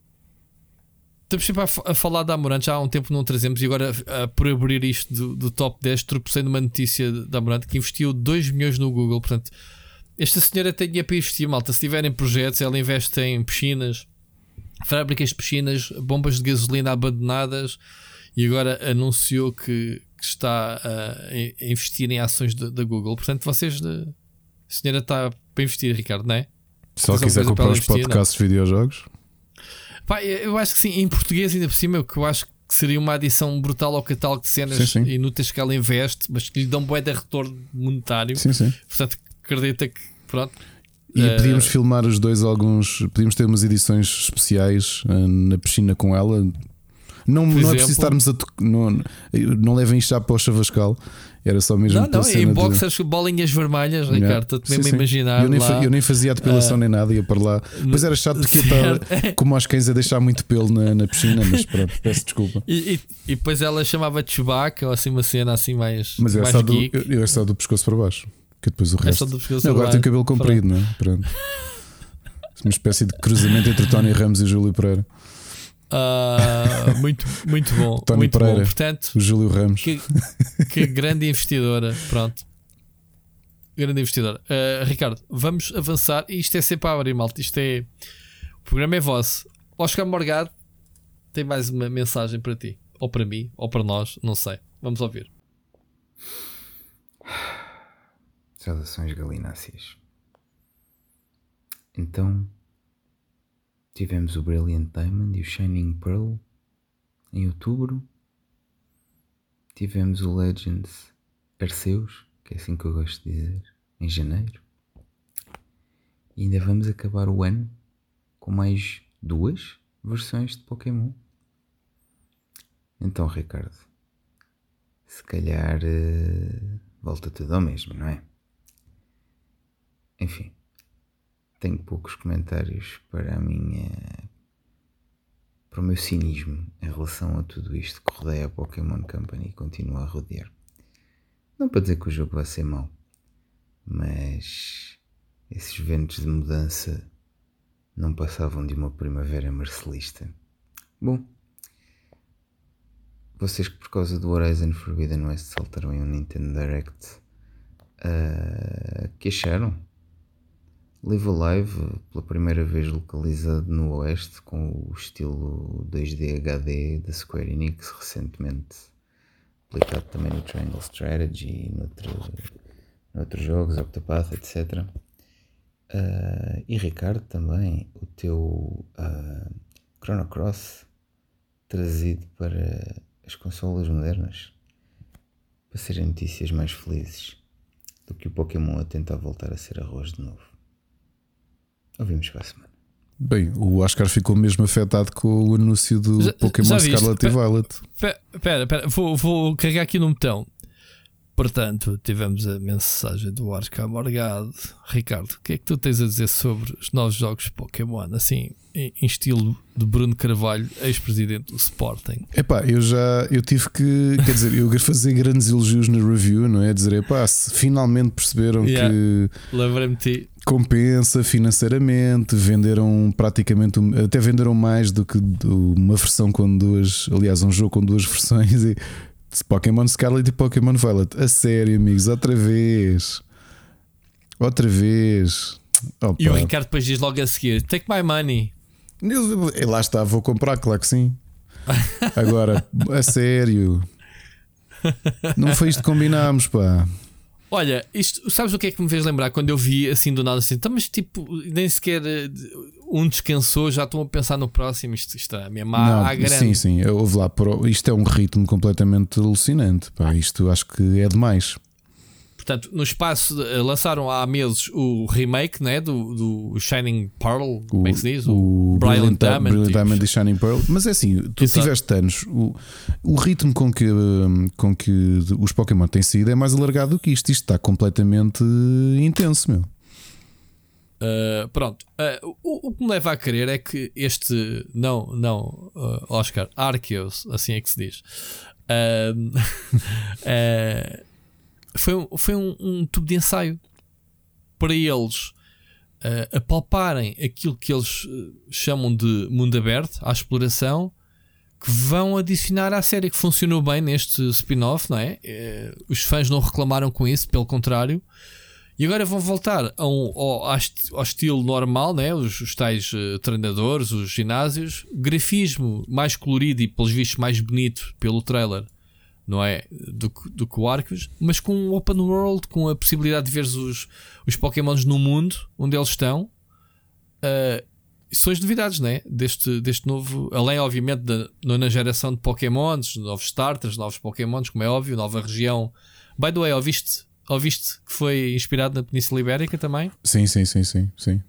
estamos sempre a, fa- a falar da Amorante, já há um tempo não trazemos, e agora, por abrir isto do, do top 10, tropecei numa notícia da Amorante que investiu 2 milhões no Google. Portanto, esta senhora tem dinheiro para investir, malta. Se tiverem projetos, ela investe em piscinas, fábricas de piscinas, bombas de gasolina abandonadas e agora anunciou que, que está a, a investir em ações da Google. Portanto, vocês, de- a senhora está para investir, Ricardo, não é? Se ela quiser comprar os investir, podcasts de videojogos, Pá, eu acho que sim, em português ainda por cima, que eu acho que seria uma adição brutal ao catálogo de cenas Sim, sim. inúteis que ela investe, mas que lhe dão bué de retorno monetário. sim, sim. Portanto, acredita que, pronto. E Eh, podíamos filmar os dois alguns. Podíamos ter umas edições especiais eh, na piscina com ela. Não, não é preciso estarmos a. Não, não levem isto já para o Chavascal. Era só mesmo Não, não, em de- boxers com bolinhas vermelhas, Yeah. Ricardo, estou-te mesmo imaginar. Eu nem, lá. eu nem fazia depilação Ah. nem nada, ia para lá. Pois era chato porque eu estava como aos cães a deixar muito pelo na, na piscina, mas pronto, peço desculpa. E, e- e depois ela chamava de Chewbacca ou assim uma cena assim mais, Mas é mais só, do, eu é só do pescoço para baixo. Que depois o resto. Não, agora tem cabelo comprido, não é? Pronto. Uma espécie de cruzamento entre Tony Ramos e Júlio Pereira. Ah, muito, muito bom. Tony muito Pereira. bom. Portanto, O Júlio Ramos. que, que grande investidora. Pronto. Grande investidora. Ah, Ricardo, vamos avançar. E isto é sempre a abrir, malta. Isto é. O programa é vosso. Oscar Morgado tem mais uma mensagem para ti. Ou para mim, ou para nós, não sei. Vamos ouvir. Saudações galináceas. Então, tivemos o Brilliant Diamond e o Shining Pearl em outubro. Tivemos o Legends Arceus, que é assim que eu gosto de dizer, em janeiro. E ainda vamos acabar o ano com mais duas versões de Pokémon. Então, Ricardo, se calhar eh, volta tudo ao mesmo, não é? Enfim, tenho poucos comentários para a minha. para o meu cinismo em relação a tudo isto que rodeia a Pokémon Company e continua a rodear. Não para dizer que o jogo vai ser mau, mas esses ventos de mudança não passavam de uma primavera marcelista. Bom, vocês que por causa do Horizon Forbidden West saltaram em um Nintendo Direct, uh, que acharam? Live Alive, pela primeira vez localizado no Oeste, com o estilo 2D HD da Square Enix, recentemente aplicado também no Triangle Strategy e noutro, noutros jogos, Octopath, etc. Uh, e Ricardo, também o teu uh, Chrono Cross trazido para as consolas modernas para serem notícias mais felizes do que o Pokémon a tentar voltar a ser arroz de novo. Ouvimos para a semana. Bem, o Oscar ficou mesmo afetado com o anúncio do Já- Pokémon já? Scarlet e Violet. Espera, espera, vou, vou carregar aqui no botão. Portanto, tivemos a mensagem do Oscar Morgado. Ricardo, o que é que tu tens a dizer sobre os novos jogos Pokémon? Assim, em, em estilo de Bruno Carvalho, ex-presidente do Sporting. Epá, eu já eu tive que, quer dizer, eu quero fazer grandes elogios na review, não é? Dizer, epá, se finalmente perceberam Yeah. que Lembrei-me de ti. Compensa financeiramente, venderam praticamente, até venderam mais do que uma versão com duas, aliás, um jogo com duas versões e Pokémon Scarlet e Pokémon Violet. A sério, amigos, outra vez. Outra vez. Opa. E o Ricardo depois diz logo a seguir: Take my money. Eu- Lá está, vou comprar, claro que sim. Agora, a sério. Não foi isto que combinámos, pá. Olha, isto, sabes o que é que me fez lembrar quando eu vi assim do nada assim? Então, mas tipo, nem sequer eh, um descansou, já estão a pensar no próximo. Isto, isto é mesmo à, Não, à grande. sim, sim, houve lá. pro- Isto é um ritmo completamente alucinante. Pá, isto acho que é demais. Portanto, no espaço eh, lançaram há meses o remake né, do, do Shining Pearl, como é que se diz? o Brilliant Brilliant, Diamond, Brilliant tipo. Diamond e Shining Pearl. Mas é assim, tu Exato. tiveste anos. O, o ritmo com que, hum, com que os Pokémon têm sido é mais alargado do que isto. Isto está completamente eh, intenso, meu. Uh, pronto, Uh, o, o que me leva a crer é que este, não, não, uh, Oscar, Arceus, assim é que se diz, uh, foi, um- foi um, um tubo de ensaio para eles uh, apalparem aquilo que eles uh, chamam de mundo aberto, à exploração, que vão adicionar à série que funcionou bem neste spin-off, não é? Eh, os fãs não reclamaram com isso, pelo contrário. E agora vão voltar a um, ao, ao est- ao estilo normal, né? os, os tais eh, treinadores, os ginásios, grafismo mais colorido e, pelos vistos, mais bonito pelo trailer, não é? Do, que- do que o Arceus, mas com um open world, com a possibilidade de ver os, os Pokémons no mundo onde eles estão. Eh, são as novidades, né? Deste, deste novo, além, obviamente, da nona geração de Pokémons, novos starters, novos Pokémons, como é óbvio, nova região. By the way, ouviste, ouviste que foi inspirado na Península Ibérica também? Sim, sim, sim, sim, sim.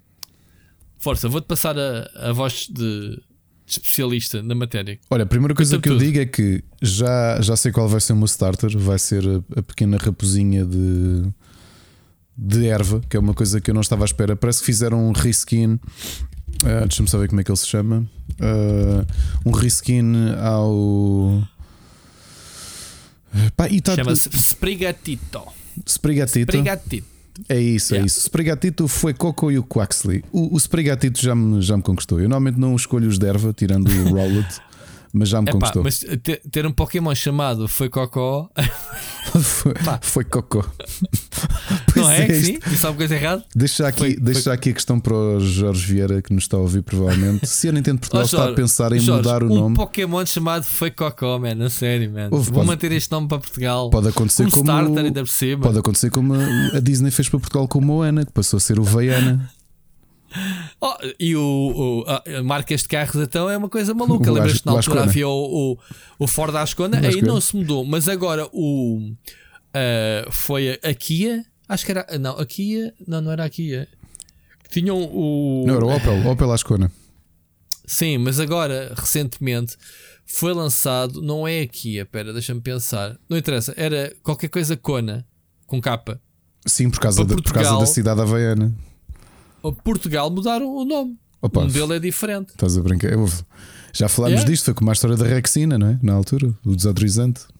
Força, vou-te passar a, a voz de especialista na matéria. Olha, a primeira coisa que eu tudo. digo é que já, já sei qual vai ser o meu starter. Vai ser a, a pequena raposinha de, de erva, que é uma coisa que eu não estava à espera. Parece que fizeram um reskin. ah, Deixa-me saber como é que ele se chama. Ah, um reskin ao. Pá, e tá- Chama-se Sprigatito. Sprigatito. Sprigatito. É isso, é Yeah. isso. O Sprigatito foi Coco e o Quaxley. O, o Sprigatito já me, já me conquistou. Eu normalmente não escolho os de erva, tirando o Rowlet, mas já me Epá, conquistou. mas ter, ter um Pokémon chamado Foi Cocó, foi, foi Coco. não é? que isto. sim? Disse alguma coisa errada? Deixa aqui, Foi- deixa foi- aqui a questão para o Jorge Vieira que nos está a ouvir, provavelmente. Se a Nintendo Portugal Ó, está a pensar em Jorge, mudar o um nome, Pokémon chamado Foi Cocó, man. A sério, man. Houve, Vou pode- manter este nome para Portugal. pode acontecer um como. starter ainda por cima. Pode acontecer como a- a Disney fez para Portugal com o Moana, que passou a ser o Vaiana. Oh, e o, o a, marcas de carros então é uma coisa maluca. Lembras-te na altura havia o, o, o Ford Ascona, aí não se mudou, mas agora o ah, foi a, a Kia, acho que era não, a Kia, não, não era a Kia. Tinham o Não, era o Opel, Opel Ascona. Sim, mas agora recentemente foi lançado, não é a Kia, pera, deixa-me pensar. Não interessa, era qualquer coisa Kona com capa. Sim, por causa, da, por causa da cidade havaiana. Portugal mudaram o nome. Opa, o modelo é diferente. Estás a brincar? Eu- já falámos Yeah. disto, foi como a história da Rexina, não é? Na altura, o desodorizante.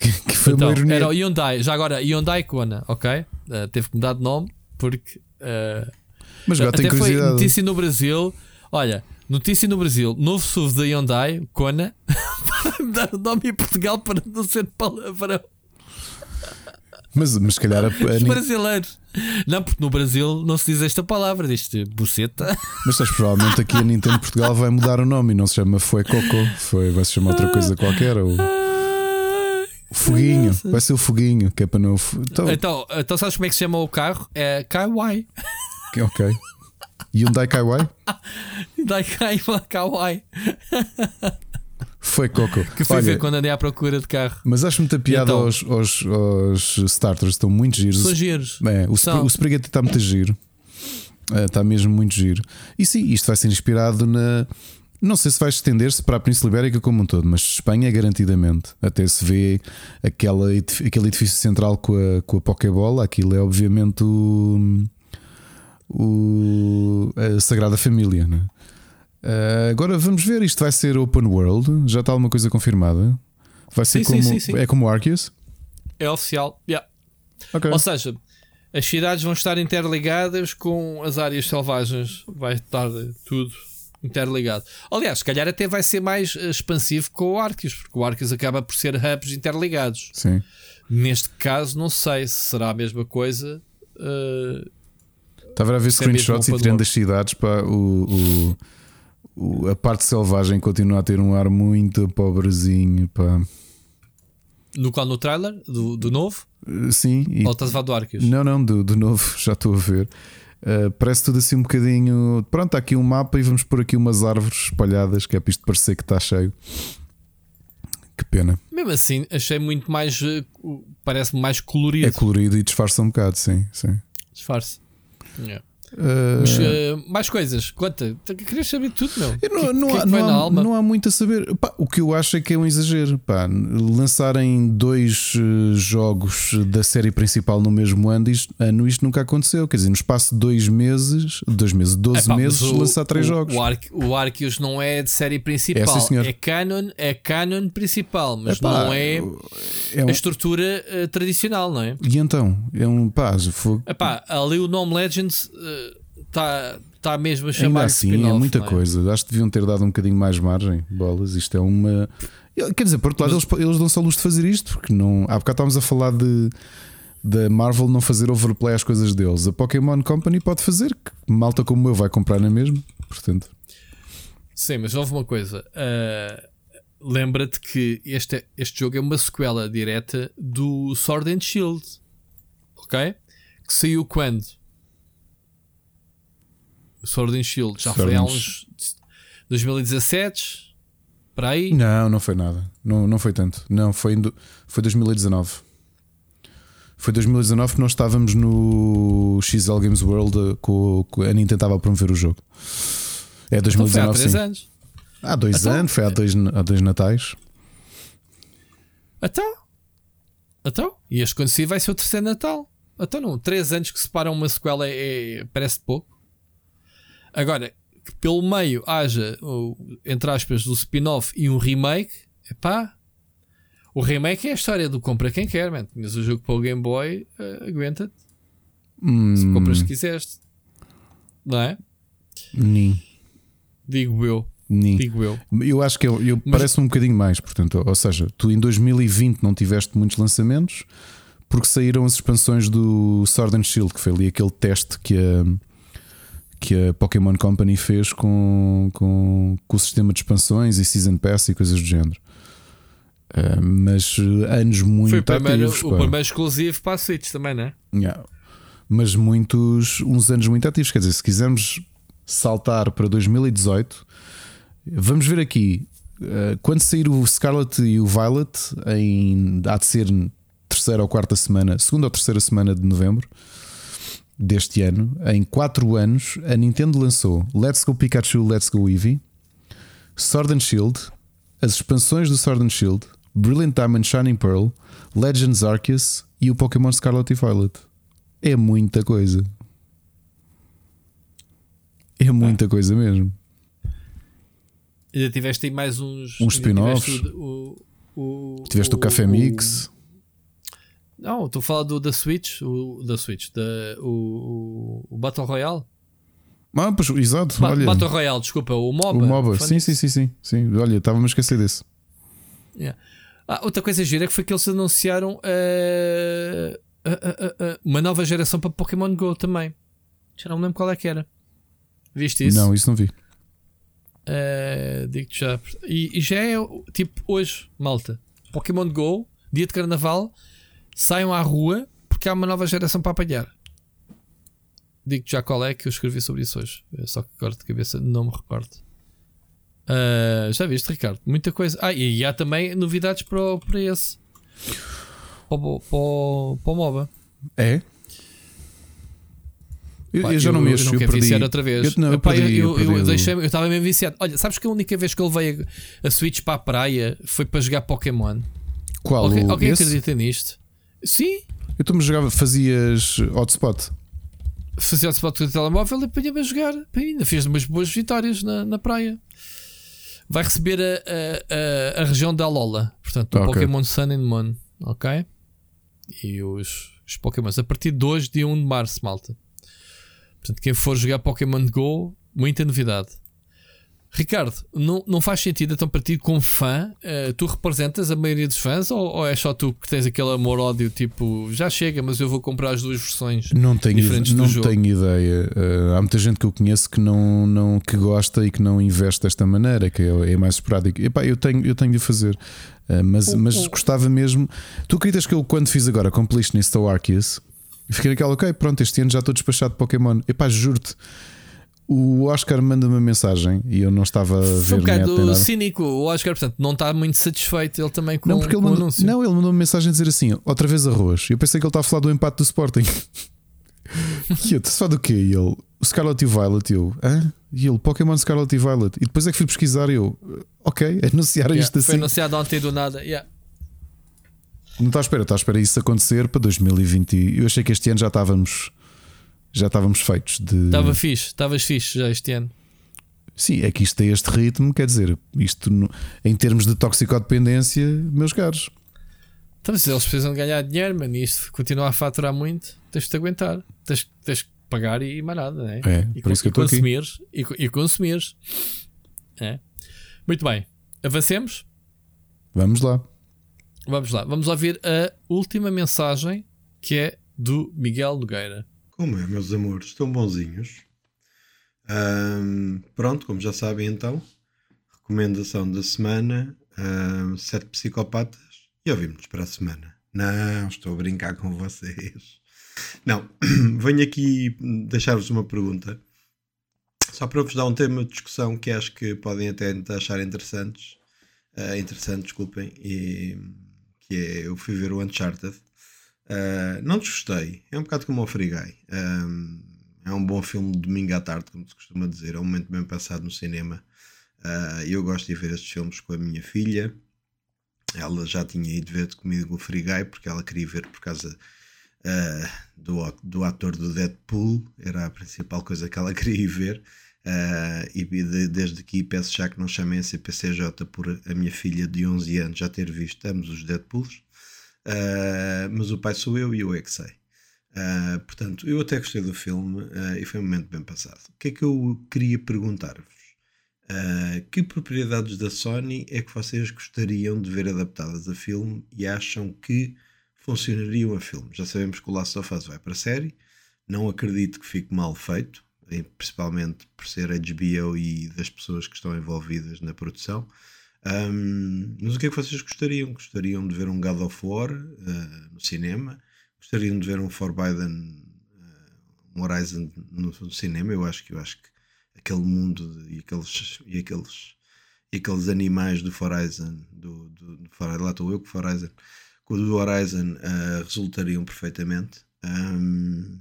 Que, que foi então, uma ironia. era o Hyundai, já agora Hyundai Kona, ok? Uh, teve que mudar de nome porque uh, Mas agora até tenho foi curiosidade. notícia no Brasil. Olha, notícia no Brasil: novo SUV da Hyundai Kona vai mudar o nome em Portugal para não ser palavrão. Mas, mas se calhar a, a Os brasileiros. Não, porque no Brasil não se diz esta palavra, diz-te buceta. Mas sabes, provavelmente aqui a Nintendo Portugal vai mudar o nome e não se chama Foi Coco, foi, vai se chamar outra coisa qualquer. Ou Foguinho, vai ser o Foguinho, que é para não. Então, Então, então sabes como é que se chama o carro? É Kaiwai. ok. Hyundai Kaiwai? Dai Kaiwai. Foi Coco. Que fui Olha, ver quando andei à procura de carro. Mas acho muita piada Então? aos, aos, aos starters, estão muito giros. São giros. É, o, São. Spaghetti está muito giro. É, Está mesmo muito giro. E sim, isto vai ser inspirado na. Não sei se vai estender-se para a Península Ibérica como um todo, mas Espanha garantidamente. Até se vê aquela, aquele edifício central com a, com a Pokébola. Aquilo é obviamente o, o- a Sagrada Família. Né? Ah, agora vamos ver. Isto vai ser open world. Já está alguma coisa confirmada? Vai ser Sim, como, sim, sim. É como o Arceus? É oficial. Yeah. Ok. Ou seja, as cidades vão estar interligadas com as áreas selvagens. Vai estar tudo interligado. Aliás, se calhar até vai ser mais eh, expansivo com o Arceus, porque o Arceus acaba por ser hubs interligados. Sim. Neste caso, não sei se será a mesma coisa. eh, Estava a ver é screenshots e tirando world. das cidades, o, o- o- a parte selvagem continua a ter um ar muito pobrezinho, pá. no qual no trailer do, do novo, Uh, Sim, e- ou estás a do Arceus? não, não, do, do novo, já estou a ver. Uh, parece tudo assim um bocadinho. Pronto, há aqui um mapa e vamos pôr aqui umas árvores espalhadas, que é para isto parecer que está cheio. Que pena. Mesmo assim, achei muito mais. eh, Parece-me mais colorido. É colorido e disfarça um bocado, sim, sim. Disfarce. Yeah. Uh, Mas eh, mais coisas, conta. Querias saber tudo, meu. Não, Que- não que é há, vai não há- não há muito a saber. Pá, o que eu acho é que é um exagero. Pá, lançarem dois eh, jogos da série principal no mesmo ano isto, ano, isto nunca aconteceu. Quer dizer, no espaço de dois meses, dois meses, 12 Epá, mas meses, o- lançar três o, jogos. O, Arce- o Arceus não é de série principal. É, sim, é canon, é canon principal, mas Epá, não é, é um- a estrutura eh, tradicional, não é? E então? É um pá, foi, Epá, ali o nome Legends está tá mesmo a ainda chamar assim é muita coisa. Acho que deviam ter dado um bocadinho mais margem. Bolas, isto é uma. Quer dizer, por outro lado, eles, eles dão-se a luz de fazer isto, porque não. Há bocado estávamos a falar de. Da Marvel não fazer overplay às coisas deles. A Pokémon Company pode fazer, que malta como eu vai comprar na mesma. Portanto, Sim, mas houve uma coisa. ah, Lembra-te que este, este jogo é uma sequela direta do Sword and Shield. Ok? Que saiu quando? Sword and Shield já Sword foi há uns 2017 para aí. não, não foi nada. Não, não foi tanto. Não, foi, em do- foi 2019. Foi 2019 que nós estávamos no XL Games World eh, com, com a Nintendo estava a promover o jogo. É Então foi há 2019, 3 sim. anos. Há dois Então- anos, foi há dois, há dois natais. Então? Então? E este quando vai ser o terceiro Natal. Então não, 3 anos que separam uma sequela é, é- parece pouco. Agora, que pelo meio haja, entre aspas, do spin-off e um remake, epá. O remake é a história do compra quem quer, man. Tinhas o jogo para o Game Boy, eh, aguenta-te. Se Hum, compras se quiseste. Não é? Nim, Digo eu. nim. Digo eu. Eu acho que eu, eu Mas- parece um bocadinho mais, portanto, ou seja, tu em 2020 não tiveste muitos lançamentos porque saíram as expansões do Sword and Shield, que foi ali aquele teste que a, que a Pokémon Company fez com, com, com o sistema de expansões e Season Pass e coisas do género. Ah, mas eh, anos muito Foi o primeiro, ativos. o primeiro exclusivo para a Switch também, não é? Yeah. Mas muitos, uns anos muito ativos. Quer dizer, se quisermos saltar para 2018, vamos ver aqui. eh, quando sair o Scarlet e o Violet, em, há de ser terceira ou quarta semana, segunda ou terceira semana de novembro deste ano, em 4 anos, a Nintendo lançou Let's Go Pikachu, Let's Go Eevee, Sword and Shield, as expansões do Sword and Shield, Brilliant Diamond Shining Pearl, Legends Arceus e o Pokémon Scarlet e Violet. É muita coisa. É muita coisa mesmo. Ainda tiveste aí mais uns. Uns ainda tiveste spin-offs. O, o, Tiveste o, Café Mix. Não, estou a falar do da Switch. O, da Switch. Da, o, o, o Battle Royale. Ah, pois, exato. Ba- olha, Battle Royale, desculpa. O MOBA. o MOBA. Sim, sim, sim, sim, sim. Olha, estava-me a esquecer desse. Yeah. Ah, outra coisa gira é que foi que eles anunciaram eh, eh, eh, uma nova geração para Pokémon Go também. Já não me lembro qual é que era. Viste isso? Não, isso não vi. Eh, Digo-te já. E, e já é tipo hoje, malta. Pokémon Go, dia de carnaval, saiam à rua porque há uma nova geração para apanhar. Digo-te já qual é que eu escrevi sobre isso hoje. Eu só que agora de cabeça não me recordo. Ah, já viste, Ricardo? Muita coisa. Ah, e há também novidades para, para esse. Para, o- para, o- para o MOBA. É? Eu, Pá, eu já não mexo, eu eu, não quero perdi. outra vez. Eu, não, eu Epá, eu- perdi, eu eu, eu eu estava mesmo viciado. Olha, sabes que a única vez que ele veio a, a Switch para a praia foi para jogar Pokémon? Qual? Alguém, alguém acredita nisto? Sim, Eu também jogava, fazias hotspot. fazia o spot com o telemóvel e apanhava a jogar. Ainda fez umas boas vitórias na, na praia. Vai receber a, a, a, a região da Alola, portanto, o Ok. Pokémon Sun and Moon, ok? E os, os Pokémons a partir de hoje, dia 1 de março, malta. Portanto, quem for jogar Pokémon Go, muita novidade. Ricardo, não, não faz sentido então para ti, como fã, eh, tu representas a maioria dos fãs ou, ou é só tu que tens aquele amor-ódio tipo já chega, mas eu vou comprar as duas versões Não tenho, diferentes não do jogo? tenho ideia. Uh, há muita gente que eu conheço que não, não que gosta e que não investe desta maneira, que é, é mais esporádico. Epá, eu tenho, eu tenho de fazer. Uh, mas, mas gostava mesmo. Tu acreditas que eu, quando fiz agora Completionist ao Arceus, fiquei naquela, ok, pronto, este ano já estou despachado de Pokémon. Epá, juro-te. O Oscar manda uma mensagem e eu não estava a ver Foi um bocado cínico. O Oscar, portanto, não está muito satisfeito ele também com, Não, porque ele mandou, anúncio. não, ele mandou uma mensagem a dizer assim: outra vez arroz. Eu pensei que ele estava a falar do empate do Sporting. e eu, falar do quê? E ele, o Scarlet e o Violet. E eu, hã? E ele, Pokémon Scarlet e Violet. E depois é que fui pesquisar. E eu, ok, anunciaram Yeah, isto Foi assim. anunciado ontem do nada. Yeah. Não está à espera, está à espera isso acontecer para 2020. Eu achei que este ano já estávamos. Já estávamos feitos de. Estava fixe, estavas fixe já este ano. Sim, é que isto tem este ritmo, quer dizer, isto em termos de toxicodependência, meus caros. Então, se eles precisam de ganhar dinheiro, mano, e isto continua a faturar muito, tens de te aguentar. Tens, tens que pagar e mais nada, né? É, e, por isso que eu e estou aqui. consumires, e, e consumires. É. Muito bem, avancemos. Vamos lá. Vamos lá, vamos ouvir a última mensagem que é do Miguel Nogueira. Como é, meus amores? Estão bonzinhos? Ahm, pronto, como já sabem então, recomendação da semana: ahm, Sete Psicopatas e ouvimos-nos para a semana. Não, estou a brincar com vocês. Não, venho aqui deixar-vos uma pergunta, só para vos dar um tema de discussão que acho que podem até achar interessantes. ah, interessante, desculpem, e, que é eu fui ver o Uncharted. Uh, não desgostei, é um bocado como o Free Guy. Um, é um bom filme de domingo à tarde, como se costuma dizer. É um momento bem passado no cinema. Uh, eu gosto de ver estes filmes com a minha filha. Ela já tinha ido ver comigo o Free Guy porque ela queria ver por causa uh, do, do ator do Deadpool. Era a principal coisa que ela queria ir ver. Uh, e de- desde aqui peço já que não chamem a CPCJ por a minha filha de 11 anos já ter visto ambos os Deadpools. Uh, mas o pai sou eu e eu é que sei. Uh, portanto, eu até gostei do filme uh, e foi um momento bem passado. O que é que eu queria perguntar-vos? Que propriedades da Sony é que vocês gostariam de ver adaptadas a filme e acham que funcionariam a filme? Já sabemos que o Last of Us vai para a série, não acredito que fique mal feito, principalmente por ser HBO e das pessoas que estão envolvidas na produção. Um, mas o que é que vocês gostariam? Gostariam de ver um God of War uh, no cinema? Gostariam de ver um Forbidden uh, um Horizon no, no cinema? Eu acho que eu acho que aquele mundo de- e aqueles e aqueles e aqueles animais do Horizon do, do, do lá estou eu com o Horizon com o do Horizon uh, resultariam perfeitamente. Um,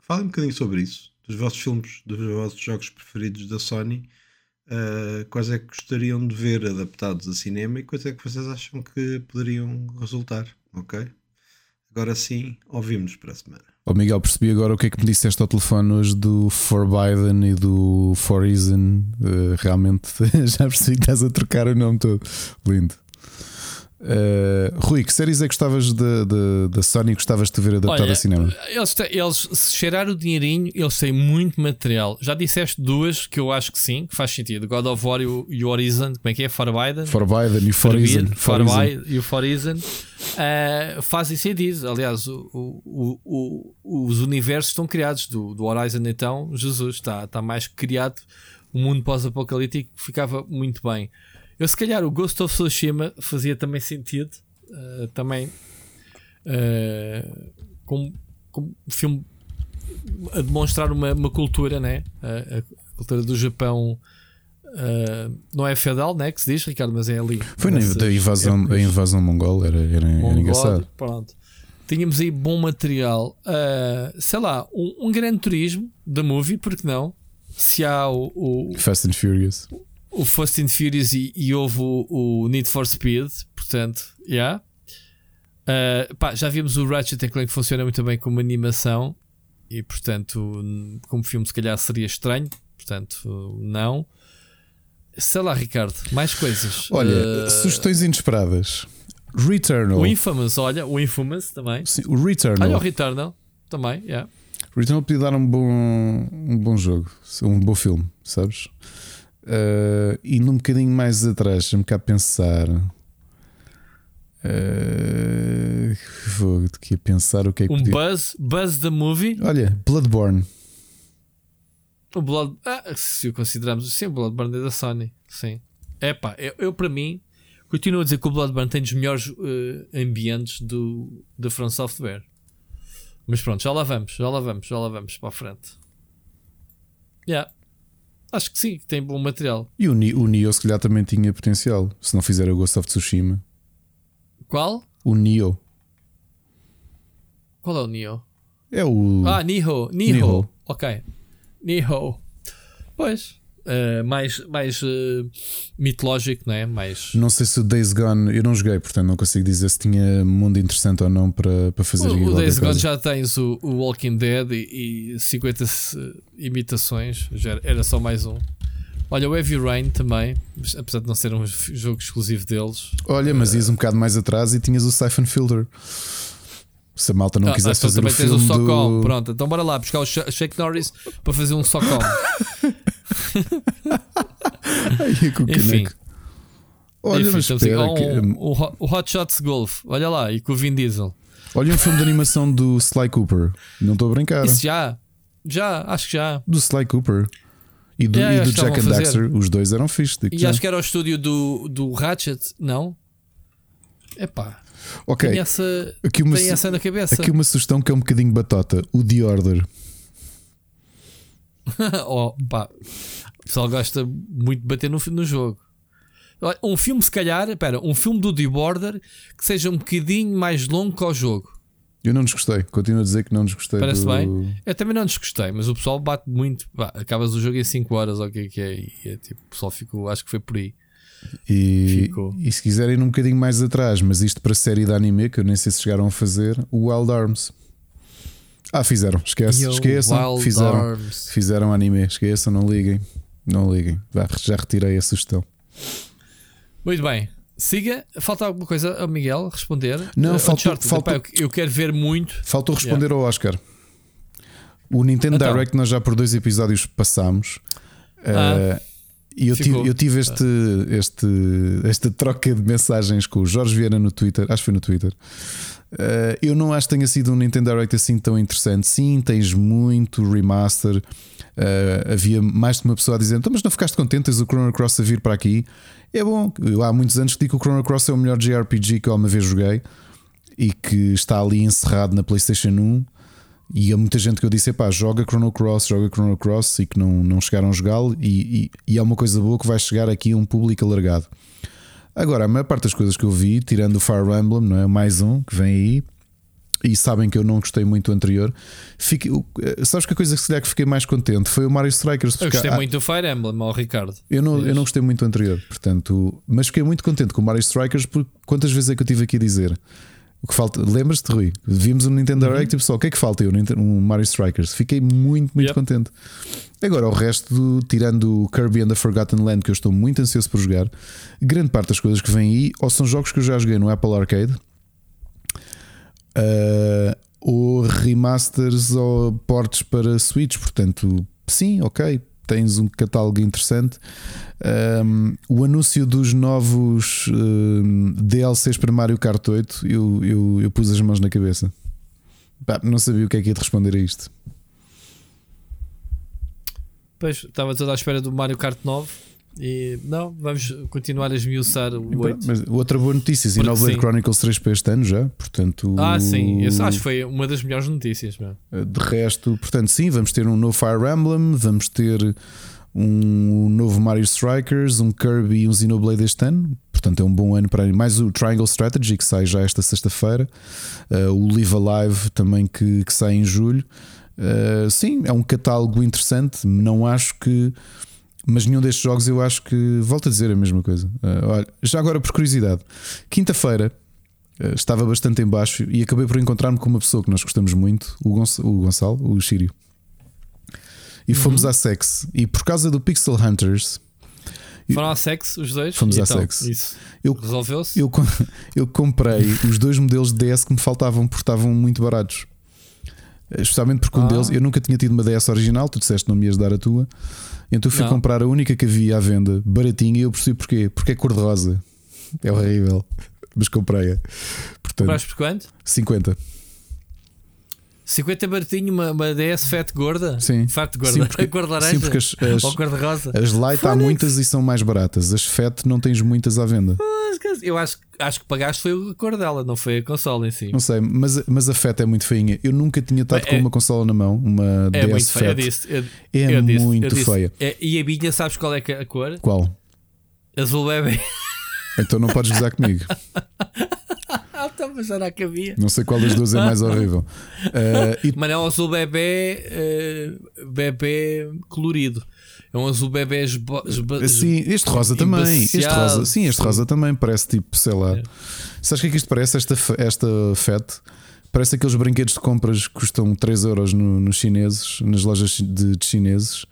falem um bocadinho sobre isso, dos vossos filmes, dos vossos jogos preferidos da Sony. Uh, quais é que gostariam de ver adaptados a cinema e quais é que vocês acham que poderiam resultar, ok? Agora sim, ouvimos para a semana. Ó Miguel, percebi agora o que é que me disseste ao telefone hoje do Forbidden e do Horizon. Eh, realmente já percebi que estás a trocar o nome todo. Lindo. Uh, Rui, que séries é que gostavas da, Sony gostavas de ver adaptada Olha, a cinema? Eles, eles, se cheirar o dinheirinho, eles têm muito material. Já disseste duas que eu acho que sim, que faz sentido: God of War e o, e o Horizon. Como é que é? Forbidden? Forbidden e. Forbidden, Forbidden e o Horizon uh, fazem sentido. Aliás, o- o- os universos estão criados do, do Horizon, então, Jesus está, está mais criado. O mundo pós-apocalíptico ficava muito bem. Eu, se calhar, o Ghost of Tsushima fazia também sentido. uh, também uh, como, como filme a demonstrar uma, uma cultura, né? A, a cultura do Japão. uh, não é feudal, né? Que se diz, Ricardo, mas é ali. Foi na, nessas da invasão, a épocas. invasão mongol, era, era, era Mongol, engraçado. Pronto. Tínhamos aí bom material. Uh, sei lá, um, um grande turismo da movie, porque não? Se há o, o, Fast and Furious. o Fast and Furious e, e houve o, o Need for Speed, portanto, yeah. Uh, pá, já vimos o Ratchet Clank que funciona muito bem como animação e, portanto, como filme, se calhar seria estranho. Portanto, não. Sei lá, Ricardo, mais coisas. Olha, Uh, sugestões inesperadas. Returnal. o Infamous, olha, o Infamous também. Sim, o Returnal. Olha o Returnal também, yeah. Returnal podia dar um bom, um bom jogo, um bom filme, sabes? Uh, indo um bocadinho mais atrás, deixa-me cá pensar. Uh, vou aqui pensar o que é que Um podia. Buzz, Buzz the Movie. Olha, Bloodborne. O Blood... Ah, se o considerarmos sim, o Bloodborne é da Sony. Sim. É pá, eu, eu para mim continuo a dizer que o Bloodborne tem dos melhores eh, ambientes do, da From Software. Mas pronto, já lá vamos, já lá vamos, já lá vamos para a frente. Yeah. Acho que sim, que tem bom material. E o, Ni- o Nioh, se calhar, também tinha potencial. Se não fizer o Ghost of Tsushima. Qual? O Nioh. Qual é o Neo? É o. Ah, Niho, Niho. Nioh. Ok. Niho. Pois. Eh, mais mais eh, mitológico, não é? Mais. Não sei se o Days Gone. Eu não joguei, portanto não consigo dizer se tinha mundo interessante ou não para, para fazer O, o Days Gone já tens o, o Walking Dead e, e 50 se- imitações, já era- só mais um. Olha, o Heavy Rain também, apesar de não ser um jogo exclusivo deles. Olha, mas ias um bocado mais atrás e tinhas o Siphon Filter. Se a malta não Ah, quisesse então fazer o também tens filme o Socom. do... Pronto, então bora lá buscar o Sha- Shake Norris para fazer um Socom. O Enfim. Olha, Enfim, mas espera, oh, que- um- o, Hot- o Hot Shots Golf, olha lá, e com o Vin Diesel. olha um filme de animação do Sly Cooper. Não estou a brincar. Isso já, já, acho que já. Do Sly Cooper e do, Yeah, e do Jack and. Daxter. Os dois eram fixe. E já. acho que era o estúdio do, do Ratchet, não? Epá, Ok, tem essa, aqui uma, tem essa na cabeça. aqui uma sugestão que é um bocadinho batota: o The Order. oh, pá, o pessoal gosta muito de bater no, no jogo. Um filme, se calhar, espera, um filme do The Border que seja um bocadinho mais longo que o jogo. Eu não desgostei, continuo a dizer que não desgostei. Parece do... bem? Eu também não desgostei, mas o pessoal bate muito. Pá, acabas o jogo em 5 horas, ou o que é que é? E é tipo, o pessoal ficou, acho que foi por aí. E, Ficou. e se quiserem ir um bocadinho mais atrás, mas isto para série de anime, que eu nem sei se chegaram a fazer, o Wild Arms. Ah, fizeram, esquece, Yo, esqueçam, Wild fizeram, Arms. fizeram anime, esqueçam, não liguem, não liguem, já retirei a sugestão. Muito bem. Siga. Falta alguma coisa ao Miguel responder? Não, faltou- faltou- epá, eu, eu quero ver muito. Faltou responder ao Oscar. O Nintendo Então. Direct nós já por dois episódios passámos. Ah, Eh, e eu tive, eu tive este, este, esta troca de mensagens com o Jorge Vieira no Twitter, acho que foi no Twitter. Eh, eu não acho que tenha sido um Nintendo Direct assim tão interessante. Sim, tens muito remaster. Eh, havia mais de uma pessoa a dizer: então, mas não ficaste contente? Tens o Chrono Cross a vir para aqui. É bom, eu há muitos anos que digo que o Chrono Cross é o melhor JRPG que eu uma vez joguei e que está ali encerrado na PlayStation 1. E há muita gente que eu disse: pá, joga Chrono Cross, joga Chrono Cross e que não, não chegaram a jogá-lo. E, e, e é uma coisa boa que vai chegar aqui a um público alargado. Agora, a maior parte das coisas que eu vi, tirando o Fire Emblem, não é? Mais um que vem aí, e sabem que eu não gostei muito do anterior. Fique, o- eh, sabes que a coisa que se calhar que fiquei mais contente foi o Mario Strikers. Eu gostei há- muito do Fire Emblem, ao Ricardo. eu não, eu não gostei muito do anterior, portanto, mas fiquei muito contente com o Mario Strikers porque quantas vezes é que eu tive aqui a dizer O que falta, lembras-te, Rui? Vimos um Nintendo Uhum. Direct e pessoal, o que é que falta? Eu, um Mario Strikers. Fiquei muito, muito Yep. contente. Agora, o resto, do- tirando o Kirby and the Forgotten Land, que eu estou muito ansioso por jogar, grande parte das coisas que vêm aí ou são jogos que eu já joguei no Apple Arcade, ah, ou remasters ou ports para Switch. Portanto, sim, ok, tens um catálogo interessante. Um, o anúncio dos novos um, DLCs para Mario Kart 8, eu, eu, eu pus as mãos na cabeça. Pá, não sabia o que é que ia de responder a isto. Pois, estava toda à espera do Mario Kart 9 e não, vamos continuar a esmiuçar o 8. Mas outra boa notícia: Xenoblade. Chronicles 3 para este ano já. Portanto, Ah, sim, esse acho que foi uma das melhores notícias mesmo. De resto, portanto, sim, vamos ter um novo Fire Emblem, vamos ter um novo Mario Strikers, um Kirby e um Xenoblade este ano. Portanto, é um bom ano para mais o Triangle Strategy que sai já esta sexta-feira, Uh, o Live Alive também que, que sai em julho. Uh, sim, é um catálogo interessante. Não acho que, mas nenhum destes jogos eu acho que volto a dizer a mesma coisa. Uh, olha, já agora por curiosidade, quinta-feira Uh, estava bastante em baixo e acabei por encontrar-me com uma pessoa que nós gostamos muito, o, Gonç o Gonçalo, o Sírio. E fomos à Sex. E por causa do Pixel Hunters, Foram à sex os dois? Fomos E à então, sex. Isso. Eu- Resolveu-se? eu, eu comprei os dois modelos de DS que me faltavam porque estavam muito baratos. Especialmente porque um Ah. deles, eu nunca tinha tido uma DS original, tu disseste que não me ias dar a tua. Então fui Não. comprar a única que havia à venda, baratinha, e eu percebi porquê. Porque é cor-de-rosa. É horrível. Mas comprei-a. Compraste por quanto? 50. 50 baratinho, uma, uma DS fat gorda? Sim. Fat gorda. Sim, porque- cor de laranja? sim, porque as- as- Ou cor de rosa? As light há muitas e são mais baratas. As FAT não tens muitas à venda. Eu acho, acho que pagaste foi a cor dela, não foi a consola em si. Não sei, mas, mas a FAT é muito feinha. Eu nunca tinha estado Bem, com é- uma consola na mão, uma É DS muito feia. Eu FAT. disse, eu, É eu disse, muito disse. feia. É, e a Binha, sabes qual é é a cor? Qual? Azul bebê. Então não podes gozar comigo. Ah, então, mas será que havia? Não sei qual das duas é mais horrível. Ah, e Mas é um azul bebê, eh, bebê colorido. É um azul bebê esba- Sim, este rosa também. Este rosa, sim, este rosa também parece tipo, sei lá. É. Sabes o que é que isto parece? Esta, esta FAT parece aqueles brinquedos de compras que custam 3 euros no- nos chineses, nas lojas de, de chineses.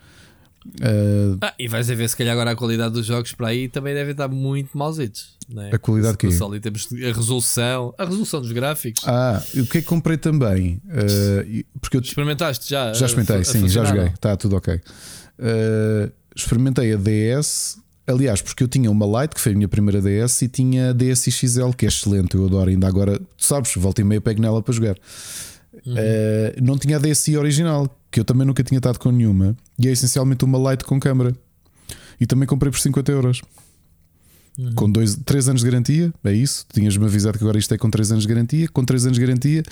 Ah, Ah, e vais a ver se calhar agora a qualidade dos jogos para aí também deve estar muito malzitos. Não é? A qualidade em termos de- a resolução, a resolução dos gráficos. ah, o que é que comprei também? E- porque eu Experimentaste já? Já experimentei, sim, já joguei, está tudo ok. Uh, experimentei a DS, aliás, porque eu tinha uma Lite, que foi a minha primeira DS, e tinha a DS XL, que é excelente, eu adoro. Ainda agora, tu sabes, volta e meia pego nela para jogar. Uhum. Uh, não tinha a DSi original, que eu também nunca tinha estado com nenhuma, e é essencialmente uma Lite com câmera. E também comprei por 50 euros. Uhum. Com 3 anos de garantia, é isso. Tinhas-me avisado que agora isto é com 3 anos de garantia. Com 3 anos de garantia,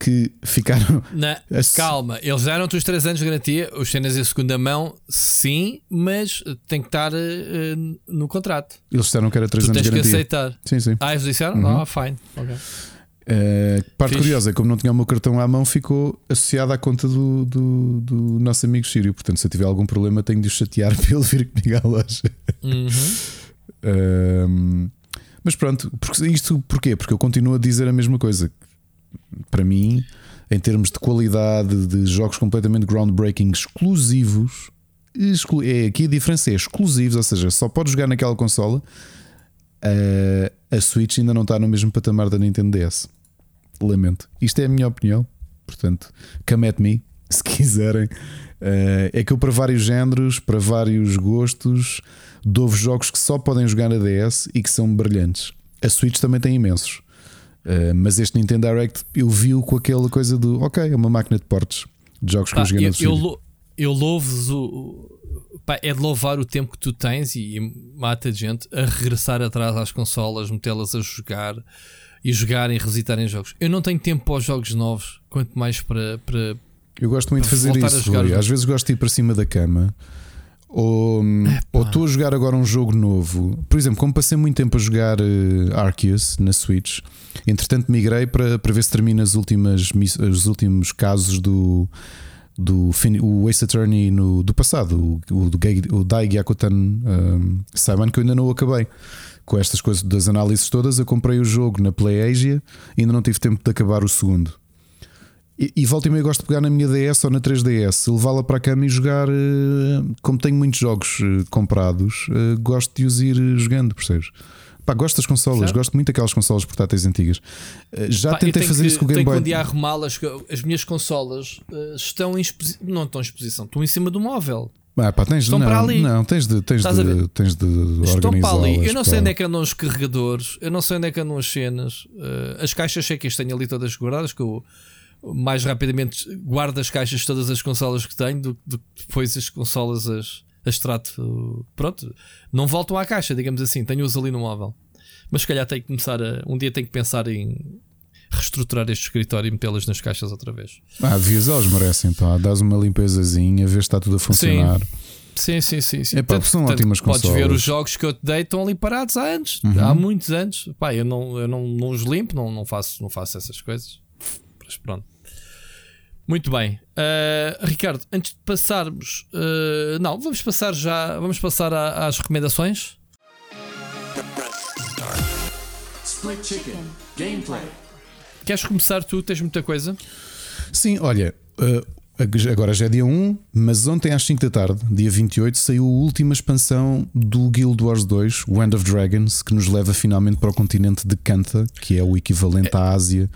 que ficaram. Não, As- Calma, eles deram-te os 3 anos de garantia, os cenas em segunda mão, sim, mas tem que estar eh, no contrato. Eles disseram que era 3 tu anos tens de que garantia. aceitar. Sim, sim. Ah, eles disseram? Uhum. Ah, fine. Ok. Uh, parte Fixe. curiosa é como não tinha o meu cartão à mão, ficou associado à conta do, do, do nosso amigo Sírio. Portanto, se eu tiver algum problema, tenho de o chatear para ele vir comigo à loja. Uhum. Um, mas pronto, porque, isto porquê? Porque eu continuo a dizer a mesma coisa. Para mim, em termos de qualidade, de jogos completamente groundbreaking, exclusivos, exclu- é, aqui a diferença é exclusivos, ou seja, só podes jogar naquela consola. Uh, a Switch ainda não está no mesmo patamar da Nintendo DS. Lamento. Isto é a minha opinião. Portanto, come at me se quiserem. Uh, é que eu, para vários géneros, para vários gostos, dou-vos jogos que só podem jogar na DS e que são brilhantes. A Switch também tem imensos. Uh, mas este Nintendo Direct eu vi-o com aquela coisa do ok, é uma máquina de portes de jogos que Pá, eu joguei eu, no eu, lou- eu louvo-vos o. pá, é de louvar o tempo que tu tens e, e mata de gente a regressar atrás às consolas, metê-las a jogar e jogarem e revisitarem jogos. Eu não tenho tempo para os jogos novos, quanto mais para. para Eu gosto muito de fazer isso. Rui. Às vezes gosto de ir para cima da cama. Ou ou estou a jogar agora um jogo novo. Por exemplo, como passei muito tempo a jogar eh, Arceus na Switch, entretanto migrei para, para ver se termina as últimas, os últimos casos do, do o Ace Attorney no, do passado, o, o, o Dai Gyakuten um, Saiban, que eu ainda não o acabei. Com estas coisas das análises todas, eu comprei o jogo na Play Asia e ainda não tive tempo de acabar o segundo. E, e volta e meia gosto de pegar na minha DS ou na 3DS, levá-la para a cama e jogar. eh, Como tenho muitos jogos eh, comprados, eh, gosto de os ir jogando, percebes? Pá, gosto das consolas, Certo. gosto muito daquelas consolas portáteis antigas. Já Pá, tentei tenho fazer que- isso com o Game tenho Boy. que um dia arrumá-las. que As minhas consolas estão em exposição. Não estão em exposição, estão em cima do móvel. Ah, pá, tens, Estão não, para ali. não, tens de, tens Estás de, tens de Estão para ali. Eu não sei onde é que andam os carregadores, eu não sei onde é que andam as cenas. Eh, as caixas sei que as tenho ali todas guardadas, que eu mais rapidamente guardo as caixas de todas as consolas que tenho do que depois as consolas as, as trato. Pronto, não voltam à caixa, digamos assim, tenho-os ali no móvel. Mas se calhar tenho que começar a. Um dia tenho que pensar em reestruturar este escritório e metê-las nas caixas outra vez. Ah, devias, elas merecem, pá. Dás uma limpezazinha, vês se está tudo a funcionar. Sim, sim, sim. sim. Epá, Tanto- são tanto ótimas Podes ver os jogos que eu te dei estão ali parados há anos, Uhum. há muitos anos. Pá, eu não, eu não, não os limpo, não, não, faço, não faço essas coisas. Mas pronto. Muito bem. Uh, Ricardo, antes de passarmos. uh, não, vamos passar já. Vamos passar a- às recomendações. Split Chicken. Gameplay. Queres começar tu? Tens muita coisa? Sim, olha, eh, agora já é dia 1, mas ontem às 5 da tarde, dia 28, saiu a última expansão do Guild Wars 2, Wind of Dragons, que nos leva finalmente para o continente de Kantha, que é o equivalente à Ásia.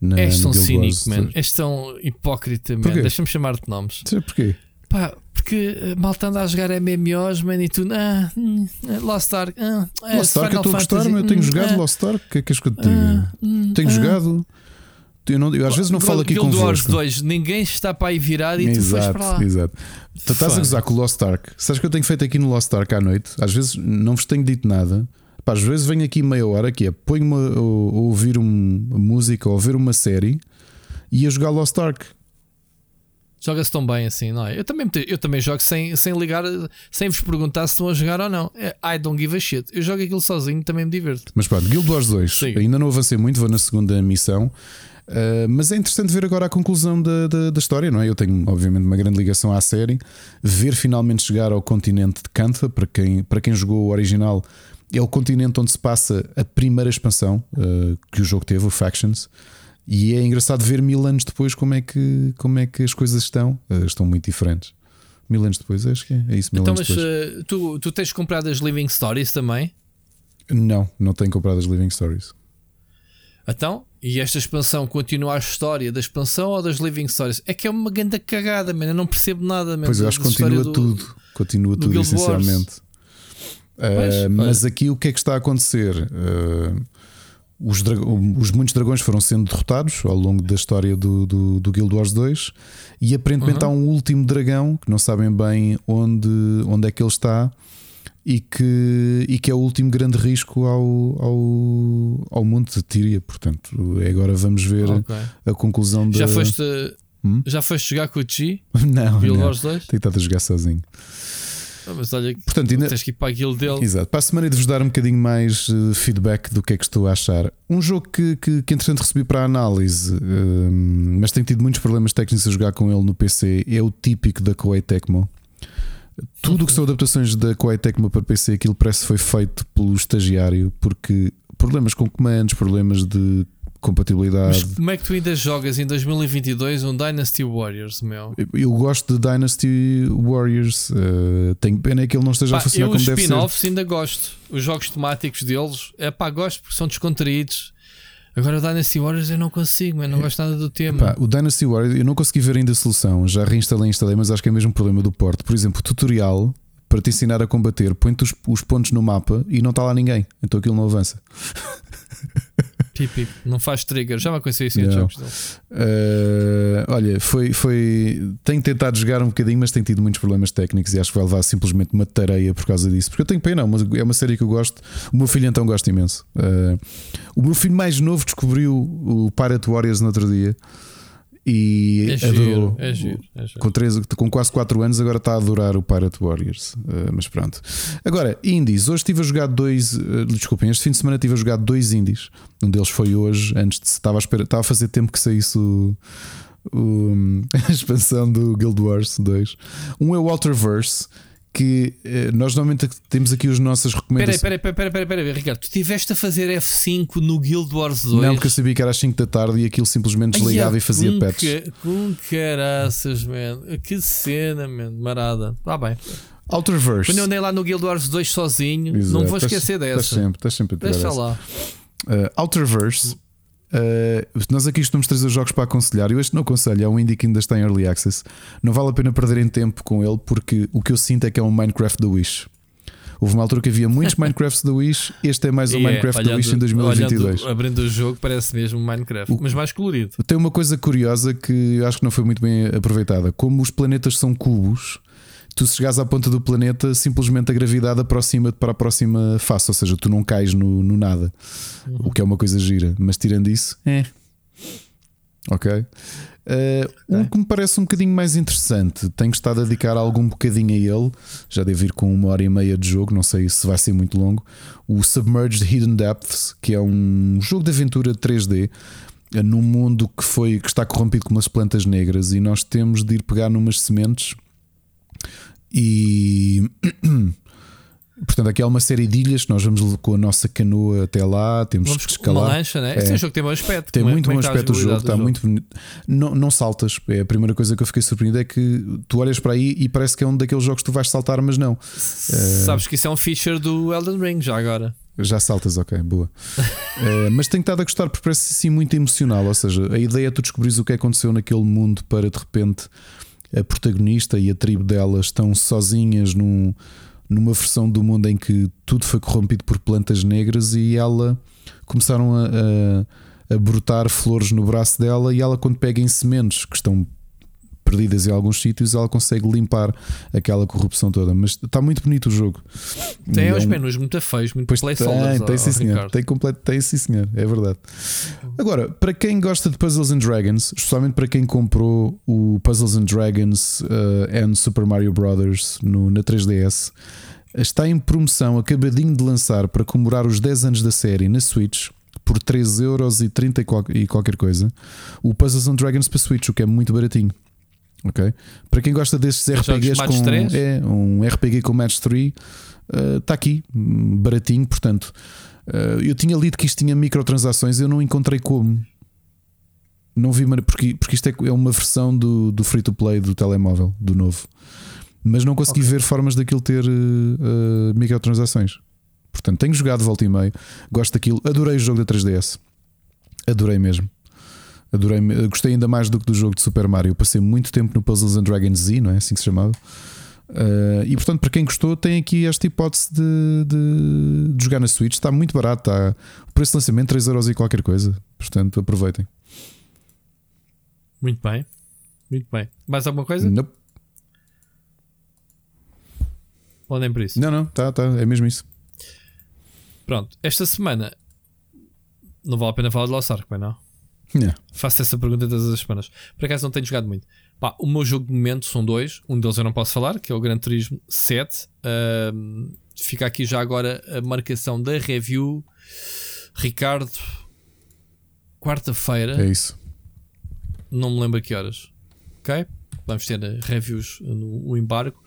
Na, És tão cínico, man. 2. És tão hipócrita, man. Deixa-me chamar-te nomes. Porquê? Pá, porque uh, malta anda a jogar MMOs, man, e tu. Ah, hum, Lost Ark. Ah, é, Lost Ark, eu estou a gostar, eu tenho hum, jogado ah, Lost Ark, o que é que queres que eu te diga? hum, tenho ah. jogado. Eu, não- eu às vezes não falo aqui Guild Wars convosco. 2, ninguém está para aí virado e tu Exato, para lá. exato. Tu estás a gozar com o Lost Ark. Sabes que eu tenho feito aqui no Lost Ark à noite? Às vezes não vos tenho dito nada. Pá, às vezes venho aqui meia hora que é ponho-me a, ouvir um- uma música ou a ver uma série e a jogar Lost Ark. Joga-se tão bem assim, não é? Eu também, eu também jogo sem, sem ligar, sem vos perguntar se estão a jogar ou não. É, I don't give a shit. Eu jogo aquilo sozinho, também me divirto. Mas pronto, Guild Wars 2. Siga. Ainda não avancei muito, vou na segunda missão. Uh, mas é interessante ver agora a conclusão da, da, da história, não é? Eu tenho, obviamente, uma grande ligação à série. Ver finalmente chegar ao continente de Kantha, para quem, para quem jogou o original, é o continente onde se passa a primeira expansão uh, que o jogo teve, o Factions. E é engraçado ver mil anos depois como é que, como é que as coisas estão. Uh, estão muito diferentes. Mil anos depois, acho que é, é isso. Mil então, anos mas depois. uh, tu, tu tens comprado as Living Stories também? Não, não tenho comprado as Living Stories. Então, e esta expansão continua a história da expansão ou das Living Stories? É que é uma grande cagada, man. Eu não percebo nada, man, Pois eu acho que continua do- tudo. Continua do tudo, essencialmente. Uh, olha. mas aqui o que é que está a acontecer? Uh, os, os muitos dragões foram sendo derrotados ao longo da história do, do, do Guild Wars 2 e aparentemente Uhum. há um último dragão que não sabem bem onde, onde é que ele está e que, e que é o último grande risco ao, ao, ao mundo de Tíria. Portanto, agora vamos ver Ok. a conclusão da. Já foste, Hum? já foste jogar com o G? Não, Guild não. Wars 2? Tenho estado a jogar sozinho. Ah, mas olha, Portanto, ainda- tens que ir para a guild dele. Exato. Para a semana de vos dar um bocadinho mais eh, feedback do que é que estou a achar. Um jogo que, que, que entretanto recebi para análise, eh, mas tenho tido muitos problemas técnicos a jogar com ele no PC, é o típico da Koei Tecmo. Tudo o que são adaptações da Koei Tecmo para PC, aquilo parece que foi feito pelo estagiário, porque problemas com comandos, problemas de compatibilidade. Mas como é que tu ainda jogas em 2022 um Dynasty Warriors, meu? Eu- Eu gosto de Dynasty Warriors. eh, tenho pena é que ele não esteja Pá, a funcionar eu como os deve ser. spin-offs ainda gosto. Os jogos temáticos deles, é pá, gosto porque são descontraídos. Agora o Dynasty Warriors eu não consigo, eu não gosto nada do tema. O Dynasty Warriors, eu não consegui ver ainda a solução. Já reinstalei instalei, mas acho que é mesmo um problema do porte. Por exemplo, o tutorial para te ensinar a combater, põe-te os, os pontos no mapa e não está lá ninguém. Então aquilo não avança. Típico, não faz trigger. Já me aconteceu isso em jogos dele. Uh, olha, foi, foi. Tenho tentado jogar um bocadinho, mas tenho tido muitos problemas técnicos e acho que vai levar simplesmente uma tareia por causa disso. Porque eu tenho pena, mas é uma série que eu gosto. O meu filho então gosta imenso. Uh, o meu filho mais novo descobriu o Pirate Warriors no outro dia e É adorou. giro, é giro, é giro. Com, três, com quase 4 anos, agora está a adorar o Pirate Warriors. Uh, mas pronto. Agora, indies. Hoje estive a jogar dois. uh, desculpem, este fim de semana estive a jogar dois indies. Um deles foi hoje, antes de. Estava a, esperar, estava a fazer tempo que saísse o. o- a expansão do Guild Wars 2. Um é o Alterverse, que eh, nós normalmente temos aqui as nossas recomendações. peraí, peraí, peraí, peraí, Ricardo. Tu estiveste a fazer F5 no Guild Wars 2. Não, porque eu sabia que era às 5 da tarde e aquilo simplesmente Ai, desligava ah, e fazia com patch. ca- Com caraças, man. Que cena, man. Marada. Tá bem. Outerverse. Quando eu andei lá no Guild Wars 2 sozinho, Exato. não vou Estás- esquecer estás dessa. sempre, estás sempre a Deixa essa. lá. Uh, Outerverse. Uh, nós aqui costumamos trazer jogos para aconselhar. Eu este não aconselho, é um indie que ainda está em early access. Não vale a pena perderem tempo com ele, porque o que eu sinto é que é um Minecraft da Wish. Houve uma altura que havia muitos Minecrafts da Wish. Este é mais um é, Minecraft da Wish em 2022. olhando- abrindo o jogo, parece mesmo Minecraft, mas mais colorido. Tem uma coisa curiosa que eu acho que não foi muito bem aproveitada. Como os planetas são cubos, tu se chegares à ponta do planeta, simplesmente a gravidade aproxima-te para a próxima face, ou seja, tu não cais no, no nada. O que é uma coisa gira. Mas tirando isso, é. Ok. Uh, Um que me parece um bocadinho mais interessante, tenho estado a dedicar algum bocadinho a ele. Já devo ir com uma hora e meia de jogo, não sei se vai ser muito longo. O Submerged Hidden Depths, que é um jogo de aventura 3D eh, num mundo que foi que está corrompido com umas plantas negras e nós temos de ir pegar numas sementes e portanto aqui há uma série de ilhas que nós vamos com a nossa canoa até lá temos Vamos que escalar uma lancha, né? Esse é um jogo que tem bom aspecto. tem Como é- muito como bom é está a aspecto o jogo, está do muito bonito. Não, não saltas, é a primeira coisa que eu fiquei surpreendido é que tu olhas para aí e parece que é um daqueles jogos que tu vais saltar, mas não. Eh, Sabes que isso é um feature do Elden Ring já agora. já saltas, ok, boa. Eh, mas tenho estado a gostar porque parece assim muito emocional. Ou seja, a ideia é tu descobrires o que aconteceu naquele mundo para de repente a protagonista e a tribo dela estão sozinhas num, numa versão do mundo em que tudo foi corrompido por plantas negras e ela começaram a, a, a brotar flores no braço dela e ela quando pega em sementes que estão perdidas em alguns sítios ela consegue limpar aquela corrupção toda mas está muito bonito o jogo Tem E é uns um- menus muito feios, muito Pois placeholders. tem, tem sim senhor. Ricardo. Tem, completo, tem sim senhor, é verdade. Agora, para quem gosta de Puzzles and Dragons, especialmente para quem comprou o Puzzles and Dragons uh, and Super Mario Brothers no, na 3DS, está em promoção, acabadinho de lançar para comemorar os 10 anos da série na Switch. Por 3,30€ e, e qualquer coisa, o Puzzles and Dragons para Switch, o que é muito baratinho. Ok? Para quem gosta Jogos RPGs com é, um RPG com Match 3, está aqui, hum, baratinho. Portanto, uh, eu tinha lido que isto tinha microtransações, eu não encontrei como. Não vi, porque, porque isto é, é uma versão do, do free to play do telemóvel, do novo, mas não consegui ver formas daquilo ter uh, uh, microtransações. Portanto, tenho jogado volta e meio, gosto daquilo, adorei o jogo da 3DS, adorei mesmo. Adorei, gostei ainda mais do que do jogo de Super Mario. Passei muito tempo no Puzzles and Dragons Z, não é? Assim que se chamava. Uh, e portanto, para quem gostou, tem aqui esta hipótese de, de- de jogar na Switch. Está muito barato. Está, o preço de lançamento 3€ e qualquer coisa. Portanto, aproveitem. Muito bem. Muito bem. Mais alguma coisa? Nope. Nem por isso? Não, não, tá, tá, é mesmo isso. Pronto, esta semana não vale a pena falar de Lost Ark, não? Não. Faço essa pergunta todas as semanas. Por acaso não tenho jogado muito. Pá, o meu jogo de momento são dois. Um deles eu não posso falar, que é o Gran Turismo 7. Ahm, fica aqui já agora a marcação da review. Ricardo, quarta-feira. É isso. Não me lembro a que horas. Ok? Vamos ter eh, reviews no embargo.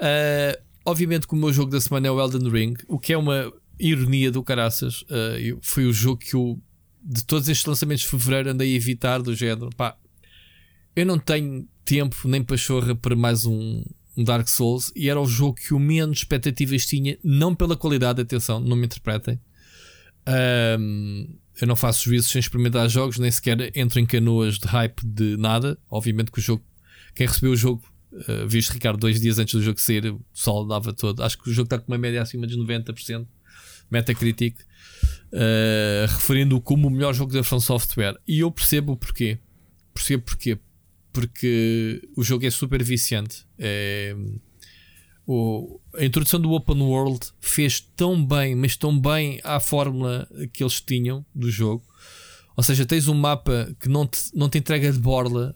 Ah, obviamente que o meu jogo da semana é o Elden Ring, o que é uma ironia do caraças. Eu- foi o jogo que eu, de todos estes lançamentos de fevereiro, andei a evitar do género. Pá, eu não tenho tempo nem pachorra para mais um, um Dark Souls e era o jogo que o menos expectativas tinha, não pela qualidade, atenção, não me interpretem. Ahm, eu não faço juízos sem experimentar jogos, nem sequer entro em canoas de hype de nada. Obviamente que o jogo, quem recebeu o jogo, uh, viste Ricardo, dois dias antes do jogo sair, o pessoal dava todo. Acho que o jogo está com uma média acima dos 90%, Metacritic, uh, referindo-o como o melhor jogo da From Software. E eu percebo o porquê. Percebo porquê. Porque o jogo é super viciante. É, o- a introdução do Open World fez tão bem, mas tão bem à fórmula que eles tinham do jogo. Ou seja, tens um mapa que não te, não te entrega de borla.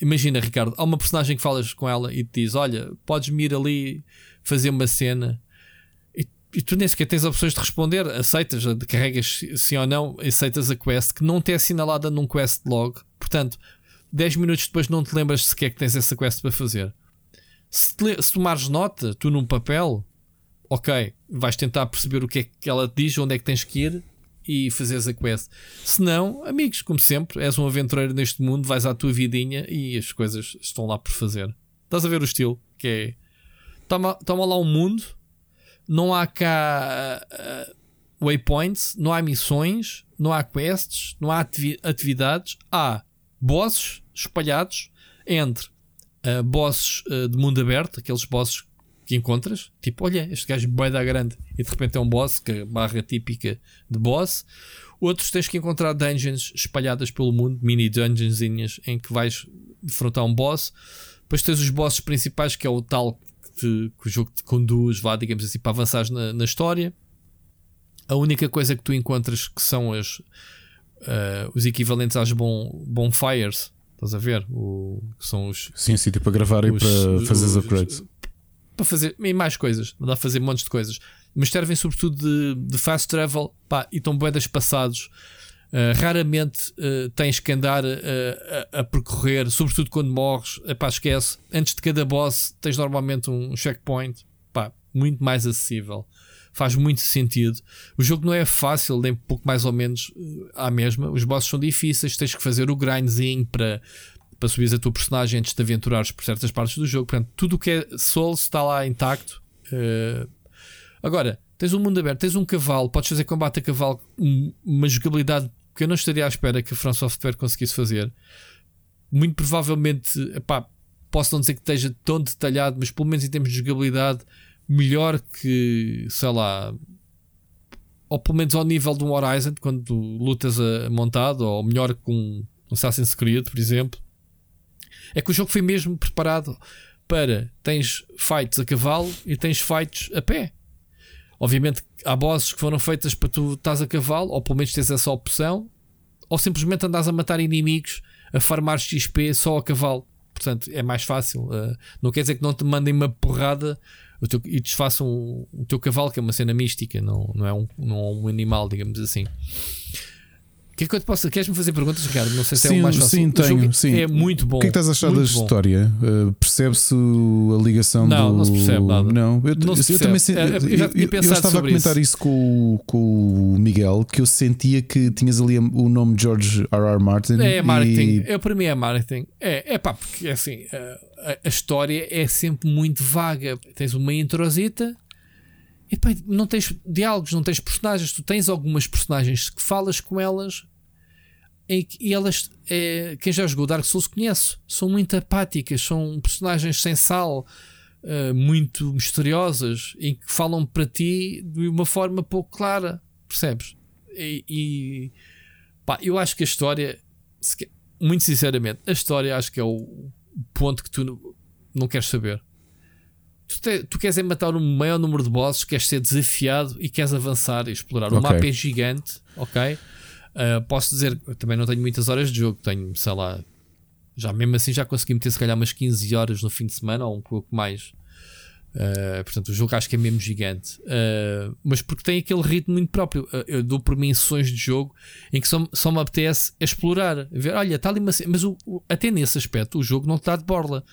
Imagina, Ricardo, há uma personagem que falas com ela e te diz: Olha, podes-me ir ali fazer uma cena. E, tu nem sequer tens opções de responder, aceitas, carregas sim ou não, aceitas a quest que não te é assinalada num quest log. Portanto, 10 minutos depois não te lembras sequer que tens essa quest para fazer. Se, te se tomares nota, tu num papel, ok, vais tentar perceber o que é que ela te diz, onde é que tens que ir e fazeres a quest. Se não, amigos, como sempre, és um aventureiro neste mundo, vais à tua vidinha e as coisas estão lá por fazer. Estás a ver o estilo? Que é. Toma, toma lá um mundo, não há cá ah, waypoints, não há missões, não há quests, não há ativi- atividades, há bosses espalhados entre ah, bosses ah, de mundo aberto, aqueles bosses que encontras, tipo, olha, este gajo vai dar grande e de repente é um boss, que é a barra típica de boss. Outros tens que encontrar dungeons espalhadas pelo mundo, mini dungeonzinhas em que vais defrontar um boss. Depois tens os bosses principais, que é o tal te- que o jogo te conduz, vá, digamos assim, para avançares na, na história. A única coisa que tu encontras que são as, ah, os equivalentes às bon, bonfires, estás a ver? O, que são os, Sim, sim, tipo a gravar e os- para fazer os os- upgrades. para fazer e mais coisas, dá a fazer montes de coisas, mas servem sobretudo de, de fast travel pá, e estão bué passados. Uh, raramente uh, tens que andar uh, a, a percorrer, sobretudo quando morres. Epá, esquece. Antes de cada boss, tens normalmente um checkpoint pá, muito mais acessível. Faz muito sentido. O jogo não é fácil, nem pouco mais ou menos à mesma. Os bosses são difíceis, tens que fazer o grindzinho para, para subires a tua personagem antes de aventurares por certas partes do jogo. Portanto, tudo o que é Souls está lá intacto. Agora, tens um mundo aberto, tens um cavalo, podes fazer combate a cavalo, um- uma jogabilidade que eu não estaria à espera que a From Software conseguisse fazer. Muito provavelmente, epá, posso não dizer que esteja tão detalhado, mas pelo menos em termos de jogabilidade, melhor que, sei lá, ou pelo menos ao nível de um Horizon, quando lutas a montado, ou melhor que um Assassin's Creed, por exemplo. É que o jogo foi mesmo preparado para tens fights a cavalo e tens fights a pé. Obviamente há bosses que foram feitas para tu estás a cavalo, ou pelo menos tens essa opção, ou simplesmente andas a matar inimigos a farmar XP só a cavalo. Portanto, é mais fácil. Uh, não quer dizer que não te mandem uma porrada teu- e desfaçam o, o teu cavalo, que é uma cena mística, não, não, é um, não é um animal, digamos assim. Que é que eu te posso. Queres-me fazer perguntas, Ricardo? Não sei se é o mais fácil. sim, tenho. Sim. É muito bom. O que é que estás a achar da história? Uh, Percebe-se a ligação Não, do. não se percebe nada. Não, eu, Não se eu também senti- Eu- eu já eu- eu estava a comentar isso, com, o- com o Miguel, que eu sentia que tinhas ali o nome George R.R. Martin. É marketing. e- É, para mim é marketing. É, é pá, porque assim, a, a- a história é sempre muito vaga. Tens uma introsita e pá, não tens diálogos, não tens personagens. Tu tens algumas personagens que falas com elas e elas, é, quem já jogou Dark Souls conhece, são muito apáticas, são personagens sem sal. eh, muito misteriosas em que falam para ti de uma forma pouco clara, percebes? E, e Pá, eu acho que a história, muito sinceramente, a história acho que é o ponto que tu não, não queres saber. Tu, te- tu queres é matar o maior número de bosses, queres ser desafiado e queres avançar e explorar. O Ok. mapa é gigante, ok? Ah, posso dizer, também não tenho muitas horas de jogo, tenho, sei lá, já mesmo assim já consegui meter se calhar umas 15 horas no fim de semana ou um pouco mais. Uh, portanto, o jogo acho que é mesmo gigante, Uh, mas porque tem aquele ritmo muito próprio. Uh, eu dou por mim sessões de jogo em que só, só me apetece explorar, ver, olha, está ali uma mas o- o- até nesse aspecto o jogo não dá de borla.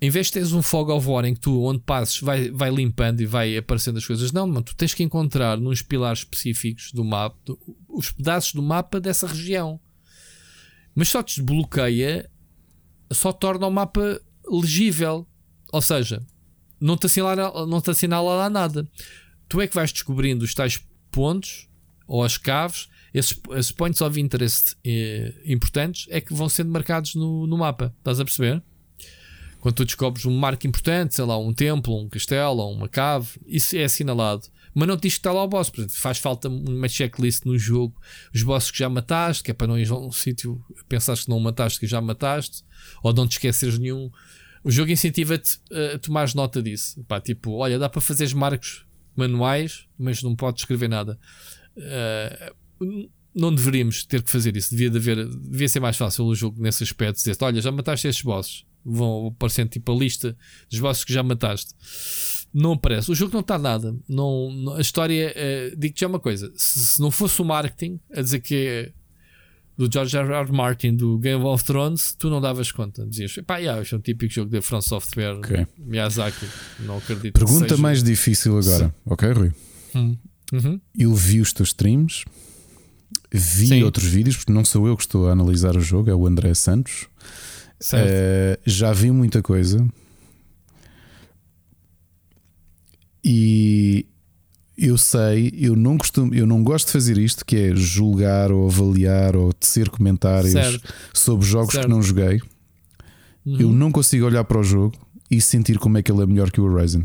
Em vez de teres um fog of war em que tu, onde passes, vai, vai limpando e vai aparecendo as coisas, não, mano, tu tens que encontrar nos pilares específicos do mapa do- os pedaços do mapa dessa região, mas só te desbloqueia, só torna o mapa legível. Ou seja, não te assinala, não te assinala lá nada. Tu é que vais descobrindo os tais pontos ou as caves, esses, esses points of interest eh, importantes é que vão sendo marcados no, no mapa. Estás a perceber? Quando tu descobres um marco importante, sei lá, um templo, um castelo uma cave, isso é assinalado. Mas não te diz que está lá o boss. Faz falta uma checklist no jogo. Os bosses que já mataste, que é para não ir a um sítio pensares que não mataste, que já mataste, ou não te esqueceres nenhum. O jogo incentiva-te a tomares nota disso. Pá, tipo, olha, dá para fazeres marcos manuais, mas não podes escrever nada. Ah, não deveríamos ter que fazer isso. Devia, de haver, devia ser mais fácil o jogo nesse aspecto. Dizer olha, já mataste estes bosses. Vão aparecendo tipo a lista dos bosses que já mataste. Não aparece. O jogo não está nada. Não, não- a história, eh, digo-te já uma coisa: se, se não fosse o marketing a dizer que é do George R. R. Martin do Game of Thrones, tu não davas conta. Dizias, pá, yeah, é um típico jogo da From Software, Ok. Miyazaki. Não acredito. Pergunta seja. mais difícil agora, ok, Rui? Hum. Uhum. Eu vi os teus streams, vi Sim. outros vídeos, porque não sou eu que estou a analisar o jogo, é o André Santos. Eh, já vi muita coisa e eu sei, eu não costumo, eu não gosto de fazer isto, que é julgar ou avaliar ou tecer comentários Certo. sobre jogos Certo. que não joguei. Uhum. Eu não consigo olhar para o jogo e sentir como é que ele é melhor que o Horizon.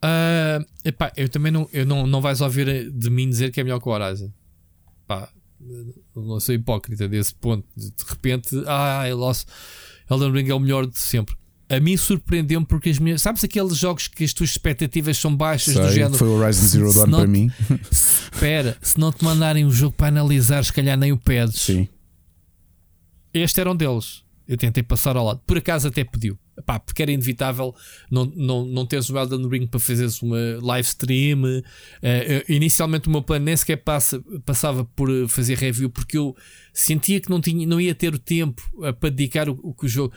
Ah, epá, eu também não, eu não, não vais ouvir de mim dizer que é melhor que o Horizon. Pá, não sou hipócrita desse ponto. De repente, ah, eu lost. Elden Ring é o melhor de sempre. A mim surpreendeu-me porque as minhas. Sabes aqueles jogos que as tuas expectativas são baixas do Sei, género? foi o Horizon Zero Dawn para mim. Espera, se não te mandarem o jogo para analisar, se calhar nem o pedes. Sim. Este era um deles. Eu tentei passar ao lado. Por acaso até pediu. Epá, porque era inevitável não, não, não teres o Elden Ring para fazeres uma live stream. Eh, inicialmente o meu plano nem sequer passa, passava por eh, fazer review porque eu sentia que não, tinha, não ia ter o tempo eh, para dedicar o, o que o jogo.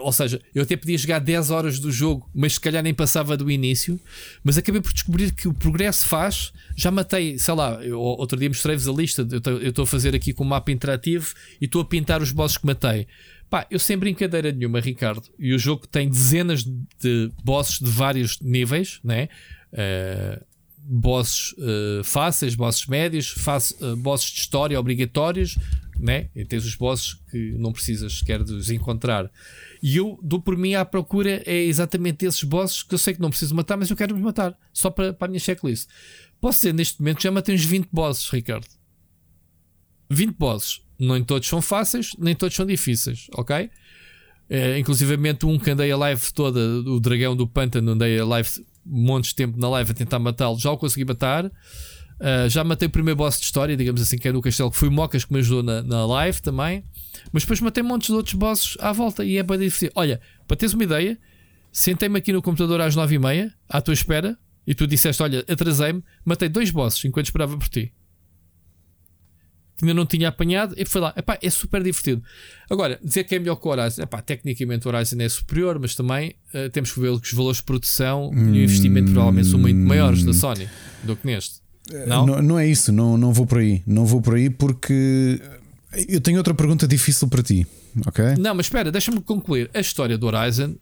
ou seja, eu até podia jogar 10 horas do jogo, mas se calhar nem passava do início. Mas acabei por descobrir que o progresso faz. Já matei, sei lá, eu, outro dia mostrei-vos a lista. Eu estou a fazer aqui com um mapa interativo e estou a pintar os bosses que matei. Pá, eu sem brincadeira nenhuma, Ricardo, e o jogo tem dezenas de bosses de vários níveis, né? Eh, bosses eh, fáceis, bosses médios, face- eh, bosses de história obrigatórios, né? E tens os bosses que não precisas sequer de os encontrar. E eu dou por mim à procura é exatamente esses bosses que eu sei que não preciso matar, mas eu quero os matar, só para, para a minha checklist. Posso ser neste momento já matei uns 20 bosses, Ricardo. 20 bosses. Nem todos são fáceis, nem todos são difíceis, ok? É, inclusivamente um que andei a live toda, o dragão do pântano, andei a live montes de tempo na live a tentar matá-lo, já o consegui matar. Ah, já matei o primeiro boss de história, digamos assim, que é no castelo, que foi o Mocas que me ajudou na, na live também. Mas depois matei montes de outros bosses à volta e é bem difícil. Olha, para teres uma ideia, sentei-me aqui no computador às 9h30, à tua espera, e tu disseste: Olha, atrasei-me, matei dois bosses enquanto esperava por ti que ainda não tinha apanhado e foi lá. Epá, é super divertido. Agora, dizer que é melhor que o Horizon, epá, tecnicamente o Horizon é superior, mas também eh, temos que ver que os valores de produção e o investimento provavelmente são muito maiores da Sony do que neste. Não? Não, não é isso, não, não vou por aí. Não vou por aí porque eu tenho outra pergunta difícil para ti, ok? Não, mas espera, deixa-me concluir. A história do Horizon.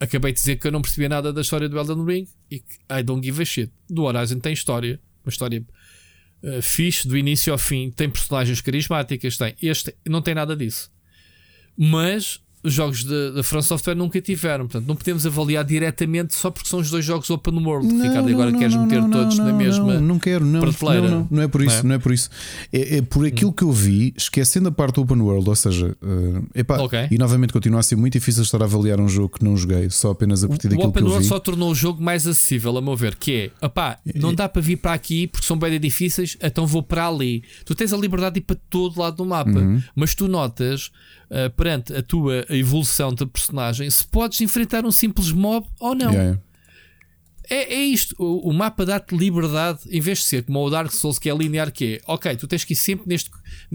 Acabei de dizer que eu não percebia nada da história do Elden Ring e que I don't give a shit. Do Horizon tem história, uma história uh, fixe do início ao fim, tem personagens carismáticas, tem. Este não tem nada disso. Mas os jogos da From Software nunca tiveram, portanto não podemos avaliar diretamente só porque são os dois jogos open world. Ricardo, e agora queres meter todos na mesma Não, não quero, não, prateleira. não, não, não é por isso, Não é? não é por isso. É, é por aquilo que eu vi, esquecendo a parte do open world, ou seja, eh, epá, Ok. e novamente continua a ser muito difícil estar a avaliar um jogo que não joguei, só apenas a partir O daquilo que Open eu World vi. só tornou o jogo mais acessível, a meu ver, que é, opá, não dá para vir para aqui porque são bem difíceis, então vou para ali. Tu tens a liberdade de ir para todo lado do mapa, Uhum. mas tu notas, ah, perante a tua evolução de personagem, se podes enfrentar um simples mob ou não. Yeah. É, é isto, o, o mapa dá-te liberdade, em vez de ser como o Dark Souls, que é linear, que é, ok, tu tens que ir sempre neste.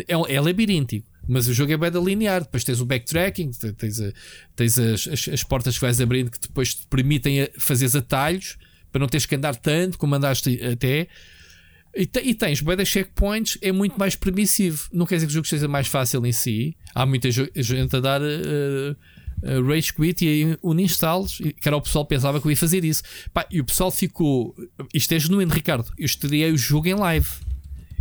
É, é labiríntico, mas o jogo é bem da linear. Depois tens o backtracking, te- tens, a- tens as, as, as portas que vais abrindo que depois te permitem fazeres atalhos para não teres que andar tanto como andaste até. E, te- e tens bem checkpoints, é muito mais permissivo. Não quer dizer que o jogo seja mais fácil em si. Há muita gente a dar. eh, eh, rage quit e uninstalls, e que era o pessoal pensava que eu ia fazer isso. Pá, e o pessoal ficou. Isto é genuíno, Ricardo. Eu estreiei o jogo em live.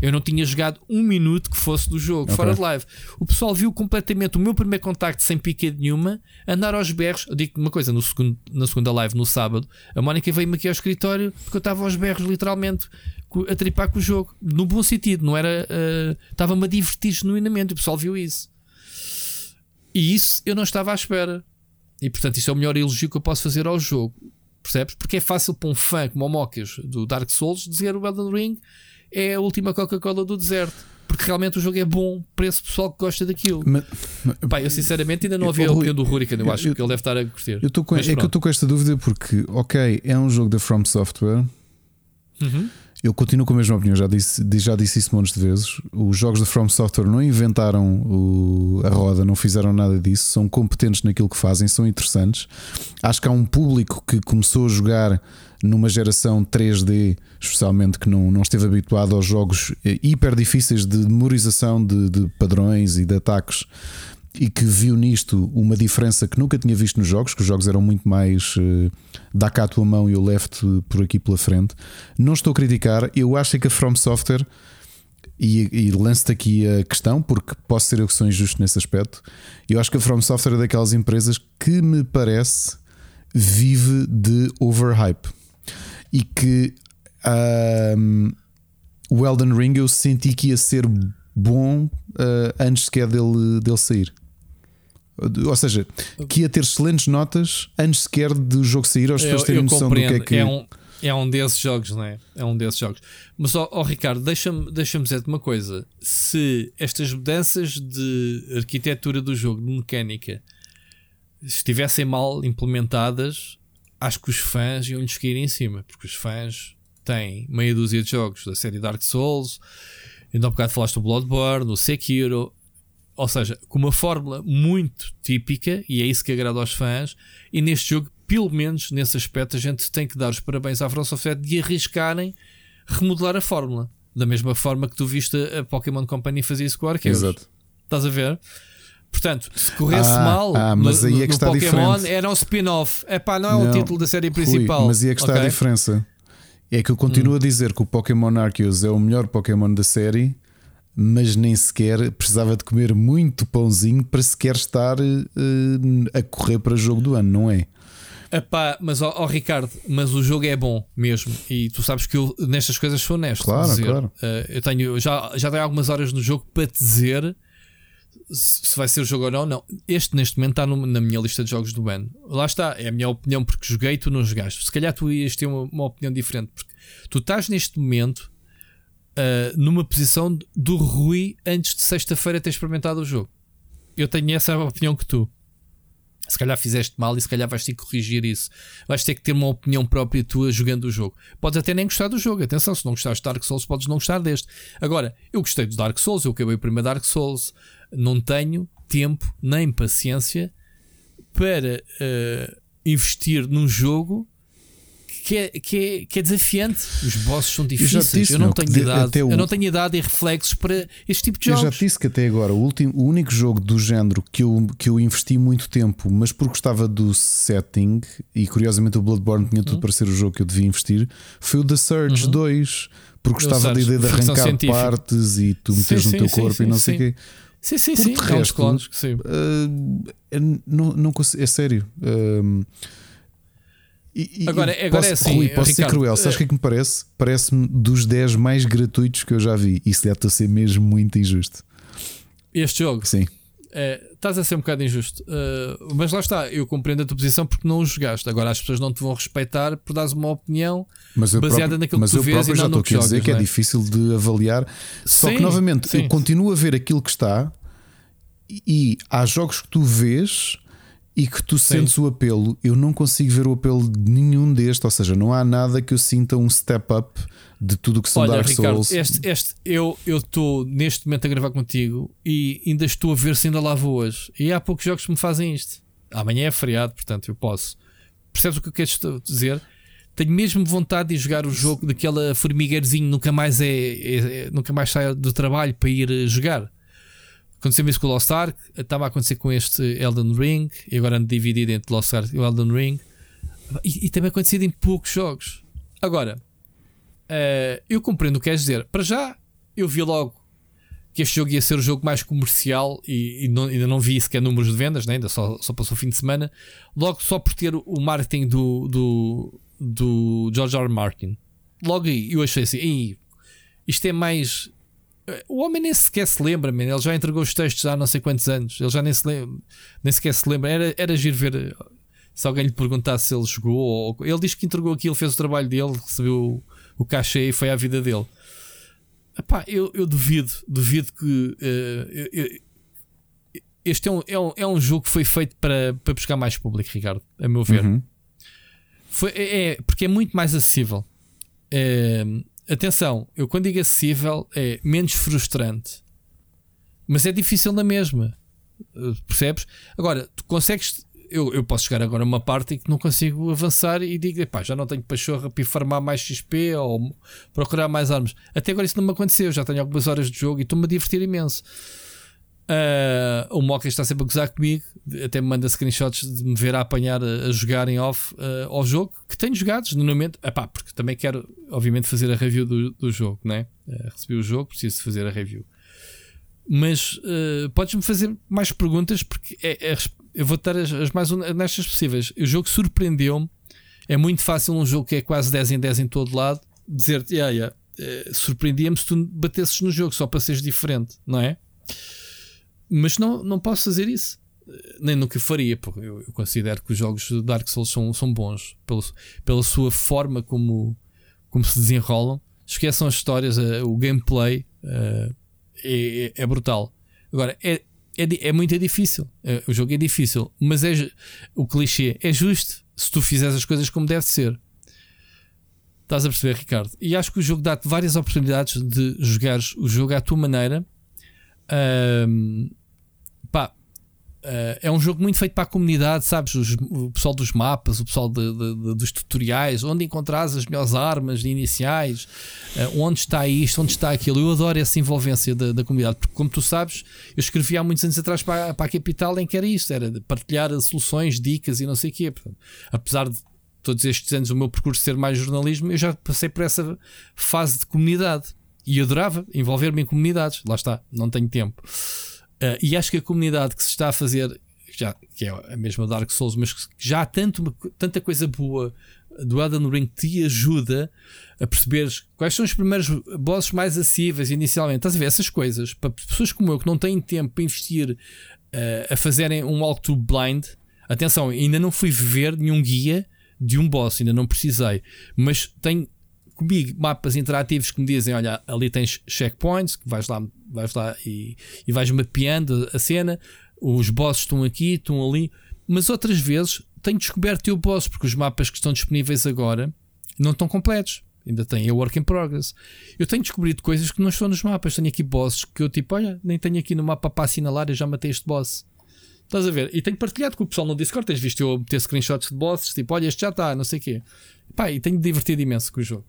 Eu não tinha jogado um minuto que fosse do jogo, Ok. fora de live. O pessoal viu completamente o meu primeiro contacto sem pique nenhuma, andar aos berros. Eu digo uma coisa: no segundo, na segunda live, no sábado, a Mónica veio-me aqui ao escritório porque eu estava aos berros, literalmente, a tripar com o jogo. No bom sentido, não era. eh, Estava-me a divertir genuinamente. O pessoal viu isso. E isso eu não estava à espera. E portanto, isto é o melhor elogio que eu posso fazer ao jogo. Percebes? Porque é fácil para um fã como o Mocas do Dark Souls dizer o Elden Ring é a última Coca-Cola do deserto. Porque realmente o jogo é bom para esse pessoal que gosta daquilo. Mas- Pá, eu sinceramente ainda não Eu- ouvi a opinião do Hurricane. Eu eu- acho que ele deve estar a curtir. Eu com, é que eu estou com esta dúvida porque, ok, é um jogo da From Software, Uhum. Eu continuo com a mesma opinião, já disse, já disse isso montes de vezes. Os jogos da From Software não inventaram o- a roda, não fizeram nada disso, são competentes naquilo que fazem, são interessantes. Acho que há um público que começou a jogar numa geração 3D, especialmente que não, não esteve habituado aos jogos eh, hiper difíceis de memorização de, de padrões e de ataques e que viu nisto uma diferença que nunca tinha visto nos jogos, que os jogos eram muito mais eh, dá cá a tua mão e eu levo-te por aqui pela frente. Não estou a criticar, eu acho é que a From Software, e, e lanço-te aqui a questão, porque posso ser eu que sou injusto nesse aspecto, eu acho que a From Software é daquelas empresas que me parece vive de overhype e que ahm, o Elden Ring eu senti que ia ser bom ah, antes sequer dele, dele sair. Ou seja, que ia ter excelentes notas antes sequer do jogo sair, aos pessoas terem noção do que é que. um, é um desses jogos, não é? É um desses jogos. Mas, ó Ricardo, deixa-me deixa dizer-te uma coisa. Se estas mudanças de arquitetura do jogo, de mecânica, estivessem mal implementadas, acho que os fãs iam-lhes cair em cima. Porque os fãs têm meia dúzia de jogos da série Dark Souls, ainda há bocado falaste do Bloodborne, do Sekiro. Ou seja, com uma fórmula muito típica, e é isso que agrada aos fãs, e neste jogo, pelo menos nesse aspecto, a gente tem que dar os parabéns à From Software de arriscarem remodelar a fórmula. Da mesma forma que tu viste a Pokémon Company fazer isso com o Arceus. Exato. Estás a ver? Portanto, se corresse Ah, mal ah, mas no, aí é que está Pokémon, diferente. era um spin-off. É pá, não é o título da série Rui, principal. mas aí é que está a ok? diferença. É que eu continuo Hum. a dizer que o Pokémon Arceus é o melhor Pokémon da série, mas nem sequer precisava de comer muito pãozinho para sequer estar eh, a correr para jogo do ano, não é? Epá, mas ó, ó, Ricardo, mas o jogo é bom mesmo. E tu sabes que eu nestas coisas sou honesto. Claro, dizer. claro. Eh, eu tenho, já, já tenho algumas horas no jogo para dizer se se vai ser o jogo ou não. Não, este neste momento está no- na minha lista de jogos do ano. Lá está, é a minha opinião porque joguei e tu não jogaste. Se calhar tu ias ter uma, uma opinião diferente. Porque tu estás neste momento eh, numa posição do Rui antes de sexta-feira ter experimentado o jogo. Eu tenho essa opinião que tu. Se calhar fizeste mal e se calhar vais ter que corrigir isso. Vais ter que ter uma opinião própria tua jogando o jogo. Podes até nem gostar do jogo. Atenção, se não gostaste de Dark Souls, podes não gostar deste. Agora, eu gostei do Dark Souls, eu acabei o primeiro Dark Souls. Não tenho tempo nem paciência para eh, investir num jogo que é, que, é, que é desafiante. Os bosses são já difíceis. disse, eu não meu, tenho idade. o- Eu não tenho idade e reflexos para este tipo de Eu jogos. já te disse que até agora o, último, o único jogo do género que eu, que eu investi muito tempo, mas porque gostava do setting, e curiosamente o Bloodborne tinha Uhum. tudo para ser o jogo que eu devia investir, foi o The Surge 2, porque gostava da ideia de arrancar científica. partes e tu meteres Sim, no teu sim, corpo sim, e não sei o quê. Sim, sim, Por sim. É resto, clones, sim. uh, eu não, não é sério. Um, e- e- Agora- agora posso, é assim, Rui, posso ser Ricardo, cruel, sabes o que é que me parece? Parece-me dos 10 mais gratuitos que eu já vi. Isso deve-te a ser mesmo muito injusto. Este jogo. Sim. É, estás a ser um bocado injusto. Uh, mas lá está, eu compreendo a tua posição porque não o jogaste. Agora as pessoas não te vão respeitar por dares uma opinião Mas eu baseada próprio, naquilo mas que tu eu vês e já não estou no que aqui a dizer que é é? difícil de avaliar. Só que Sim, novamente sim. eu continuo a ver aquilo que está e, e há jogos que tu vês e que tu sentes o apelo. Eu não consigo ver o apelo de nenhum deste, ou seja, não há nada que eu sinta um step up de tudo o que são Olha, Dark Ricardo, Souls. este, este, eu estou neste momento a gravar contigo e ainda estou a ver se ainda lá vou hoje. E há poucos jogos que me fazem isto. Amanhã é feriado, portanto eu posso. Percebes o que eu quero dizer? Tenho mesmo vontade de jogar o jogo daquela formigueirozinho, nunca mais é, é- é- nunca mais sai do trabalho para ir eh, jogar. Aconteceu isso com o Lost Ark, estava a acontecer com este Elden Ring, e agora ando dividido entre Lost Ark e o Elden Ring. E, e também acontecido em poucos jogos. Agora, eh, eu compreendo o que queres dizer. Para já, eu vi logo que este jogo ia ser o jogo mais comercial e, e não- ainda não vi sequer números de vendas, né? ainda só, só passou o fim de semana. Logo, só por ter o marketing do, do, do George R. R. Martin. Logo aí, eu achei assim: "Ih, isto é mais. O homem nem sequer se lembra, man. ele já entregou os textos há não sei quantos anos, ele já nem, se lembra, nem sequer se lembra. Era, era giro ver eh, se alguém lhe perguntasse se ele jogou. Ou, ele diz que entregou aquilo, fez o trabalho dele, recebeu o cachê e foi à vida dele. Epá, eu, eu duvido, duvido que eh, eu- eu- este é um, é, um, é um jogo que foi feito para, para buscar mais público, Ricardo, a meu ver. Uhum. Foi, é, é- porque é muito mais acessível. É, atenção, eu quando digo acessível é menos frustrante, mas é difícil na mesma. Uh, Percebes? Agora, tu consegues. Eu, eu posso chegar agora a uma parte em que não consigo avançar e digo, epá, já não tenho pachorra para farmar mais XP ou procurar mais armas. Até agora isso não me aconteceu, já tenho algumas horas de jogo e estou-me a divertir imenso. Ah, o Moca está sempre a gozar comigo, até me manda screenshots de me ver a apanhar a, jogar em off ah, ao jogo que tenho jogados, normalmente, epá, porque também quero, obviamente, fazer a review do, do jogo, né? Ah, recebi o jogo, preciso fazer a review. Mas ah, podes-me fazer mais perguntas porque é, é- eu vou dar as, as mais honestas possíveis. O jogo surpreendeu-me. É muito fácil um jogo que é quase 10 em 10 em todo lado dizer-te, yeah, yeah, eh, surpreendia-me se tu batesses no jogo só para seres diferente, não é? Mas não, não posso fazer isso. Nem nunca faria, porque eu, eu considero que os jogos de Dark Souls são, são bons pelo, pela sua forma como, como se desenrolam. Esqueçam as histórias, eh, o gameplay eh, é, é- é brutal. Agora, é, é, é muito difícil. Eh, o jogo é difícil, mas é o clichê é justo se tu fizeres as coisas como deve ser. Estás a perceber, Ricardo? E acho que o jogo dá-te várias oportunidades de jogares o jogo à tua maneira. Pá, ah, é um jogo muito feito para a comunidade, sabes? Os- o pessoal dos mapas, o pessoal de- de- de- dos tutoriais, onde encontrares as melhores armas iniciais, ah, onde está isto, onde está aquilo. Eu adoro essa envolvência da, da comunidade, porque, como tu sabes, eu escrevi há muitos anos atrás para, para a Capital em que era isto: era partilhar soluções, dicas e não sei o quê. Apesar de todos estes anos o meu percurso ser mais jornalismo, eu já passei por essa fase de comunidade e adorava envolver-me em comunidades. Lá está, não tenho tempo. Uh, e acho que a comunidade que se está a fazer, já, que é a mesma Dark Souls, mas que já há tanto, tanta coisa boa do Elden Ring que te ajuda a perceberes quais são os primeiros bosses mais acessíveis inicialmente. Estás a ver essas coisas para pessoas como eu que não têm tempo para investir uh, a fazerem um walkthrough blind. Atenção, ainda não fui ver nenhum guia de um boss, ainda não precisei, mas tenho comigo mapas interativos que me dizem: olha, ali tens checkpoints, que vais lá, vais lá e, e vais mapeando a cena, os bosses estão aqui, estão ali, mas outras vezes tenho descoberto o boss, porque os mapas que estão disponíveis agora não estão completos. Ainda tem a work in progress. Eu tenho descobrido coisas que não estão nos mapas. Tenho aqui bosses que eu tipo, olha, nem tenho aqui no mapa para assinalar, eu já matei este boss. Estás a ver? E tenho partilhado com o pessoal no Discord. Tens visto eu ter screenshots de bosses, tipo, olha, este já está, não sei o quê. Pá, e tenho divertido imenso com o jogo.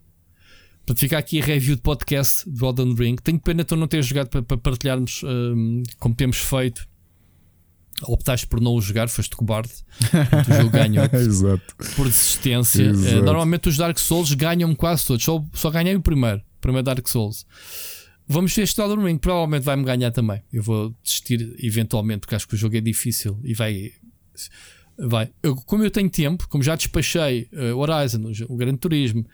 Para ficar aqui a review de podcast do Elden Ring. Tenho pena de tu não teres jogado para, para partilharmos hum, como temos feito. Optaste por não o jogar, foste cobarde. O jogo ganhou Exato. por desistência. Exato. Eh, normalmente os Dark Souls ganham quase todos. Só, só ganhei o primeiro. O primeiro Dark Souls. Vamos ver este Elden Ring. Provavelmente vai-me ganhar também. Eu vou desistir eventualmente porque acho que o jogo é difícil e vai. Vai. Eu, como eu tenho tempo, como já despachei o Horizon, o, o Gran Turismo,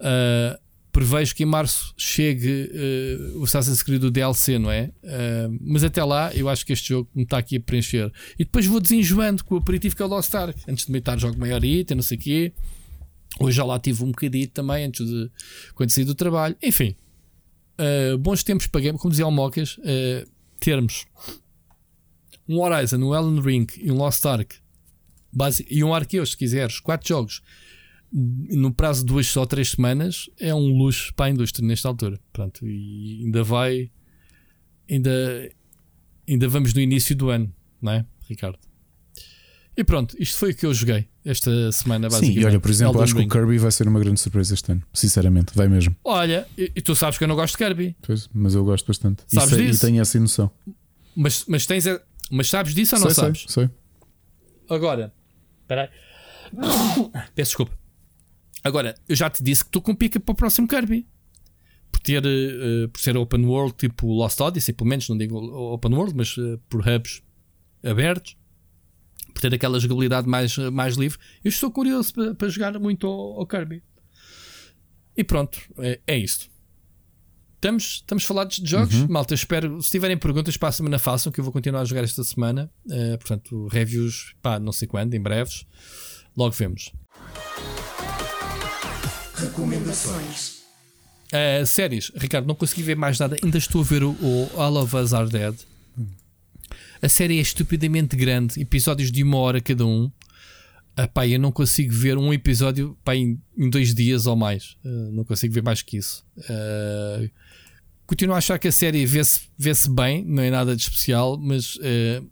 eh, prevejo que em março chegue eh, o Assassin's Creed do DLC, não é? Eh, mas até lá, eu acho que este jogo me está aqui a preencher. E depois vou desenjoando com o aperitivo que é o Lost Ark. Antes de meditar, jogo maior item, não sei o quê. Hoje já lá tive um bocadinho também, antes de quando saí do trabalho. Enfim, eh, bons tempos para game, como dizia o Mocas, termos um Horizon, um Elden Ring e um Lost Ark basi- e um Arceus, se quiseres, quatro jogos no prazo de duas ou três semanas é um luxo para a indústria nesta altura. Pronto, e ainda vai, ainda, ainda vamos no início do ano, não é, Ricardo? E pronto, isto foi o que eu joguei esta semana, Sim, basicamente. e olha, por exemplo, Elden acho que o Kirby vai ser uma grande surpresa este ano. Sinceramente, vai mesmo. Olha, e, e tu sabes que eu não gosto de Kirby, Pois, mas eu gosto bastante. E Sabes sei- disso? E tenho essa noção. mas, mas tens a- mas sabes disso ou não sei, sei, sabes? sei. Agora, espera aí. Peço desculpa. Agora, eu já te disse que estou com pica para o próximo Kirby. Por ter, eh, por ser open world, tipo Lost Odyssey, pelo menos, não digo open world, mas eh, por hubs abertos, por ter aquela jogabilidade mais, mais livre. Eu estou curioso para, para jogar muito ao, ao Kirby. E pronto, é, é isto. Estamos, estamos falados de jogos. Uhum. Malta, espero. Se tiverem perguntas para a semana, façam, que eu vou continuar a jogar esta semana. Eh, portanto, reviews, pá, não sei quando, em breves. Logo vemos. Recomendações. Uh, séries, Ricardo, não consegui ver mais nada. Ainda estou a ver o, o All of Us Are Dead. A série é estupidamente grande, episódios de uma hora cada um. Epá, eu não consigo ver um episódio em, em dois dias ou mais. Uh, não consigo ver mais que isso. Uh, continuo a achar que a série vê-se vê bem, não é nada de especial, mas uh,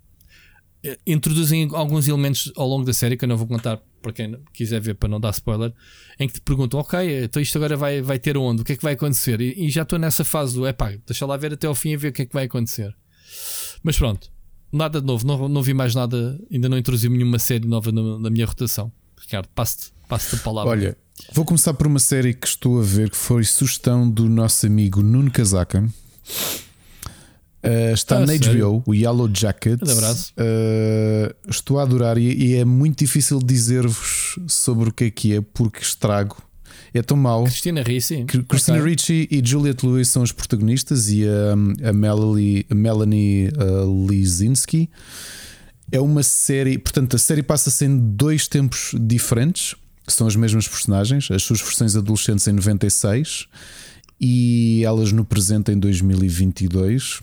introduzem alguns elementos ao longo da série que eu não vou contar para quem quiser ver para não dar spoiler, em que te perguntam, ok, então isto agora vai, vai ter onde? O que é que vai acontecer? E, e já estou nessa fase do epá, deixa lá ver até ao fim e ver o que é que vai acontecer. Mas pronto, nada de novo, não, não vi mais nada, ainda não introduzi nenhuma série nova na, na minha rotação. Ricardo, passo-te passo a palavra. Olha, vou começar por uma série que estou a ver que foi sugestão do nosso amigo Nuno Casaca. Uh, está ah, na sério? HBO, o Yellow Jacket. Uh, estou a adorar e, e é muito difícil dizer-vos sobre o que é que é, porque estrago. É tão mau. Cristina Ricci. Christina okay. Ricci e Juliette Lewis são os protagonistas e a, a Melanie, a Melanie uh, Lizinski. É uma série, portanto, a série passa-se em dois tempos diferentes, que são as mesmas personagens, as suas versões adolescentes em 96 e elas no presente em 2022.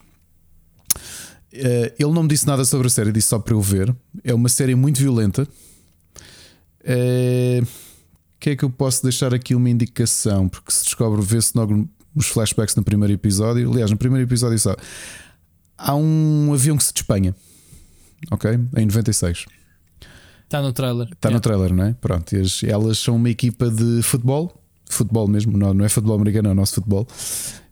Uh, ele não me disse nada sobre a série, disse só para eu ver. É uma série muito violenta. Uh, que é que eu posso deixar aqui uma indicação? Porque se descobre, vê-se nos flashbacks no primeiro episódio. Aliás, no primeiro episódio só há um avião que se despenha, ok? Em 96. Está no trailer. Está no trailer, não é? Pronto, elas são uma equipa de futebol, futebol mesmo, não, não é futebol americano, é o nosso futebol.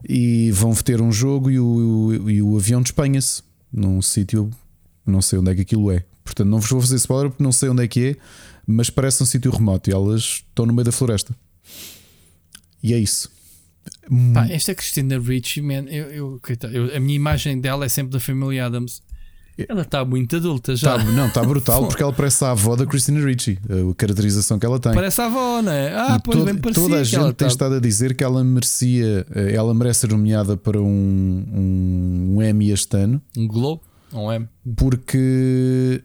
E vão ter um jogo e o, e o avião despenha-se num sítio, não sei onde é que aquilo é. Portanto, não vos vou fazer spoiler porque não sei onde é que é, mas parece um sítio remoto e elas estão no meio da floresta. E é isso. Pá, esta Cristina Ricci, man, eu, eu, a minha imagem dela é sempre da família Adams. Ela está muito adulta já. Tá, não, está brutal porque ela parece a avó da Christina Ricci, a caracterização que ela tem. Parece a avó, não é? Ah, pois todo, bem parecia. Toda a gente tem tá... estado a dizer que ela merecia, eh, ela merece ser nomeada para um, um, um Emmy este ano. Um Globo? Um Emmy. Porque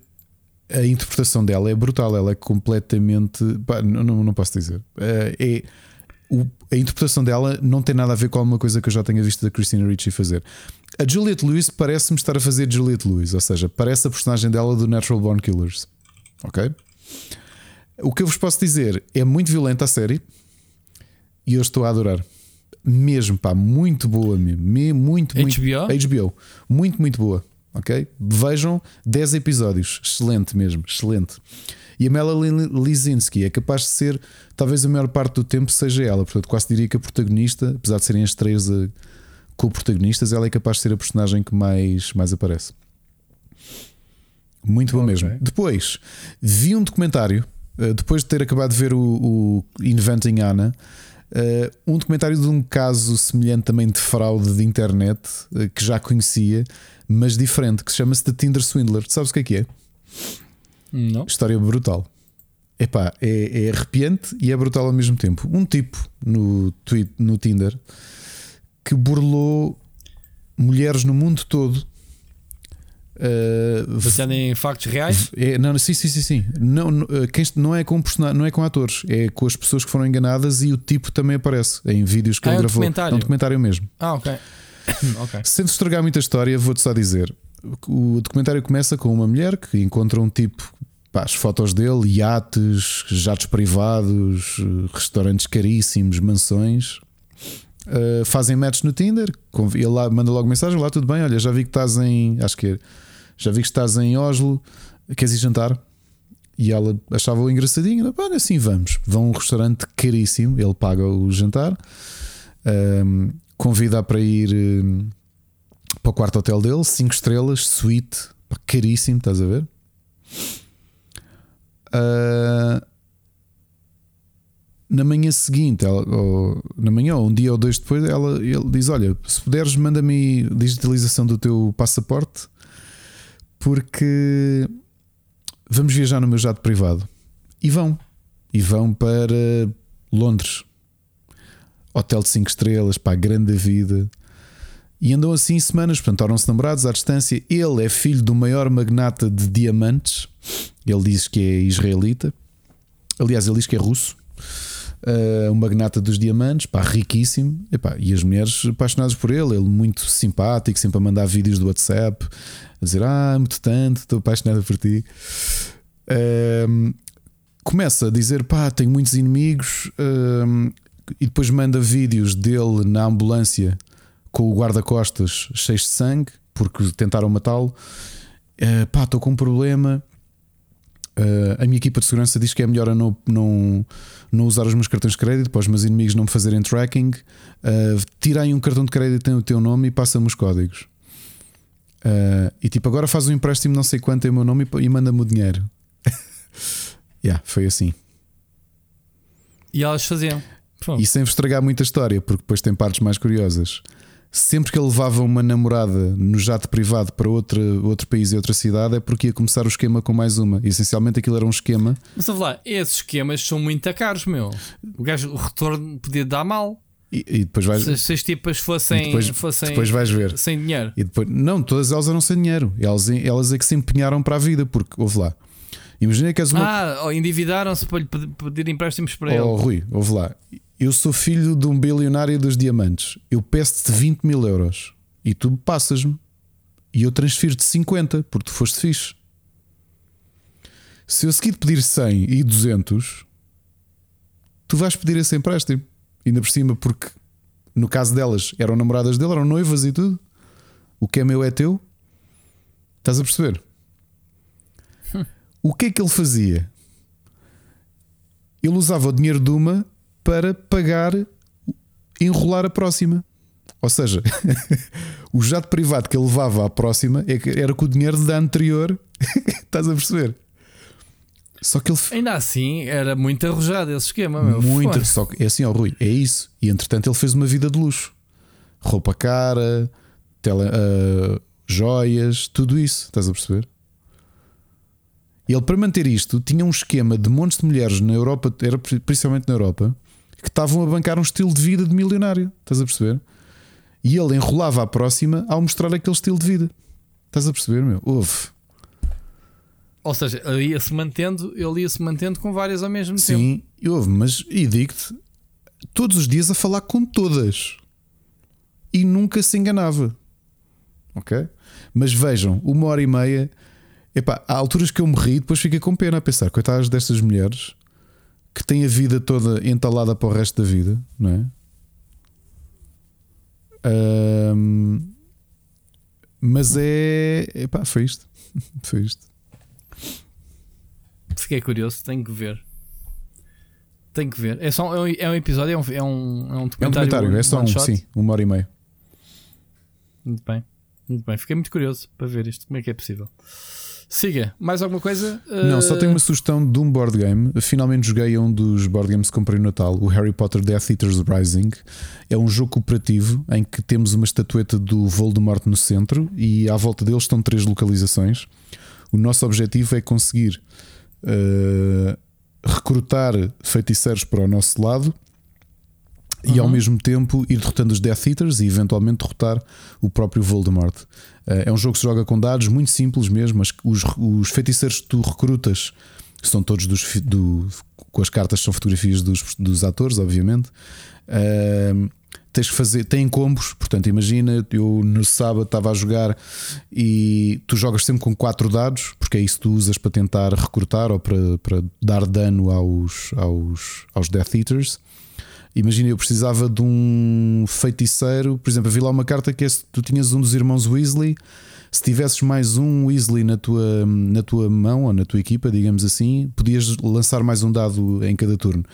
a interpretação dela é brutal, ela é completamente. Pá, não, não posso dizer. Eh, é, o, a interpretação dela não tem nada a ver com alguma coisa que eu já tenha visto da Christina Ricci fazer. A Juliette Lewis parece-me estar a fazer Juliette Lewis, ou seja, parece a personagem dela do Natural Born Killers. Ok? O que eu vos posso dizer é muito violenta a série e eu estou a adorar. Mesmo, pá, muito boa mesmo. Muito, muito. HBO? HBO. Muito, muito boa. Ok? Vejam 10 episódios. Excelente mesmo, excelente. E a Melanie Lizinski é capaz de ser, talvez a maior parte do tempo seja ela. Portanto, quase diria que a protagonista, apesar de serem as três eh, co-protagonistas, ela é capaz de ser a personagem que mais, mais aparece. Muito bom okay. mesmo. Depois, vi um documentário, eh, depois de ter acabado de ver o, o Inventing Anna. Uh, um documentário de um caso semelhante também de fraude de internet uh, que já conhecia, mas diferente, que se chama-se The Tinder Swindler. Tu sabes o que é que é? Não. História brutal. Epá, é, é arrepiante e é brutal ao mesmo tempo. Um tipo no, no Tinder que burlou mulheres no mundo todo. Uh, Baseado em factos reais? É, não, sim, sim, sim, sim. Não, não, eh, quem, não, é com não é com atores, é com as pessoas que foram enganadas e o tipo também aparece em vídeos que ah, ele é um gravou. Documentário. É um documentário mesmo. Ah, ok. okay. Sem estragar muita história, vou-te só dizer: o documentário começa com uma mulher que encontra um tipo. Pá, as fotos dele, iates, jatos privados, restaurantes caríssimos, mansões. Uh, fazem match no Tinder. Ele lá, manda logo mensagem: Lá, tudo bem? Olha, já vi que estás em. Acho que é, já vi que estás em Oslo. Queres ir jantar? E ela achava-o engraçadinho. Olha, assim vamos. Vão a um restaurante caríssimo. Ele paga o jantar. Um, ah, convida para ir um, para o quarto hotel dele, 5 estrelas, suíte, caríssimo, estás a ver? Uh, na manhã seguinte, ela, ou, na manhã, ou um dia ou dois depois, ela, ele diz: Olha, se puderes, manda-me digitalização do teu passaporte, porque vamos viajar no meu jato privado. E vão. E vão para Londres. Hotel de 5 estrelas, para a grande vida. E andam assim semanas, portanto, tornam-se namorados à distância. Ele é filho do maior magnata de diamantes. Ele diz que é israelita. Aliás, ele diz que é russo. Uh, um magnata dos diamantes, pá, riquíssimo. Epá, e as mulheres apaixonadas por ele. Ele muito simpático, sempre a mandar vídeos do WhatsApp, a dizer: Ah, muito tanto, estou apaixonada por ti. Uh, começa a dizer: pá, tenho muitos inimigos. hum, e depois manda vídeos dele na ambulância com o guarda-costas cheio de sangue porque tentaram matá-lo. Uh, pá, estou com um problema. Uh, a minha equipa de segurança diz que é melhor eu não, não, não usar os meus cartões de crédito para os meus inimigos não me fazerem tracking. Uh, tira aí um cartão de crédito tem o teu nome e passa-me os códigos. Uh, e tipo, agora faz um empréstimo não sei quanto em meu nome e, e manda-me o dinheiro. yeah, foi assim. E elas faziam. Pô. E sem vos estragar muita história, porque depois tem partes mais curiosas. Sempre que ele levava uma namorada no jato privado para outra, outro país e outra cidade, é porque ia começar o esquema com mais uma. E, essencialmente aquilo era um esquema. Mas vamos lá, esses esquemas são muito caros, meu. O, gajo, o retorno podia dar mal. E, e depois vais, Se, se as tipas fossem, depois, fossem depois vais ver. sem dinheiro. E depois, não, todas elas eram sem dinheiro. Elas, elas é que se empenharam para a vida, porque houve lá. Imagina que és uma. Ah, ou endividaram-se para lhe pedir- pedir empréstimos para Oh, ele. Rui, ouve lá. Eu sou filho de um bilionário dos diamantes. Eu peço-te 20 mil euros e tu passas-me. E eu transfiro-te 50 porque tu foste fixe. Se eu seguir pedir 100 e 200, tu vais pedir esse empréstimo. Ainda por cima, porque no caso delas eram namoradas dele, eram noivas e tudo. O que é meu é teu. Estás a perceber? O que é que ele fazia? Ele usava o dinheiro de uma para pagar, enrolar a próxima. Ou seja, o jato privado que ele levava à próxima é era com o dinheiro da anterior. Estás a perceber? Só que ele Ainda assim, era muito arrojado esse esquema, meu. muito. Só que é assim, ó Rui, é isso. E entretanto ele fez uma vida de luxo: roupa cara, tele, ah, joias, tudo isso. Estás a perceber? Ele, para manter isto, tinha um esquema de montes de mulheres na Europa, era pri- principalmente na Europa, que estavam a bancar um estilo de vida de milionário. Estás a perceber? E ele enrolava a próxima ao mostrar aquele estilo de vida. Estás a perceber, meu? Houve. Ou seja, ele ia-se mantendo, ele ia-se mantendo com várias ao mesmo tempo. Sim, houve, mas e digo-te, todos os dias a falar com todas e nunca se enganava. Ok? Mas vejam, uma hora e meia, epá, há alturas que eu morri e depois fiquei com pena a pensar, coitadas destas mulheres que têm a vida toda entalada para o resto da vida, não é? Ahm, mas é. Epá, foi isto. Foi isto. Fiquei curioso, tenho que ver. Tenho que ver. É, só, é, um, é um episódio, é um, é um, é um É um documentário. documentário, é só um, shot? sim, uma hora e meia. Muito bem. Muito bem. Fiquei muito curioso para ver isto. Como é que é possível? Siga. Mais alguma coisa? Não, só Uh, tenho uma sugestão de um board game. Finalmente joguei um dos board games que comprei no Natal, o Harry Potter Death Eaters Rising. É um jogo cooperativo em que temos uma estatueta do Voldemort no centro e à volta deles estão três localizações. O nosso objetivo é conseguir eh, recrutar feiticeiros para o nosso lado e ao mesmo tempo ir derrotando os Death Eaters e eventualmente derrotar o próprio Voldemort. Eh, É um jogo que se joga com dados, muito simples mesmo, mas os, os feiticeiros que tu recrutas são todos dos, do, com as cartas são fotografias dos, dos atores, obviamente. Ahm, tens que fazer, tem combos, portanto, imagina, eu no sábado estava a jogar e tu jogas sempre com quatro dados, porque é isso que tu usas para tentar recrutar ou para, para dar dano aos, aos, aos Death Eaters. Imagina, eu precisava de um feiticeiro, por exemplo, havia lá uma carta que é se tu tinhas um dos irmãos Weasley. Se tivesses mais um Weasley na tua, na tua mão ou na tua equipa, digamos assim, podias lançar mais um dado em cada turno.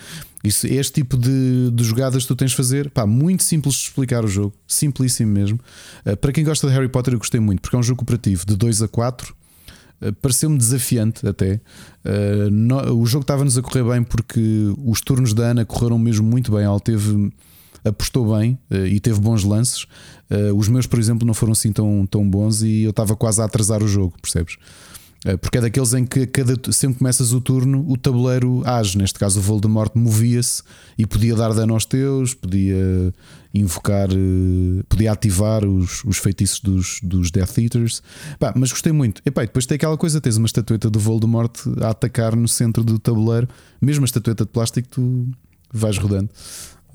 Isso, este tipo de, de jogadas que tu tens de fazer, pá, muito simples de explicar o jogo, simplíssimo mesmo. Uh, para quem gosta de Harry Potter, eu gostei muito, porque é um jogo cooperativo de 2 a 4. Uh, Pareceu-me desafiante até. Uh, no- o jogo estava-nos a correr bem porque os turnos da Ana correram mesmo muito bem. Ela teve, apostou bem uh, e teve bons lances. Uh, os meus, por exemplo, não foram assim tão, tão bons e eu estava quase a atrasar o jogo, percebes? Uh, Porque é daqueles em que cada, sempre começas o turno, o tabuleiro age. Neste caso, o Voldemort movia-se e podia dar dano aos teus, podia invocar, eh, podia ativar os, os feitiços dos, dos Death Eaters. Mas gostei muito. Epá, e depois tem aquela coisa: tens uma estatueta do Voldemort a atacar no centro do tabuleiro, mesmo a estatueta de plástico, tu vais rodando,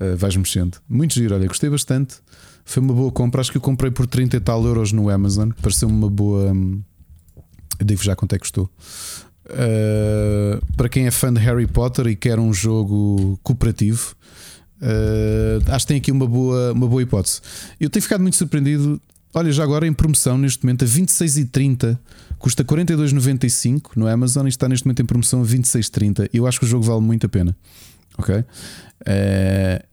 eh, vais mexendo. Muito giro, olha, gostei bastante. Foi uma boa compra. Acho que eu comprei por 30 e tal euros no Amazon. Pareceu-me uma boa. hum, Eu digo já quanto é que custou. Uh, para quem é fã de Harry Potter e quer um jogo cooperativo, uh, acho que tem aqui uma boa, uma boa hipótese. Eu tenho ficado muito surpreendido. Olha, já agora em promoção neste momento a 26,30 custa 42,95 no Amazon e está neste momento em promoção a 26,30. Eu acho que o jogo vale muito a pena. Ok? Uh,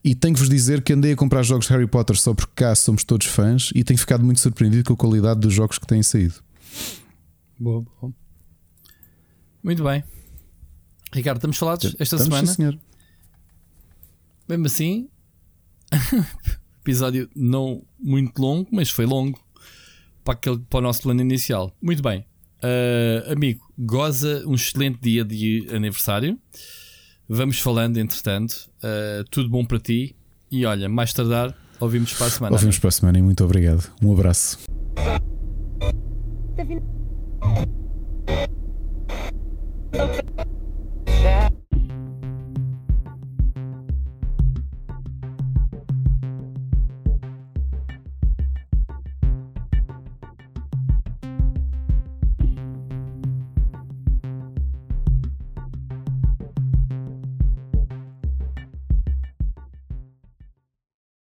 e tenho que vos dizer que andei a comprar jogos de Harry Potter só porque cá somos todos fãs e tenho ficado muito surpreendido com a qualidade dos jogos que têm saído. Boa, boa. Muito bem. Ricardo, estamos falados esta estamos, semana? Sim, senhor. Mesmo assim, episódio não muito longo, mas foi longo para, aquele, para o nosso plano inicial. Muito bem. Uh, amigo, goza um excelente dia de aniversário. Vamos falando, entretanto. Uh, tudo bom para ti. E olha, mais tardar, ouvimos para a semana. Ouvimos para a semana e muito obrigado. Um abraço. Yeah.